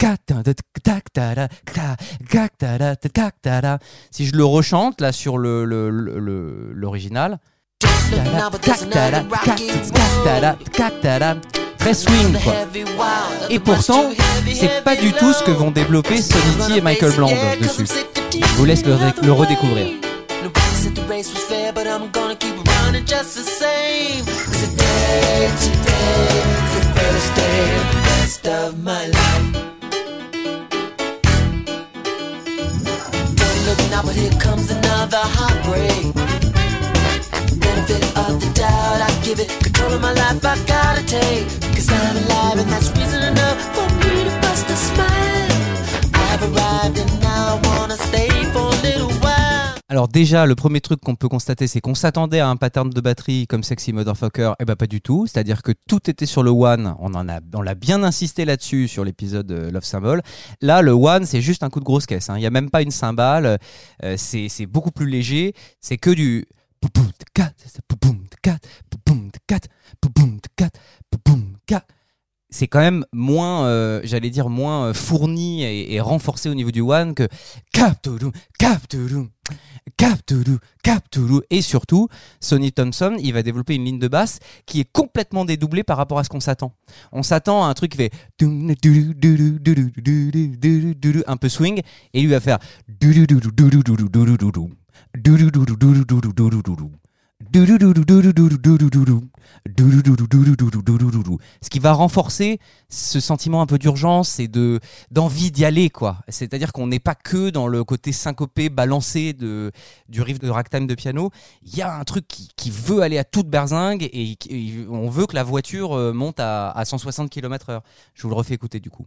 Si je le rechante là sur le l'original. Très swing quoi. Et pourtant, c'est pas du tout ce que vont développer Sonny et Michael Bland dessus. Je vous laisse le, le redécouvrir. Said the race was fair, but I'm gonna keep running just the same. Today, today, is the first day the best of my life. Don't look now, but here comes another heartbreak. Benefit of the doubt, I give it control of my life. I gotta take, cause I'm alive, and that's reason enough for me to bust a smile. I've arrived, and now I wanna stay Alors déjà, le premier truc qu'on peut constater, c'est qu'on s'attendait à un pattern de batterie comme Sexy Motherfucker, et ben pas du tout. C'est-à-dire que tout était sur le one. On en a, on l'a bien insisté là-dessus sur l'épisode Love Symbol. Là, le one, c'est juste un coup de grosse caisse. hein. Il y a même pas une cymbale. Euh, c'est, beaucoup plus léger. C'est que du. C'est quand même moins, euh, j'allais dire moins euh, fourni et, et renforcé au niveau du one que cap toudoum, cap toudoum, cap toudoum, cap toudoum. Et surtout, Sonny Thompson, il va développer une ligne de basse qui est complètement dédoublée par rapport à ce qu'on s'attend. On s'attend à un truc qui fait un peu swing et lui va faire ce qui va renforcer ce sentiment un peu d'urgence et de d'envie d'y aller quoi. C'est-à-dire qu'on n'est pas que dans le côté syncopé, balancé de du riff de ragtime de piano. Il y a un truc qui, veut aller à toute berzingue et qui- on veut que la voiture monte à, à 160 km/h. Je vous le refais écouter du coup.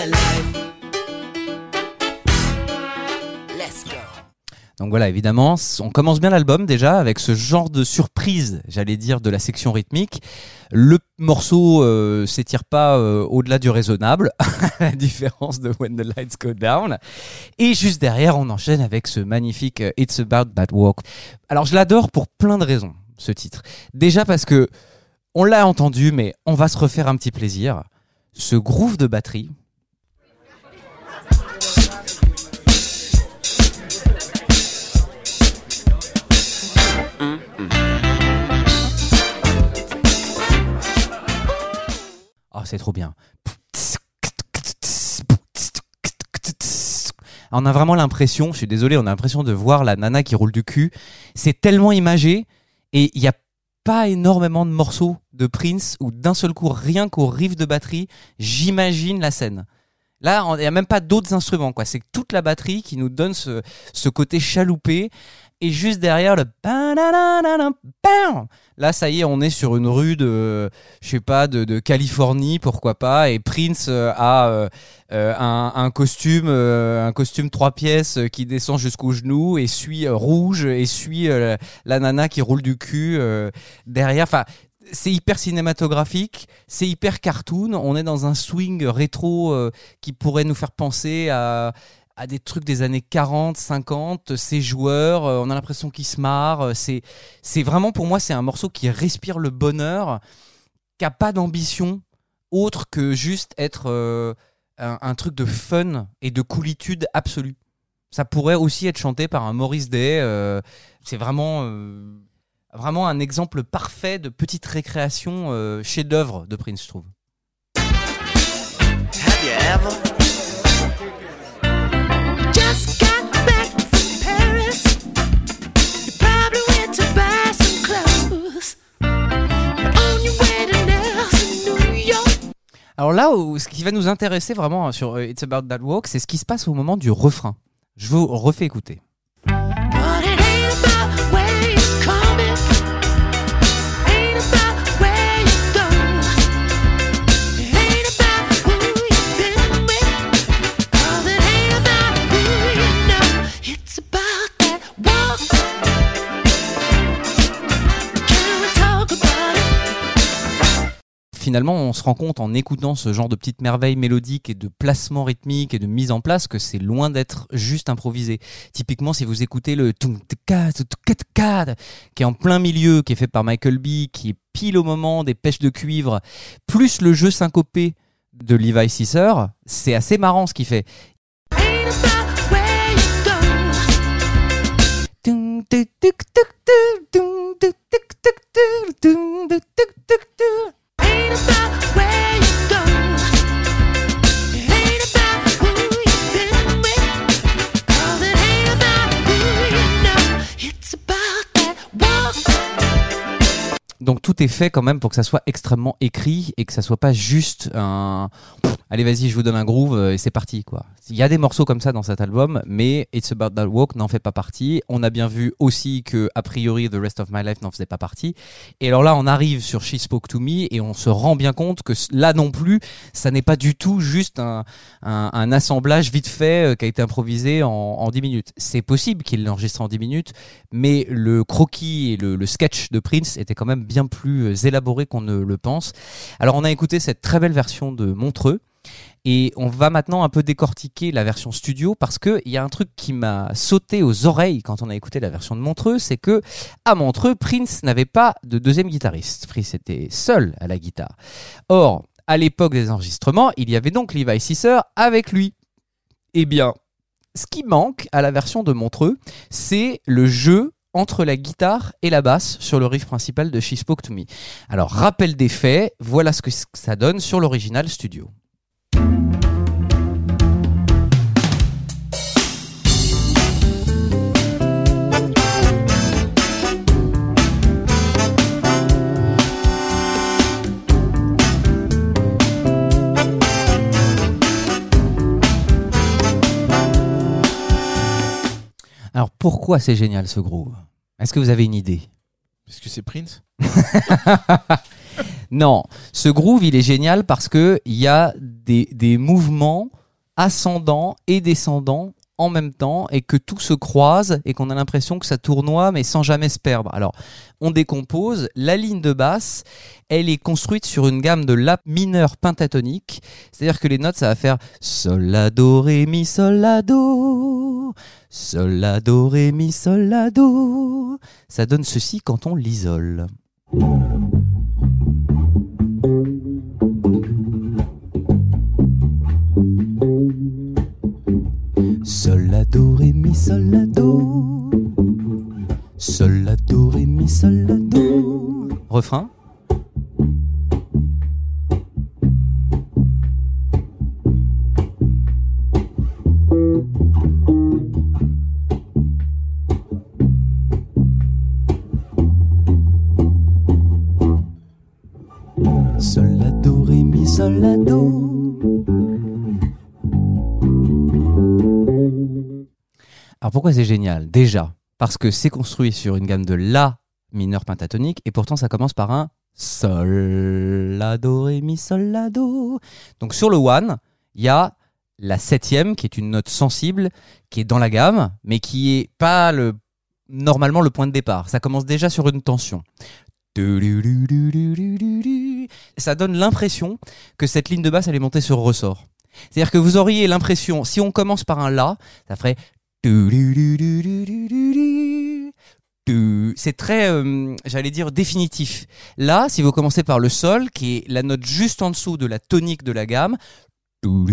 Donc voilà, évidemment, on commence bien l'album déjà avec ce genre de surprise, j'allais dire, de la section rythmique. Le morceau euh, s'étire pas euh, au-delà du raisonnable, à la différence de When the Lights Go Down. Et juste derrière, on enchaîne avec ce magnifique euh, It's About That Walk. Alors je l'adore pour plein de raisons, ce titre. Déjà parce que on l'a entendu, mais on va se refaire un petit plaisir. Ce groove de batterie, Oh, c'est trop bien. On a vraiment l'impression, je suis désolé, on a l'impression de voir la nana qui roule du cul. C'est tellement imagé et il n'y a pas énormément de morceaux de Prince où d'un seul coup, rien qu'au riff de batterie, j'imagine la scène. Là, il n'y a même pas d'autres instruments, quoi. C'est toute la batterie qui nous donne ce, ce côté chaloupé. Et juste derrière le Là, ça y est, on est sur une rue de, je sais pas, de, de Californie, pourquoi pas. Et Prince euh, a euh, euh, un, un costume, un costume trois pièces qui descend jusqu'aux genoux et suit rouge et suit la nana qui roule du cul derrière. Enfin, c'est hyper cinématographique, c'est hyper cartoon. On est dans un swing rétro euh, qui pourrait nous faire penser à des trucs des années 40, 50, ces joueurs, euh, on a l'impression qu'ils se marrent, euh, c'est vraiment pour moi c'est un morceau qui respire le bonheur, qui a pas d'ambition autre que juste être un, un truc de fun et de coolitude absolue. Ça pourrait aussi être chanté par un Maurice Day. c'est vraiment vraiment un exemple parfait de petite récréation euh, chef-d'œuvre de Prince, je trouve. Have you ever? Just got back from Paris. You probably went to buy some clothes. You're on your way to Nelson, New York. Alors là, où- ce qui va nous intéresser vraiment sur euh, It's About That Walk, c'est ce qui se passe au moment du refrain. Je vous refais écouter. finalement, on se rend compte en écoutant ce genre de petites merveilles mélodiques et de placement rythmique et de mise en place que c'est loin d'être juste improvisé. Typiquement, si vous écoutez le qui est en plein milieu, qui est fait par Michael B, qui est pile au moment des pêches de cuivre, plus le jeu syncopé de Levi Sisser, c'est assez marrant ce qu'il fait. Donc tout est fait quand même pour que ça soit extrêmement écrit et que ça soit pas juste un allez vas-y je vous donne un groove euh, et c'est parti quoi. Il y a des morceaux comme ça dans cet album mais It's About That Walk n'en fait pas partie. On a bien vu aussi que a priori The Rest of My Life n'en faisait pas partie. Et alors là on arrive sur She Spoke to Me et on se rend bien compte que là non plus ça n'est pas du tout juste un, un, assemblage vite fait euh, qui a été improvisé en, en 10 minutes. C'est possible qu'il l'enregistre en 10 minutes mais le croquis et le, le sketch de Prince était quand même bien plus euh, élaboré qu'on ne le pense. Alors on a écouté cette très belle version de Montreux. Et on va maintenant un peu décortiquer la version studio parce que il y a un truc qui m'a sauté aux oreilles quand on a écouté la version de Montreux, c'est que à Montreux, Prince n'avait pas de deuxième guitariste. Prince était seul à la guitare. Or, à l'époque des enregistrements, il y avait donc Levi Sisser avec lui. Eh bien, ce qui manque à la version de Montreux, c'est le jeu entre la guitare et la basse sur le riff principal de She Spoke to Me. Alors, rappel des faits, voilà ce que ça donne sur l'original studio. Alors, pourquoi c'est génial ce groove? Est-ce que vous avez une idée? Est-ce que c'est Prince? Non, ce groove, il est génial parce que il y a des, des mouvements ascendants et descendants en même temps et que tout se croise et qu'on a l'impression que ça tournoie mais sans jamais se perdre. Alors, on décompose, la ligne de basse, elle est construite sur une gamme de la mineur pentatonique, c'est-à-dire que les notes ça va faire sol la do ré mi sol la do sol la do ré mi sol la do. Ça donne ceci quand on l'isole. Do ré mi sol la do. Sol la do ré mi sol la do. Refrain. Sol la do ré mi sol la do. Alors pourquoi c'est génial? Déjà, parce que c'est construit sur une gamme de La mineur pentatonique et pourtant ça commence par un Sol, La, Do, Ré, Mi, Sol, La, Do. Donc sur le One, il y a la septième qui est une note sensible qui est dans la gamme mais qui est pas le normalement le point de départ. Ça commence déjà sur une tension. Ça donne l'impression que cette ligne de basse elle est montée sur ressort. C'est-à-dire que vous auriez l'impression, si on commence par un La, ça ferait c'est très, euh, j'allais dire, définitif. Là, si vous commencez par le sol, qui est la note juste en dessous de la tonique de la gamme, on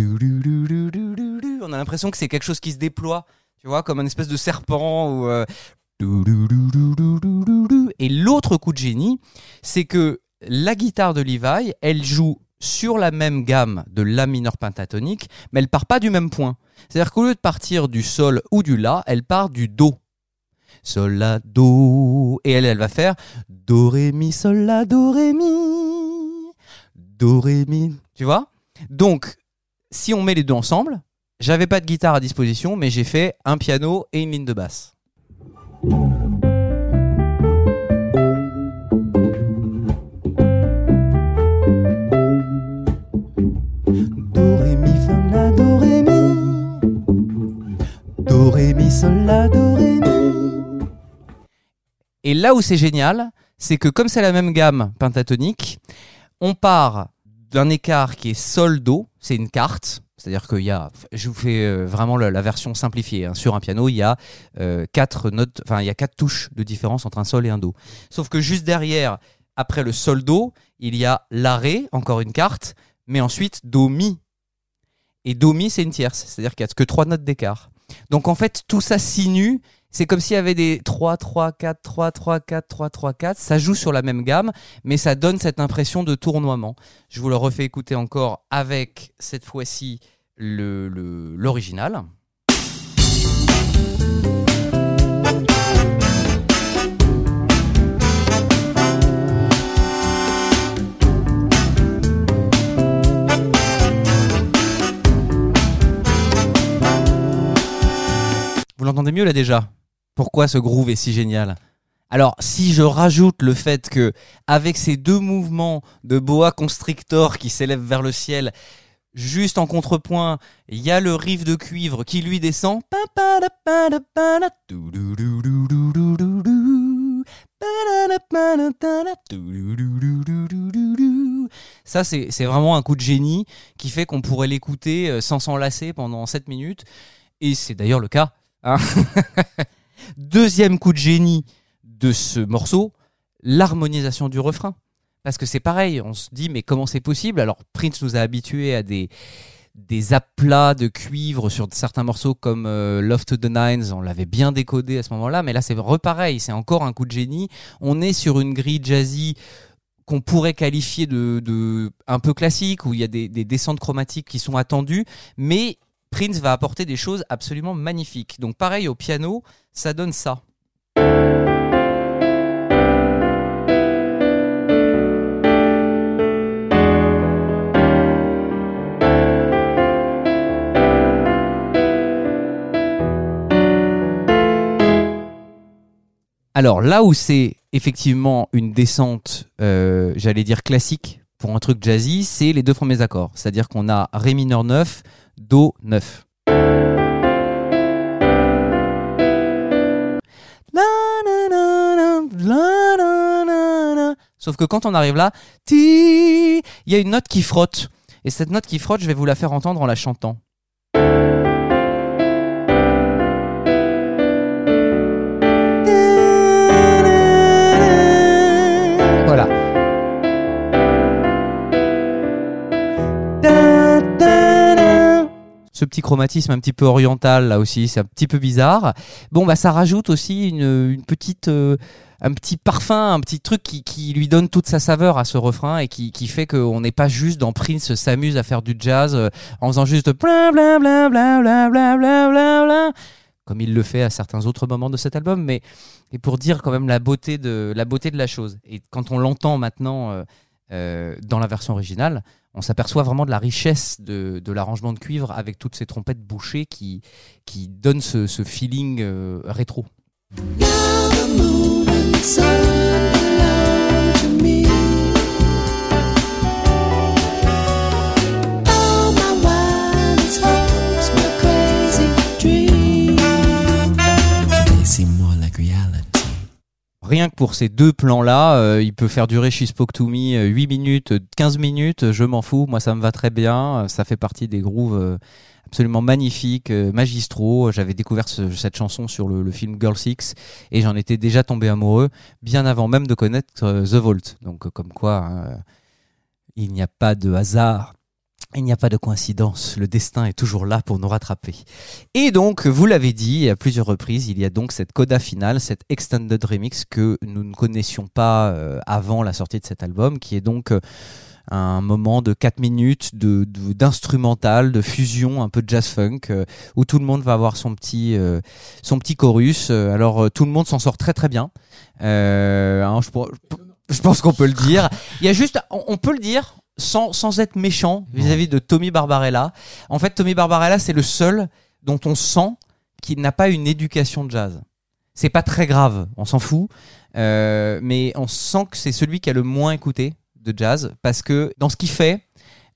a l'impression que c'est quelque chose qui se déploie, tu vois, comme un espèce de serpent. Euh, Et l'autre coup de génie, c'est que la guitare de Levi, elle joue sur la même gamme de La mineur pentatonique, mais elle part pas du même point. C'est-à-dire qu'au lieu de partir du sol ou du la, elle part du do. Sol, la, do. Et elle, elle va faire do, ré, mi, sol, la, do, ré, mi. Do, ré, mi. Tu vois? Donc, si on met les deux ensemble, j'avais pas de guitare à disposition, mais j'ai fait un piano et une ligne de basse. Sol, do. Et là où c'est génial, c'est que comme c'est la même gamme pentatonique, on part d'un écart qui est sol-do, c'est une carte. C'est-à-dire qu'il y a, je vous fais euh, vraiment la, version simplifiée. hein. Sur un piano, il y a euh, quatre notes, enfin il y a quatre touches de différence entre un sol et un do. Sauf que juste derrière, après le sol do, il y a la ré, encore une carte, mais ensuite do mi. Et do mi c'est une tierce, c'est-à-dire qu'il y a que trois notes d'écart. Donc en fait tout ça sinue. C'est comme s'il y avait des 3, 3, 4, 3, 3, 4, 3, 3, 4. Ça joue sur la même gamme, mais ça donne cette impression de tournoiement. Je vous le refais écouter encore avec cette fois-ci le- le- l'original. entendez mieux là déjà Pourquoi ce groove est si génial alors, si je rajoute le fait que, avec ces deux mouvements de boa constrictor qui s'élèvent vers le ciel, juste en contrepoint, il y a le riff de cuivre qui lui descend. Ça, c'est vraiment un coup de génie qui fait qu'on pourrait l'écouter euh, sans s'enlacer pendant 7 minutes. Et c'est d'ailleurs le cas. Hein. Deuxième coup de génie de ce morceau, l'harmonisation du refrain. Parce que c'est pareil, on se dit mais comment c'est possible? Alors Prince nous a habitués à des des aplats de cuivre sur certains morceaux comme euh, Love to the Nines, on l'avait bien décodé à ce moment-là, mais là c'est repareil, c'est encore un coup de génie. On est sur une grille jazzy qu'on pourrait qualifier de, un peu classique, où il y a des, des descentes chromatiques qui sont attendues, mais Prince va apporter des choses absolument magnifiques. Donc pareil au piano, ça donne ça. Alors là où c'est effectivement une descente, euh, j'allais dire classique pour un truc jazzy, c'est les deux premiers accords. C'est-à-dire qu'on a Ré mineur 9, Do 9. La, na, na, na, la, na, na, na. Sauf que quand on arrive là, il y a une note qui frotte. Et cette note qui frotte, je vais vous la faire entendre en la chantant. Ce petit chromatisme un petit peu oriental là aussi, c'est un petit peu bizarre. Bon bah ça rajoute aussi une, une petite, euh, un petit parfum, un petit truc qui, qui lui donne toute sa saveur à ce refrain et qui, qui fait qu'on n'est pas juste dans Prince s'amuse à faire du jazz euh, en faisant juste bla bla bla bla bla bla bla bla bla comme il le fait à certains autres moments de cet album, mais et pour dire quand même la beauté de la beauté de la chose. Et quand on l'entend maintenant euh, euh, dans la version originale, on s'aperçoit vraiment de la richesse de, l'arrangement de cuivre avec toutes ces trompettes bouchées qui donnent ce, ce feeling euh, rétro. Rien que pour ces deux plans-là, euh, il peut faire durer She Spoke to Me euh, 8 minutes, euh, 15 minutes, euh, je m'en fous, moi ça me va très bien, ça fait partie des grooves absolument magnifiques, magistraux. J'avais découvert ce- cette chanson sur le, film Girl Six et j'en étais déjà tombé amoureux bien avant même de connaître The Vault. Donc comme quoi, hein, il n'y a pas de hasard. Il n'y a pas de coïncidence, le destin est toujours là pour nous rattraper. Et donc, vous l'avez dit à plusieurs reprises, il y a donc cette coda finale, cette extended remix que nous ne connaissions pas euh, avant la sortie de cet album, qui est donc euh, un moment de 4 minutes de de- d'instrumental, de, fusion un peu jazz funk, euh, où tout le monde va avoir son petit son petit chorus. Alors tout le monde s'en sort très très bien. Hein, je, pense qu'on peut le dire. Il y a juste, on peut le dire. Sans, sans être méchant vis-à-vis de Tommy Barbarella. En fait, Tommy Barbarella, c'est le seul dont on sent qu'il n'a pas une éducation de jazz. C'est pas très grave, on s'en fout, euh, mais on sent que c'est celui qui a le moins écouté de jazz parce que dans ce qu'il fait,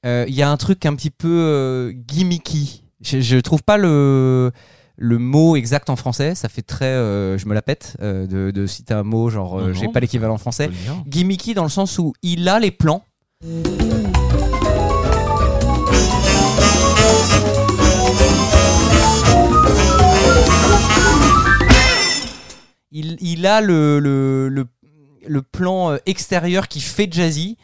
euh, il y a un truc un petit peu euh, gimmicky. Je, je trouve pas le le mot exact en français, ça fait très, euh, je me la pète euh, de, de citer un mot genre euh, j'ai pas l'équivalent en français. Gimmicky dans le sens où il a les plans. Il, a le, le, le, le plan euh, extérieur qui fait jazzy.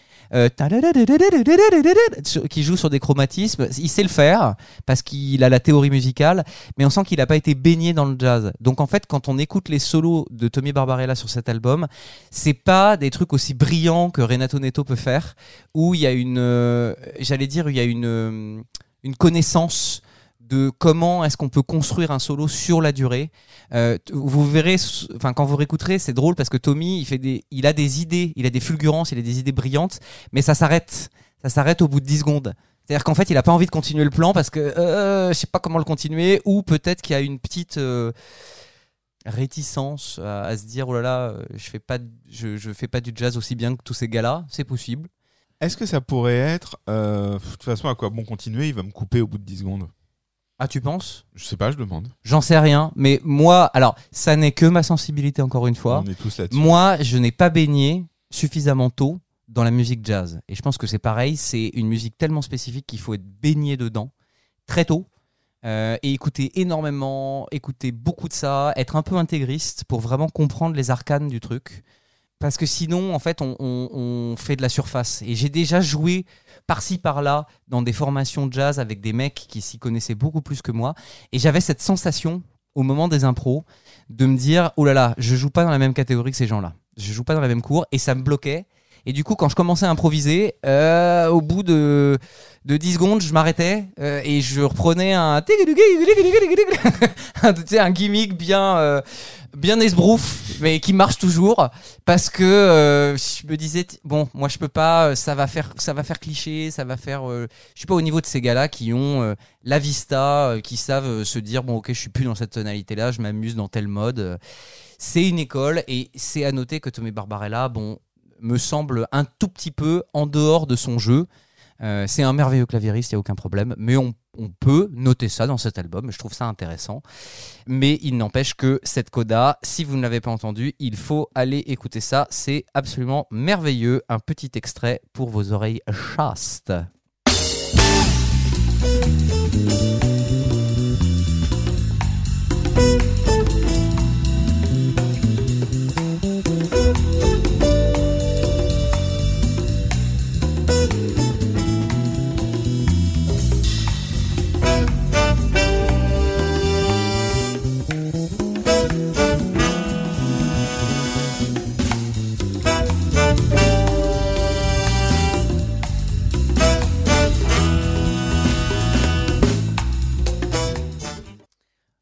Qui joue sur des chromatismes, il sait le faire parce qu'il a la théorie musicale, mais on sent qu'il n'a pas été baigné dans le jazz. Donc en fait, quand on écoute les solos de Tommy Barbarella sur cet album, c'est pas des trucs aussi brillants que Renato Neto peut faire, où il y a une, j'allais dire, il y a une, une connaissance de comment est-ce qu'on peut construire un solo sur la durée. Euh, vous verrez, enfin quand vous réécouterez, c'est drôle parce que Tommy, il fait des, il a des idées, il a des fulgurances, il a des idées brillantes, mais ça s'arrête, ça s'arrête au bout de 10 secondes. C'est-à-dire qu'en fait, il a pas envie de continuer le plan parce que euh, je sais pas comment le continuer, ou peut-être qu'il y a une petite euh, réticence à, se dire oh là là, euh, je fais pas, je, fais pas du jazz aussi bien que tous ces gars-là. C'est possible. Est-ce que ça pourrait être. euh, de toute façon, à quoi bon continuer Il va me couper au bout de 10 secondes? Ah, tu penses? Je sais pas, je demande. J'en sais rien, mais moi, alors, ça n'est que ma sensibilité encore une fois. On est tous là-dessus. Moi, je n'ai pas baigné suffisamment tôt dans la musique jazz. Et je pense que c'est pareil, c'est une musique tellement spécifique qu'il faut être baigné dedans très tôt. euh, et écouter énormément, écouter beaucoup de ça, être un peu intégriste pour vraiment comprendre les arcanes du truc. Parce que sinon, en fait, on, on- fait de la surface. Et j'ai déjà joué par-ci, par-là, dans des formations de jazz avec des mecs qui s'y connaissaient beaucoup plus que moi. Et j'avais cette sensation, au moment des impros, de me dire oh là là, je joue pas dans la même catégorie que ces gens-là. Je joue pas dans la même cour et ça me bloquait. Et du coup, quand je commençais à improviser, euh, au bout de, de 10 secondes, je m'arrêtais euh, et je reprenais un, un, un gimmick bien, euh, bien esbrouf, mais qui marche toujours parce que euh, je me disais bon, moi je peux pas, ça va faire, ça va faire cliché, ça va faire. je suis pas au niveau de ces gars-là qui ont la vista, qui savent se dire bon ok, je suis plus dans cette tonalité-là, je m'amuse dans tel mode. c'est une école et c'est à noter que Tommy Barbarella, bon, me semble un tout petit peu en dehors de son jeu. Euh, c'est un merveilleux claviériste, il n'y a aucun problème, mais on, on peut noter ça dans cet album, je trouve ça intéressant. Mais il n'empêche que cette coda, si vous ne l'avez pas entendu, il faut aller écouter ça, c'est absolument merveilleux. Un petit extrait pour vos oreilles chastes.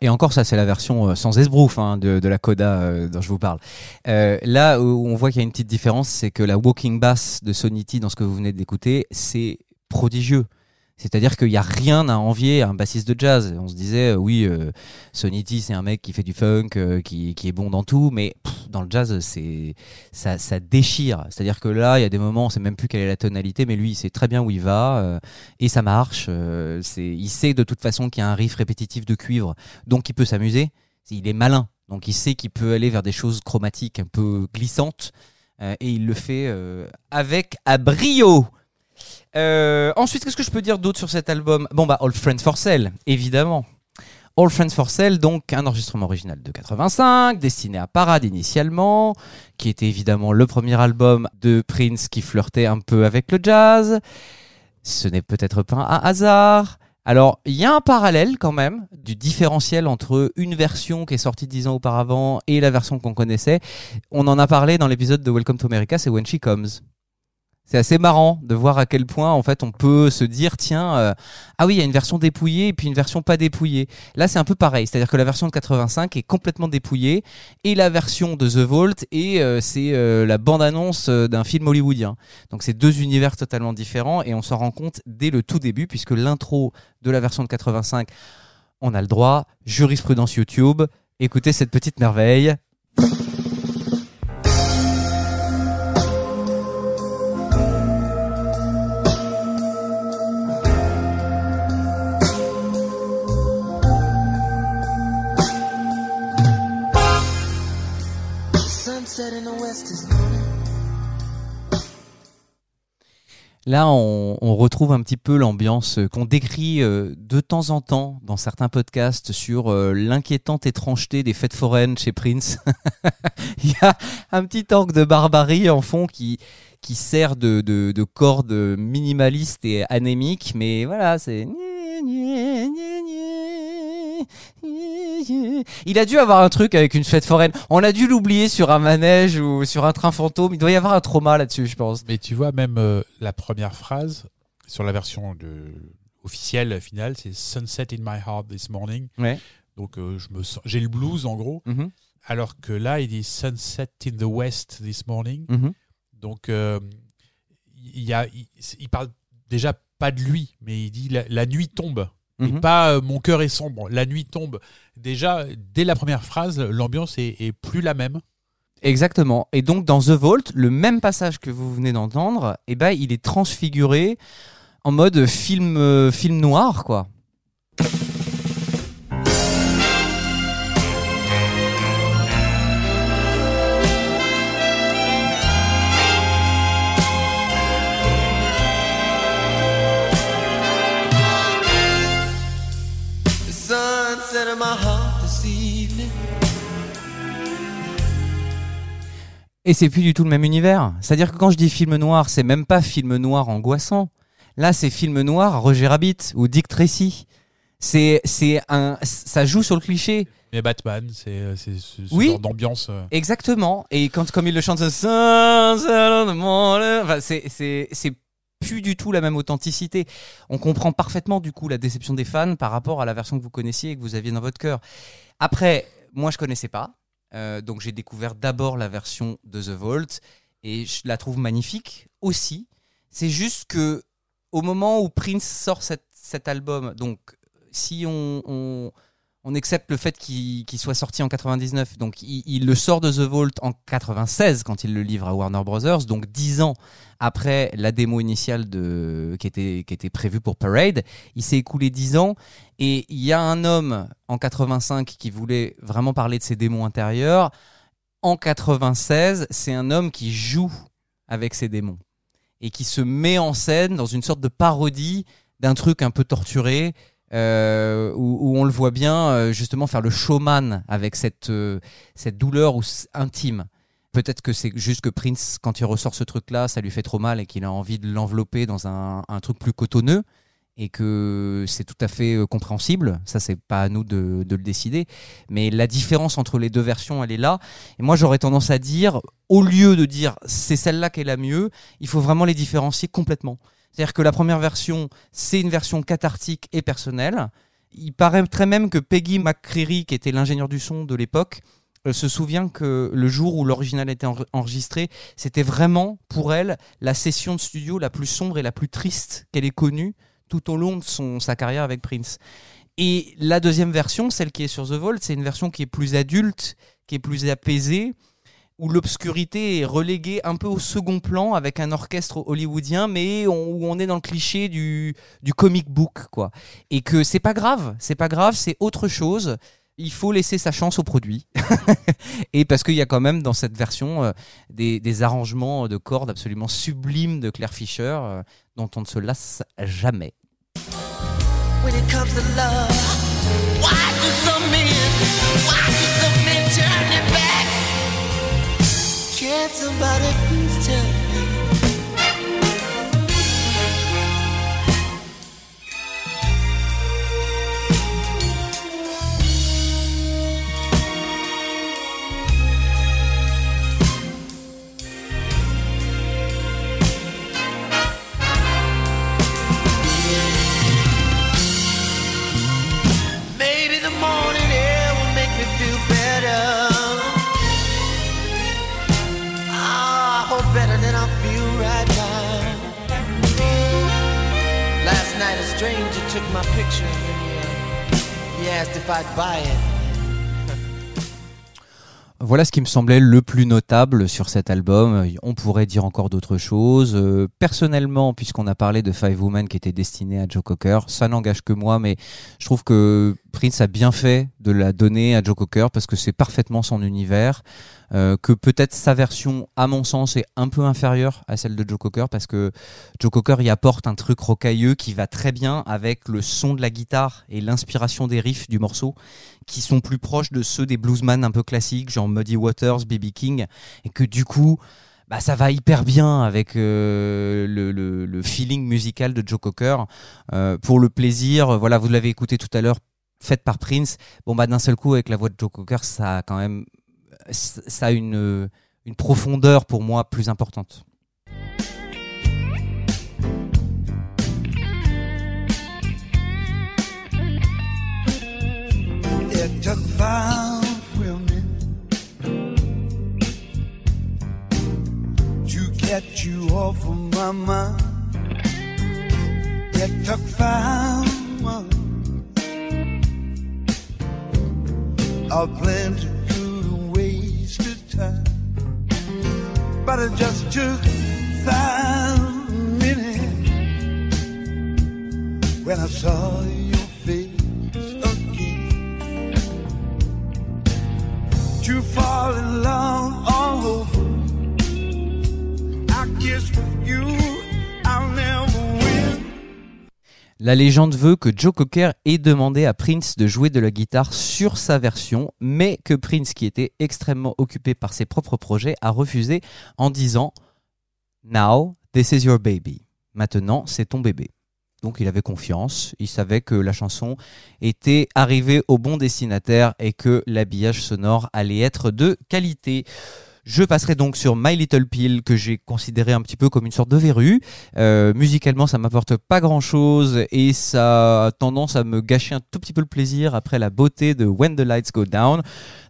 Et encore, ça, c'est la version euh, sans esbrouf hein, de, de la coda euh, dont je vous parle. Euh, là où on voit qu'il y a une petite différence, c'est que la walking bass de Sonity, dans ce que vous venez d'écouter, c'est prodigieux. C'est-à-dire qu'il n'y a rien à envier à un bassiste de jazz. On se disait, euh, oui, euh, Sonity, c'est un mec qui fait du funk, euh, qui, qui est bon dans tout, mais dans le jazz, c'est ça, ça déchire. C'est-à-dire que là, il y a des moments, on sait même plus quelle est la tonalité, mais lui, il sait très bien où il va euh, et ça marche. il sait de toute façon qu'il y a un riff répétitif de cuivre, donc il peut s'amuser. Il est malin, donc il sait qu'il peut aller vers des choses chromatiques un peu glissantes et il le fait avec à brio. Euh, ensuite, qu'est-ce que je peux dire d'autre sur cet album? Bon, bah, All Friends for Sale, évidemment. All Friends for Sale, donc un enregistrement original de 85, destiné à Parade initialement, qui était évidemment le premier album de Prince qui flirtait un peu avec le jazz. Ce n'est peut-être pas un hasard. Alors, il y a un parallèle quand même du différentiel entre une version qui est sortie dix ans auparavant et la version qu'on connaissait. On en a parlé dans l'épisode de Welcome to America, c'est When She Comes. C'est assez marrant de voir à quel point en fait on peut se dire tiens euh, ah oui il y a une version dépouillée et puis une version pas dépouillée. Là c'est un peu pareil, c'est-à-dire que la version de 85 est complètement dépouillée et la version de The Vault et euh, c'est euh, la bande-annonce d'un film hollywoodien. Donc c'est deux univers totalement différents et on s'en rend compte dès le tout début puisque l'intro de la version de 85 on a le droit jurisprudence YouTube. Écoutez cette petite merveille. Là, on, retrouve un petit peu l'ambiance qu'on décrit euh, de temps en temps dans certains podcasts sur euh, l'inquiétante étrangeté des fêtes foraines chez Prince. Il y a un petit orgue de barbarie en fond qui, qui sert de, de corde minimaliste et anémique, mais voilà, c'est... Il a dû avoir un truc avec une fête foraine. On a dû l'oublier sur un manège ou sur un train fantôme. Il doit y avoir un trauma là-dessus, je pense. Mais tu vois, même euh, la première phrase sur la version de, officielle finale, c'est Sunset in my heart this morning. Ouais. Donc euh, je me sens, j'ai le blues en gros. Mhm, Alors que là, il dit Sunset in the west this morning. mhm. Donc euh, il y a, il, il parle déjà pas de lui, mais il dit la, la nuit tombe. Et Mhm. pas euh, mon cœur est sombre, la nuit tombe. Déjà, dès la première phrase, l'ambiance est, est plus la même. Exactement. Et donc dans The Vault, le même passage que vous venez d'entendre, eh ben, il est transfiguré en mode film, euh, film noir, quoi. Et c'est plus du tout le même univers. C'est-à-dire que quand je dis film noir, c'est même pas film noir angoissant. Là, c'est film noir Roger Rabbit ou Dick Tracy. C'est, c'est un, ça joue sur le cliché. Mais Batman, c'est c'est ce, ce Oui. genre d'ambiance. euh. Exactement. Et quand, comme il le chante, enfin, c'est, c'est, c'est plus du tout la même authenticité. On comprend parfaitement, du coup, la déception des fans par rapport à la version que vous connaissiez et que vous aviez dans votre cœur. Après, moi, je connaissais pas. Euh, donc, j'ai découvert d'abord la version de The Vault et je la trouve magnifique aussi. C'est juste que au moment où Prince sort cet, album, donc si on, on accepte le fait qu'il soit sorti en 99, donc il, il le sort de The Vault en 96 quand il le livre à Warner Brothers, donc 10 ans après la démo initiale de, qui, était, qui était prévue pour Parade. Il s'est écoulé 10 ans et il y a un homme en 85 qui voulait vraiment parler de ses démons intérieurs. En 96, c'est un homme qui joue avec ses démons et qui se met en scène dans une sorte de parodie d'un truc un peu torturé euh, où, on le voit bien euh, justement faire le showman avec cette, euh, cette douleur intime. Peut-être que c'est juste que Prince, quand il ressort ce truc-là, ça lui fait trop mal et qu'il a envie de l'envelopper dans un, truc plus cotonneux et que c'est tout à fait compréhensible. Ça, c'est pas à nous de, de le décider. Mais la différence entre les deux versions, elle est là. Et moi, j'aurais tendance à dire, au lieu de dire c'est celle-là qui est la mieux, il faut vraiment les différencier complètement. C'est-à-dire que la première version, c'est une version cathartique et personnelle. Il paraîtrait même que Peggy McCreary, qui était l'ingénieur du son de l'époque, euh, se souvient que le jour où l'original était en- enregistré, c'était vraiment pour elle la session de studio la plus sombre et la plus triste qu'elle ait connue tout au long de sa carrière avec Prince. Et la deuxième version, celle qui est sur The Vault, c'est une version qui est plus adulte, qui est plus apaisée, où l'obscurité est reléguée un peu au second plan avec un orchestre hollywoodien, mais où on est dans le cliché du, comic book, quoi. Et que c'est pas grave, c'est pas grave, c'est autre chose. Il faut laisser sa chance au produit. Et parce qu'il y a quand même dans cette version euh, des, arrangements de cordes absolument sublimes de Claire Fisher, euh, dont on ne se lasse jamais. Can't somebody please tell me? Stranger took my picture and he, uh, he asked if I'd buy it. Voilà ce qui me semblait le plus notable sur cet album. On pourrait dire encore d'autres choses. Euh, personnellement, puisqu'on a parlé de Five Women qui était destiné à Joe Cocker, ça n'engage que moi, mais je trouve que Prince a bien fait de la donner à Joe Cocker parce que c'est parfaitement son univers. Euh, que peut-être sa version, à mon sens, est un peu inférieure à celle de Joe Cocker parce que Joe Cocker y apporte un truc rocailleux qui va très bien avec le son de la guitare et l'inspiration des riffs du morceau qui sont plus proches de ceux des bluesman un peu classiques, genre Muddy Waters, B.B. King, et que du coup, bah, ça va hyper bien avec euh, le, le- le feeling musical de Joe Cocker. Euh, pour le plaisir, euh, voilà, vous l'avez écouté tout à l'heure, faite par Prince. Bon, bah, d'un seul coup, avec la voix de Joe Cocker, ça a quand même ça a une, une profondeur pour moi plus importante. It took five women to get you off of my mind. took five months of plenty to waste of time. But it just took five minutes when I saw your La légende veut que Joe Cocker ait demandé à Prince de jouer de la guitare sur sa version, mais que Prince, qui était extrêmement occupé par ses propres projets, a refusé en disant Now, this is your baby. Maintenant, c'est ton bébé. Donc il avait confiance, il savait que la chanson était arrivée au bon destinataire et que l'habillage sonore allait être de qualité. Je passerai donc sur My Little Pill que j'ai considéré un petit peu comme une sorte de verrue. Euh, musicalement, ça m'apporte pas grand chose et ça a tendance à me gâcher un tout petit peu le plaisir après la beauté de When the Lights Go Down.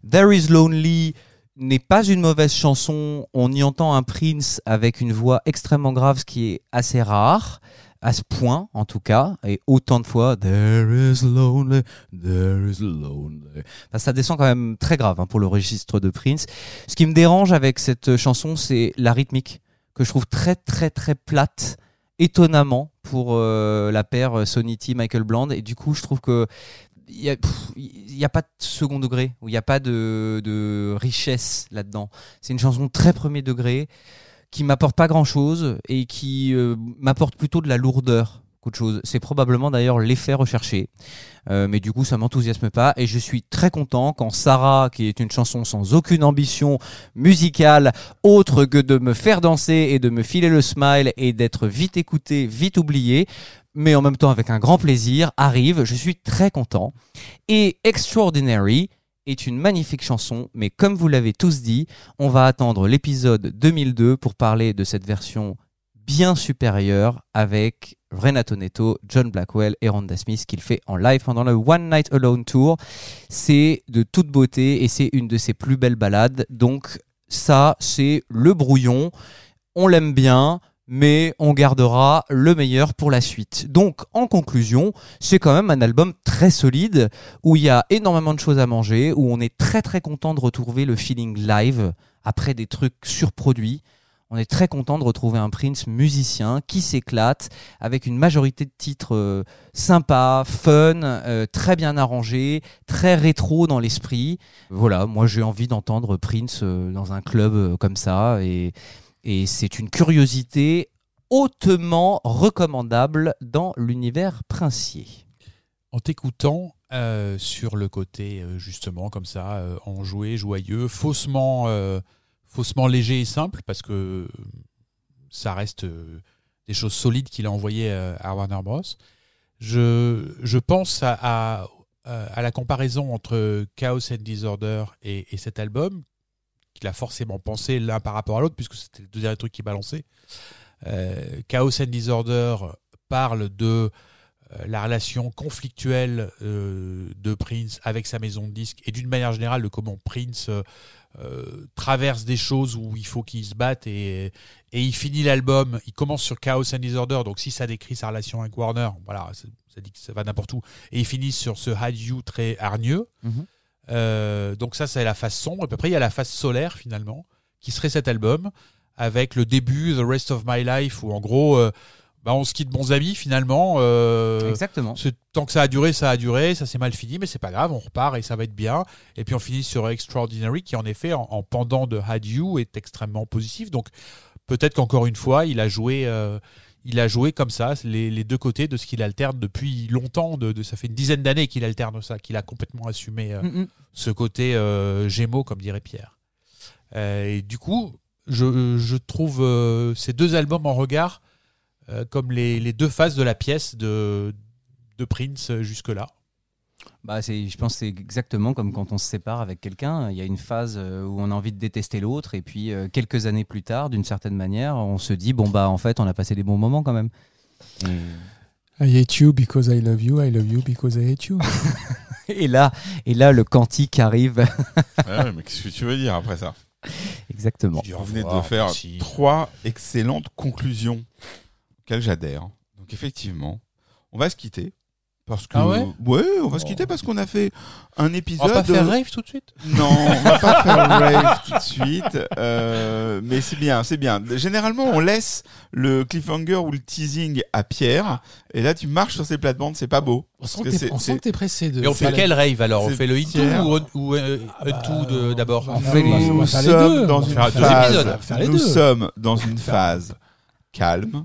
There is Lonely n'est pas une mauvaise chanson. On y entend un Prince avec une voix extrêmement grave, ce qui est assez rare à ce point en tout cas et autant de fois there is lonely there is lonely. Ça descend quand même très grave hein, pour le registre de Prince. Ce qui me dérange avec cette chanson c'est la rythmique que je trouve très très très plate étonnamment pour euh, la paire Sonny T Michael Bland. Et du coup je trouve que il y a, pff, il y a pas de second degré ou il n'y a pas de, de richesse là-dedans. C'est une chanson très premier degré qui m'apporte pas grand chose et qui euh, m'apporte plutôt de la lourdeur qu'autre chose. C'est probablement d'ailleurs l'effet recherché. Euh, mais du coup, ça m'enthousiasme pas et je suis très content quand Sarah, qui est une chanson sans aucune ambition musicale autre que de me faire danser et de me filer le smile et d'être vite écoutée, vite oubliée, mais en même temps avec un grand plaisir, arrive. Je suis très content. Et Extraordinary, est une magnifique chanson, mais comme vous l'avez tous dit, on va attendre l'épisode 2002 pour parler de cette version bien supérieure avec Renato Neto, John Blackwell et Rhonda Smith qu'il fait en live pendant le One Night Alone Tour. C'est de toute beauté et c'est une de ses plus belles ballades. Donc ça, c'est le brouillon. On l'aime bien mais on gardera le meilleur pour la suite. Donc, en conclusion, c'est quand même un album très solide, où il y a énormément de choses à manger, où on est très très content de retrouver le feeling live, après des trucs surproduits. On est très content de retrouver un Prince musicien qui s'éclate, avec une majorité de titres euh, sympas, fun, euh, très bien arrangés, très rétro dans l'esprit. Voilà, moi j'ai envie d'entendre Prince euh, dans un club comme ça, et et c'est une curiosité hautement recommandable dans l'univers princier. En t'écoutant euh, sur le côté euh, justement comme ça, euh, enjoué, joyeux, faussement, euh, faussement léger et simple, parce que ça reste des choses solides qu'il a envoyées à Warner Bros. Je, pense à, la comparaison entre Chaos and Disorder et cet album, qu'il a forcément pensé l'un par rapport à l'autre, puisque c'était les deux derniers trucs qu'il balançait. Euh, Chaos and Disorder parle de euh, la relation conflictuelle euh, de Prince avec sa maison de disques et d'une manière générale de comment Prince euh, traverse des choses où il faut qu'il se batte et, et il finit l'album, il commence sur Chaos and Disorder, donc si ça décrit sa relation avec Warner, voilà, ça, dit que ça va n'importe où, et il finit sur ce Had You très hargneux. Mhm. Donc ça, c'est la face sombre. Et puis après, il y a la face solaire, finalement, qui serait cet album, avec le début, The Rest of My Life, où en gros, euh, bah, on se quitte bons amis, finalement. Euh, Exactement. c'est- tant que ça a duré, ça a duré, ça s'est mal fini, mais c'est pas grave, on repart et ça va être bien. Et puis on finit sur Extraordinary, qui en effet, en, en pendant de Had You, est extrêmement positif. Donc peut-être qu'encore une fois, il a joué... euh, il a joué comme ça, les, les deux côtés de ce qu'il alterne depuis longtemps. De, de- ça fait une dizaine d'années qu'il alterne ça, qu'il a complètement assumé euh, Mm, mm. ce côté euh, Gémeaux, comme dirait Pierre. Euh, et du coup, je, je trouve ces deux albums en regard comme les, les deux faces de la pièce de, de Prince jusque-là. Bah, c'est, je pense que c'est exactement comme quand on se sépare avec quelqu'un. Il y a une phase euh, où on a envie de détester l'autre, et puis euh, quelques années plus tard, d'une certaine manière, on se dit bon bah en fait on a passé des bons moments quand même. Et, I hate you because I love you, I love you because I hate you. et là, et là le quantique arrive. Ouais, mais qu'est-ce que tu veux dire après ça? Exactement. Vous venez de faire merci. trois excellentes conclusions auxquelles j'adhère. Donc effectivement, on va se quitter. Parce que, Ah ouais on va se quitter parce qu'on a fait un On épisode. va pas faire rave tout de suite Non, on va pas faire rave tout de suite. euh, mais c'est bien, c'est bien. Généralement, on laisse le cliffhanger ou le teasing à Pierre. Et là, tu marches sur ses plates-bandes, c'est pas beau. On sent que t'es- on pressé de. Et on fait quel rave alors? On fait le Pierre. ou, ou euh, Unto de- d'abord? on On fait on les- on Nous sommes deux. dans On une faire deux phase. On Nous deux. sommes dans une phase calme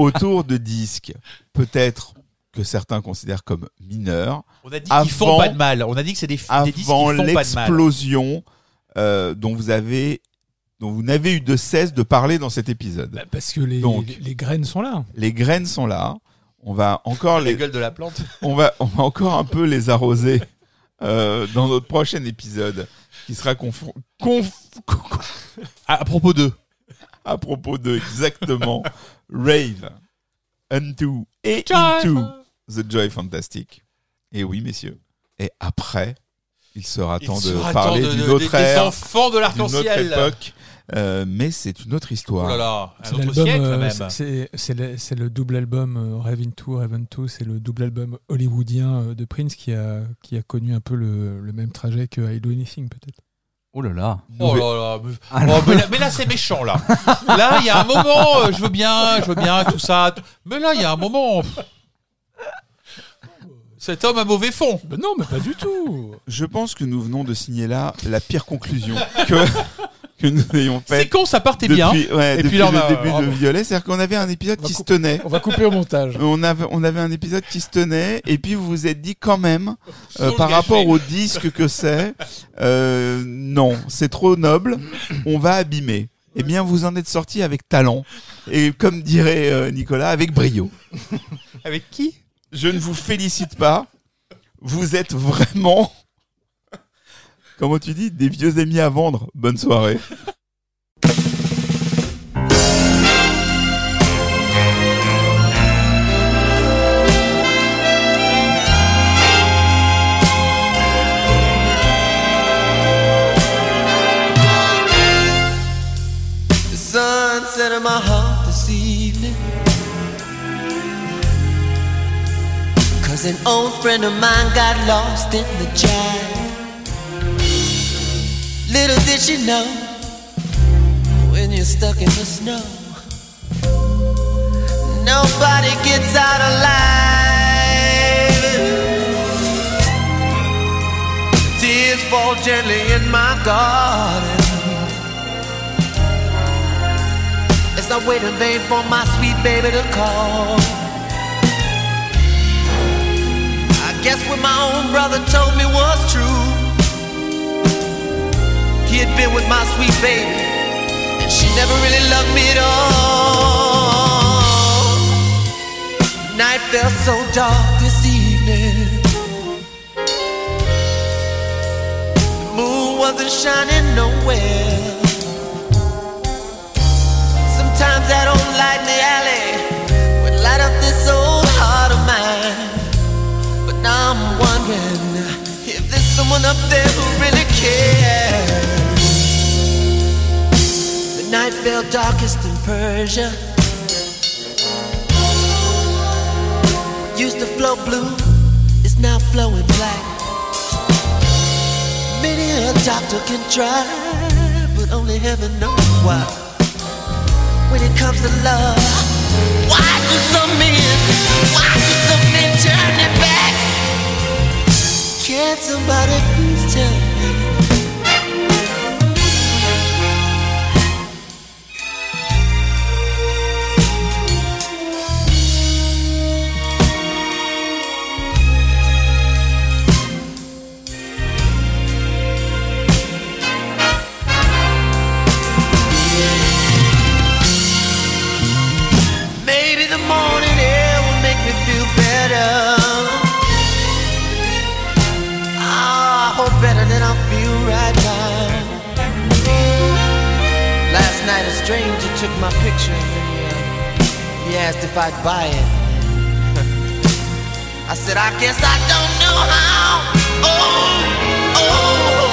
autour de disques. Peut-être que certains considèrent comme mineurs. On a dit qu'ils font pas de mal. On a dit que c'est des, des disques qui avant font pas de mal. l'explosion euh, dont vous avez dont vous n'avez eu de cesse de parler dans cet épisode. Bah, parce que les, Donc. les, les graines sont là. Les graines sont là. On va encore La les gueule de la plante. on va on va encore un peu les arroser euh, dans notre prochain épisode qui sera confron- conf- À, à propos d'eux. à propos de exactement Rave, Unto et Into the Joy Fantastic. Et oui, messieurs. Et après, il sera Il temps de parler d'une autre des ère, enfants de d'une autre l'arc-en-ciel. époque. Euh, mais c'est une autre histoire. Oh là là, un C'est autre l'album, siècle euh, même. c'est- c'est le, double album euh, Rave Into, Rave Into, c'est le double album hollywoodien euh, de Prince qui a, qui a connu un peu le, le même trajet que I Do Anything peut-être. Oh là là. Oh là là, mais, Alors- oh, mais là, mais là, c'est méchant là. Là, il y a un moment, euh, je veux bien, je veux bien tout ça. Mais là, il y a un moment. pff. Cet homme a mauvais fond. Ben non, mais pas du tout. Je pense que nous venons de signer là la pire conclusion que, que nous ayons C'est faite con, ça partait depuis, bien. ouais, Et depuis puis là, on le a- début de. Violet. C'est-à-dire qu'on avait un épisode va qui se couper. tenait. On va couper au montage. On avait, on avait un épisode qui se tenait, et puis vous vous êtes dit quand même, euh, Faut le par gâcher. rapport au disque que c'est, euh, non, c'est trop noble, on va abîmer. Eh bien, vous en êtes sorti avec talent, et comme dirait euh, Nicolas, avec brio. Avec qui? Je ne vous félicite pas, vous êtes vraiment, comment tu dis, des vieux amis à vendre. Bonne soirée. Cause an old friend of mine got lost in the jive. Little did she know when you're stuck in the snow, nobody gets out alive. Tears fall gently in my garden. As I wait in vain for my sweet baby to call. Guess what my own brother told me was true. He had been with my sweet baby, and she never really loved me at all. Night felt so dark this evening. The moon wasn't shining nowhere. Sometimes that old light in wondering if there's someone up there who really cares. The night fell darkest in Persia. Used to flow blue is now flowing black. Many a doctor can try, but only heaven knows why when it comes to love. Why do some men, why do some men turn their back? Can somebody please tell me? Night a stranger took my picture and he, he asked if I'd buy it. I said, I guess I don't know how. Oh, oh,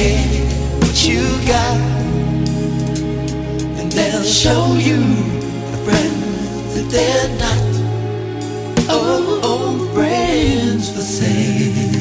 get what you got, and they'll show you a friend that they're not. Oh, oh, friends for sale.